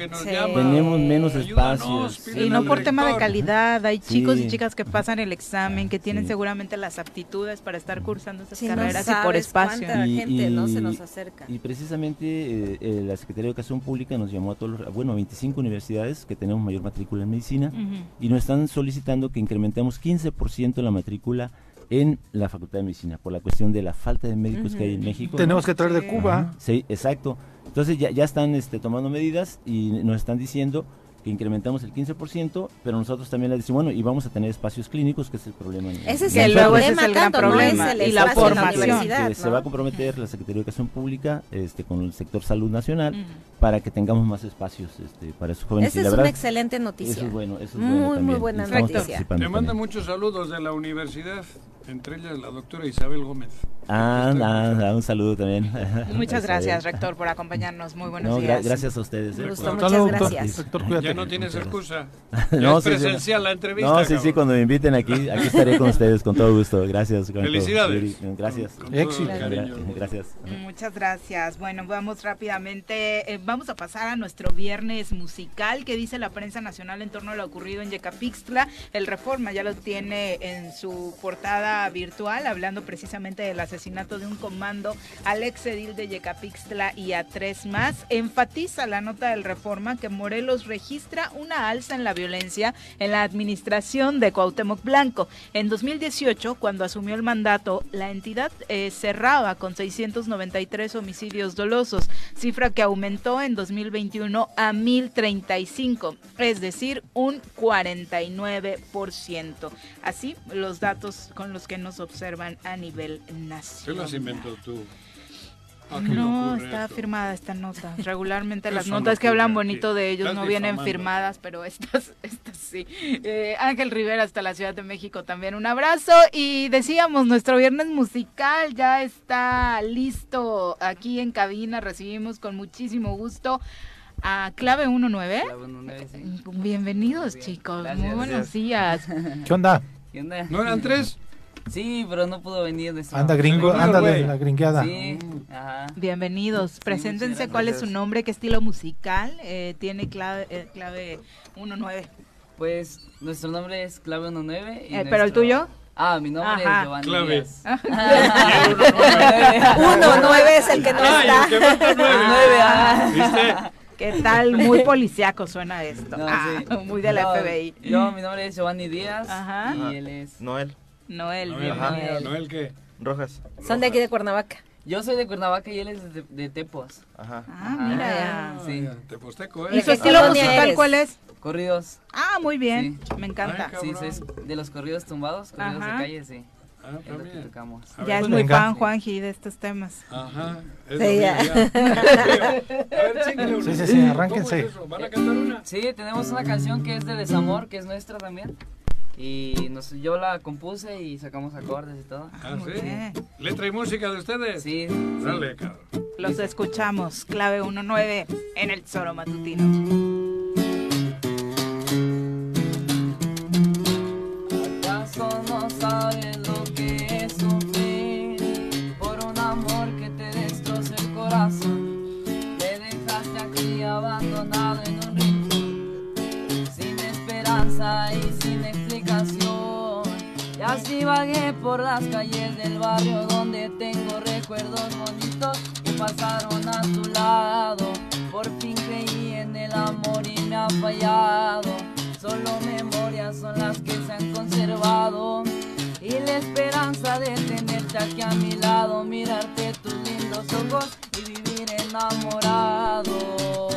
tenemos menos espacios. Y no por tema de calidad, hay chicos y chicas que pasan el examen, que tienen seguramente las aptitudes para estar cursando esas carreras y por espacio. Y, gente no se nos acerca. Y precisamente eh, eh, la Secretaría de Educación Pública nos llamó a todos los, bueno, 25 universidades que tenemos mayor matrícula en medicina y nos están solicitando que incrementemos 15% la matrícula en la Facultad de Medicina por la cuestión de la falta de médicos que hay en México. Tenemos que traer de Cuba. Sí, exacto. Entonces ya, ya están este, tomando medidas y nos están diciendo que incrementamos el 15%, pero nosotros también le decimos, bueno, y vamos a tener espacios clínicos, que es el problema. Ese es el, problema, el gran problema. y la formación. Que se va a comprometer la Secretaría de Educación Pública este, con el sector salud nacional para que tengamos más espacios este, para esos jóvenes. Esa es una excelente noticia. Eso es bueno, eso es muy, bueno muy buena noticia. Le manda muchos saludos de la universidad entre ellas la doctora Isabel Gómez. Ah, un saludo también. Muchas gracias, rector, por acompañarnos. Muy buenos días. gracias a ustedes. ¿eh? muchas gracias. ya no tienes excusa. no, es presencial la entrevista. No, sí, sí, cuando me inviten aquí, aquí estaré con ustedes con todo gusto. Gracias. Felicidades. Gracias. Éxito. Gracias. Muchas gracias. Bueno, vamos rápidamente. Eh, vamos a pasar a nuestro viernes musical. que dice la prensa nacional en torno a lo ocurrido en Yecapixtla? El Reforma ya lo tiene en su portada virtual hablando precisamente del asesinato de un comando al ex edil de Yecapixtla y a tres más. Enfatiza la nota del Reforma que Morelos registra una alza en la violencia en la administración de Cuauhtémoc Blanco. En 2018, cuando asumió el mandato, la entidad eh, cerraba con 693 homicidios dolosos, cifra que aumentó en 2021 a 1035, es decir, un 49%. Así, los datos con los que nos observan a nivel nacional. ¿Qué las inventó tú? no, está firmada esta nota. Regularmente las notas que hablan bonito de ellos no vienen firmadas, pero estas, estas sí. Eh, Ángel Rivera hasta la Ciudad de México también. Un abrazo y decíamos, nuestro viernes musical ya está listo aquí en cabina. Recibimos con muchísimo gusto a Clave 19. Bienvenidos chicos, muy buenos días. ¿Qué onda? ¿Qué onda? ¿No eran tres? Sí, pero no pudo venir de Anda gringo, anda de la gringueada. Sí, ajá. Bienvenidos. Preséntense cuál es su nombre, qué estilo musical eh, tiene clave, eh, clave 19. Pues nuestro nombre es clave 19. Y eh, ¿Pero el tuyo? Ah, mi nombre es Giovanni clave. Díaz. 19 es el que no está. El que 9, ah. ¿Viste? ¿Qué tal? Muy policiaco suena esto. No, ah, sí. Muy de la FBI. Yo, mi nombre es Giovanni Díaz Ajá. y él es... Noel. Noel, Noel, Noel, qué? Rojas. Son de aquí de Cuernavaca. Yo soy de Cuernavaca y él es de, de Tepos. Ajá. Ah, mira. Sí. Teposteco, ¿eh? ¿Y su estilo musical cuál es? Corridos. Ah, muy bien. Me encanta. sí, es de los corridos tumbados, corridos de calle, sí. Ah, es lo que tocamos. ya es muy fan, Juanji, de estos temas. Ajá. sí, ya. A ver, sí, sí, sí, arránquense. ¿Van a cantar una? Sí, tenemos una canción que es de desamor, que es nuestra también. Y nos, yo la compuse y sacamos acordes y todo. Ah, ¿sí? ¿Letra y música de ustedes? Sí. Dale, cabrón. Los escuchamos, clave 19 en el Zoro Matutino. Vagué por las calles del barrio donde tengo recuerdos bonitos que pasaron a tu lado. Por fin creí en el amor y me ha fallado. Solo memorias son las que se han conservado. Y la esperanza de tenerte aquí a mi lado, mirarte tus lindos ojos y vivir enamorado.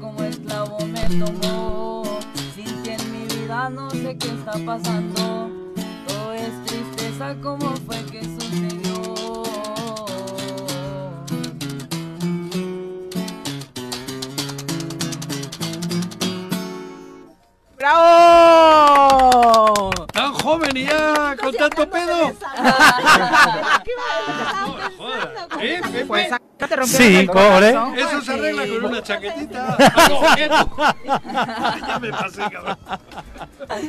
como esclavo me tomó. Sin ti en mi vida no sé qué está pasando. Todo es tristeza como fue que sucedió. ¡Bravo! Tan joven y ya con tanto pedo. Pues te Sí, cobre. Eso se arregla con una chaquetita. ya me pasé, cabrón.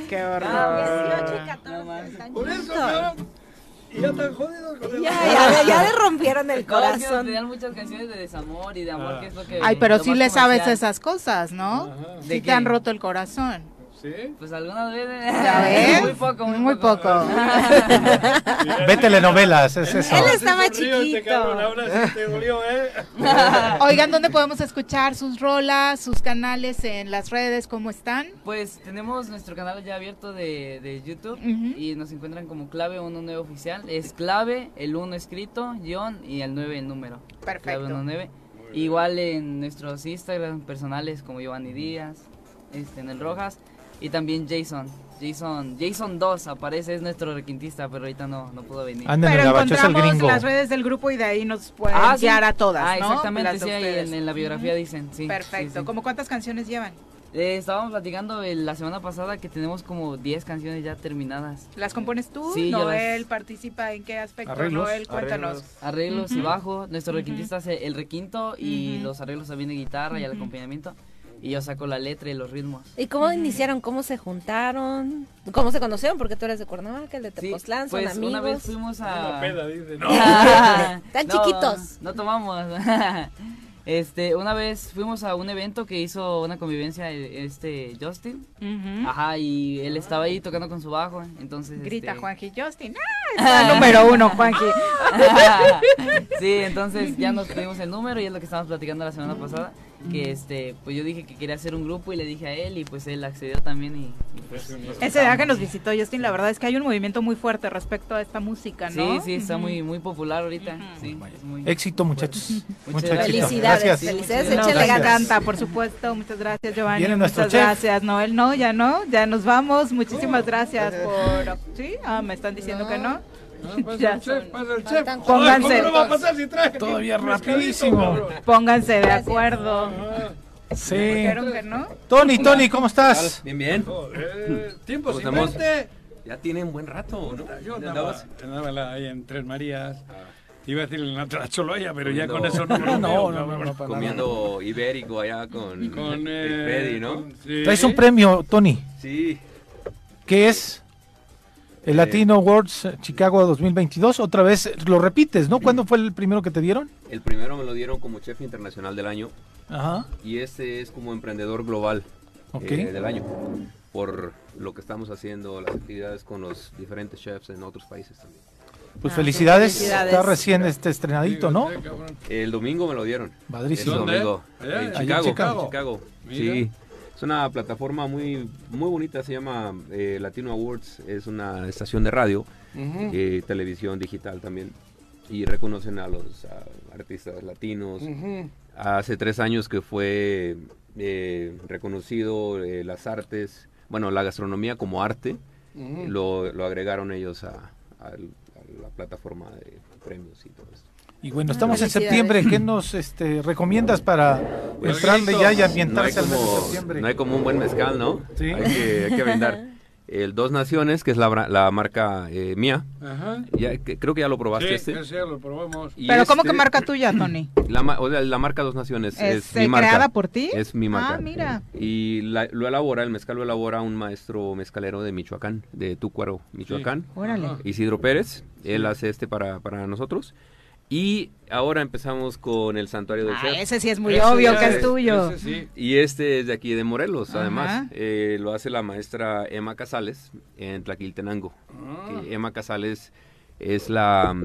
Qué horror. Ah, 18 y 14 Por eso, cabrón. Y ya están jodidos con el Ya, ya, ya le rompieron el No, es que nos corazón. tenían muchas canciones de desamor y de amor, que es lo que. Ay, pero sí le sabes esas cosas, ¿no? ¿De Sí te qué? han roto el corazón. ¿Sí? Pues algunas veces. ¿Ya ves? Muy poco, muy, Muy poco. Ve telenovelas, es eso. Él estaba este chiquito. ¿eh? Oigan, ¿dónde podemos escuchar sus rolas, sus canales en las redes? ¿Cómo están? Pues tenemos nuestro canal ya abierto de, de YouTube Ujú. y nos encuentran como clave 19 oficial. Es clave, el 1 escrito, guion y el 9 en número. Perfecto. Clave 19. Igual en nuestros Instagram personales como Giovanni Díaz, este, en el Rojas y también Jason. Jason, Jason 2 aparece, es nuestro requintista, pero ahorita no, no pudo venir. Pero encontramos gringo. las redes del grupo y de ahí nos pueden Ah, sí. a todas, Ah, ¿no? exactamente, sí, ahí en, en la biografía dicen, sí. Perfecto. sí, sí. ¿Cómo cuántas canciones llevan? Eh, estábamos platicando el- la semana pasada que tenemos como 10 canciones ya terminadas. ¿Las compones tú? Sí, Noel las- participa en qué aspecto? Arreglos. Noel, cuéntanos. Arreglos y Ujú. bajo. Nuestro requintista hace el requinto y los arreglos también de guitarra y el acompañamiento. Y yo saco la letra y los ritmos. ¿Y cómo iniciaron? ¿Cómo se juntaron? ¿Cómo se conocieron? Porque tú eres de Cuernavaca, el de Sí, Tepoztlán, son pues una vez amigos. fuimos Una a... peda, dice. No. Están No, chiquitos. No tomamos. Este, una vez fuimos a un evento que hizo una convivencia eh, este Justin. Ujú. Ajá, y él estaba ahí tocando con su bajo, entonces Grita este, Juanji Justin. ¡Ah! El número uno, Juanji. sí, entonces ya nos pedimos el número y es lo que estábamos platicando la semana pasada. Que este, pues yo dije que quería hacer un grupo y le dije a él y pues él accedió también y, y, pues, Ese día que nos visitó Justin, la verdad es que hay un movimiento muy fuerte respecto a esta música, ¿no? Sí, sí, está muy, muy popular ahorita. Sí, muy- Éxito, muchachos. Muchas. Felicidades, Gracias. felicidades, échale encanta, por supuesto. Muchas gracias, Giovanni. Viene nuestro Muchas chef. gracias, Noel. No, ya no, ya nos vamos. Muchísimas gracias por... ¿Sí? Ah, me están diciendo que no. Ah, pasa el chef, pasa el chef. Pónganse. ¿Cómo no va a pasar si traje? Todavía rapidísimo. Pónganse de acuerdo. Sí. ¿Dijeron que no? Tony, Tony, ¿cómo estás? Bien, bien. Joder, tiempo ¿Cómo sin estamos? verte. Ya tiene un buen rato, ¿no? Yo ¿Dónde andaba, ahí en Tres Marías. Iba a decir en la Tracholoya, pero ya con eso no me lo No, no, no, no, Comiendo ibérico allá con, Con, eh, Freddy, ¿no? Traes un premio, Tony, Sí. que es el Latino Awards eh, Chicago 2022. Otra vez eh, lo repites, ¿no? ¿Cuándo fue el primero que te dieron? El primero me lo dieron como chef internacional del año Ajá. y este es como emprendedor global eh, del año por lo que estamos haciendo, las actividades con los diferentes chefs en otros países también. Pues Ah, felicidades. felicidades. Está recién este estrenadito, ¿no? Sí, cabrón. El domingo me lo dieron. Padrísimo. El domingo. Allá, en allá en Chicago. Chicago. Chicago. Mira. Sí. Es una plataforma muy muy bonita, se llama eh, Latino Awards, es una estación de radio, eh, televisión digital también, y reconocen a los a artistas latinos. Hace tres años que fue eh, reconocido las artes, bueno, la gastronomía como arte, lo, lo agregaron ellos a, a- a la plataforma de premios y todo esto. Y bueno, estamos en septiembre. ¿Qué nos este, recomiendas para Pues, entrarle ya y No hay, ambientarse al mes de como, septiembre? no hay como un buen mezcal, ¿no? Sí. Hay que, hay que brindar. El Dos Naciones, que es la, bra- la marca eh, mía. Ajá. Ya, que- creo que ya lo probaste Sí, este. ya lo probamos. Y Pero ¿cómo este- que marca tuya, Tony? La, ma- o sea, la marca Dos Naciones es, ¿Es mi eh, marca. creada por ti? Es mi marca. Ah, mira. Y la- lo elabora, el mezcal lo elabora un maestro mezcalero de Michoacán, de Túcuaro, Michoacán. Órale. Ajá. Isidro Pérez, él hace este para, para nosotros. Y ahora empezamos con el Santuario del Ah, ese sí es muy Ese obvio que es tuyo. ese sí. Y este es de aquí de Morelos, Ajá. además. Eh, lo hace la maestra Emma Casales en Tlaquiltenango. Ah. Emma Casales es la,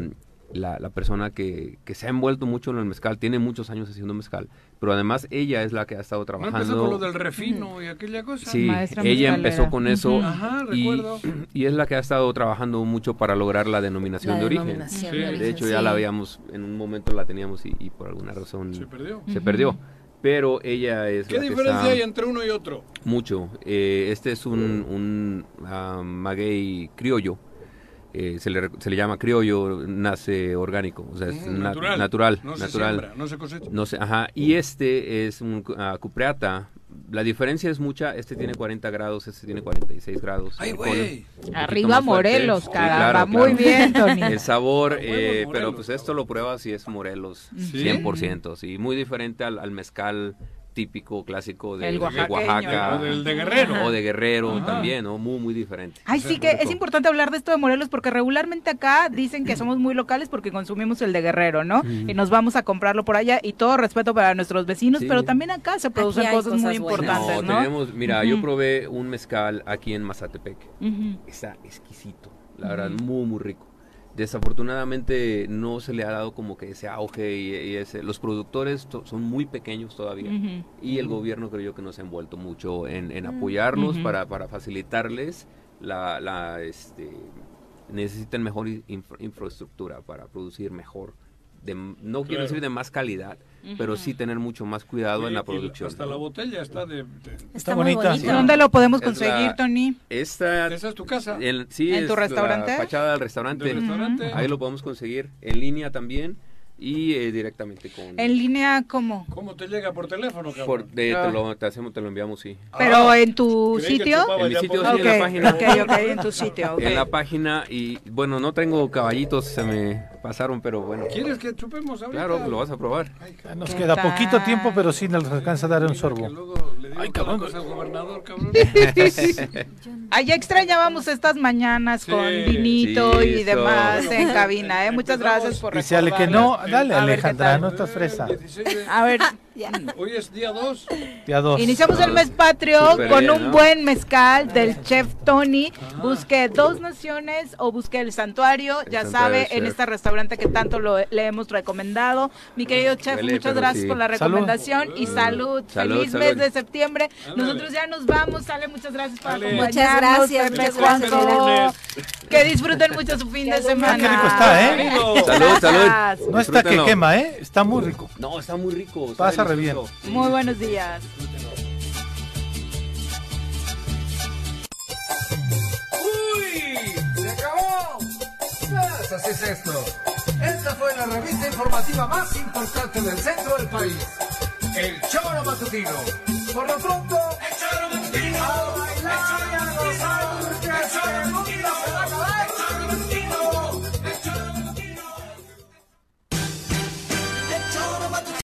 la, la persona que, que se ha envuelto mucho en el mezcal, tiene muchos años haciendo mezcal, pero además ella es la que ha estado Bueno, trabajando. empezó con lo del refino y aquella cosa. Sí, Maestra ella mezcalera. empezó con eso. Ajá, y, recuerdo. y es la que ha estado trabajando mucho para lograr la denominación La de origen. Sí. de De origen, De hecho, ya la habíamos, en un momento la teníamos y, y por alguna razón Se perdió. se perdió. Pero ella es ¿Qué la que diferencia está- hay entre uno y otro? mucho. Eh, este es un, un ah, maguey criollo. Eh, se, le, se le llama criollo, nace orgánico, o sea, es Mm, na- natural. natural. No se natural. siembra, no se cosecha. No sé, ajá. Y este es un ah, cupreata la diferencia es mucha. Este tiene 40 grados, este tiene 46 grados. ¡Ay, güey! Arriba Morelos, caramba. Muy bien, Tony. El sabor, eh, pero pues esto lo pruebas y es Morelos, 100%. Sí, muy diferente al, al mezcal típico, clásico de, de Oaxaca. O del de Guerrero. O de Guerrero también, ¿no? Muy, muy diferente. Ay, sí que es importante hablar de esto de Morelos porque regularmente acá dicen que somos muy locales porque consumimos el de Guerrero, ¿no? Y nos vamos a comprarlo por allá y todo respeto para nuestros vecinos, pero también acá se producen cosas, muy importantes, ¿no? Tenemos, mira, yo probé un mezcal aquí en Mazatepec. Está exquisito, la verdad, muy, muy rico desafortunadamente no se le ha dado como que ese auge y, ese, los productores son muy pequeños todavía. Y el gobierno creo yo que no se ha envuelto mucho en, en apoyarlos para, para facilitarles la, la este, necesitan mejor infraestructura para producir mejor de, no quiero decir de más calidad pero sí tener mucho más cuidado en la producción. Hasta la botella está de... Está, bonita. ¿Dónde lo podemos conseguir, Tony? Esta, ¿Esa es tu casa? sí, ¿En tu restaurante? La fachada del restaurante. Ahí lo podemos conseguir en línea también y eh, directamente con... ¿En línea cómo? ¿Cómo te llega? ¿Por teléfono, cabrón? Por, te, lo, te, hacemos, te lo enviamos, sí. ¿Pero en tu sitio? En mi sitio, sí, en la página. Ok, ok, en tu sitio, okay. En la página y, bueno, no tengo caballitos, se me pasaron, pero bueno. ¿Quieres que chupemos ahorita? Claro, lo vas a probar. Nos queda poquito tiempo, pero sí nos alcanza a dar un sorbo. Ay, cabrón. Al gobernador, cabrón. Allá extrañábamos estas mañanas con vinito y demás en cabina, ¿eh? Muchas gracias por Dice que no, dale Alejandra, no estás fresa. A ver, Hoy es día 2. Día 2. Iniciamos el mes patrio con un buen mezcal del chef Tony. Busque Dos Naciones o busque El Santuario, ya sabe, en este restaurante que tanto lo, le hemos recomendado. Mi querido chef, muchas gracias por la recomendación y salud. Feliz mes de septiembre. Nosotros ya nos vamos. Sale, muchas gracias por acompañarnos. Muchas gracias. Que disfruten mucho su fin de semana. Qué rico está, ¿eh? Salud, salud. No está que quema, ¿eh? Está muy rico. No, está muy rico. Pasa re bien. Muy buenos días. ¡Uy! ¡Se acabó! Pues así es esto. Esta fue la revista informativa más importante del centro del país. El Choro Matutino. Por lo pronto, el Choro Matutino. A bailar y a gozar, el Choro Matutino.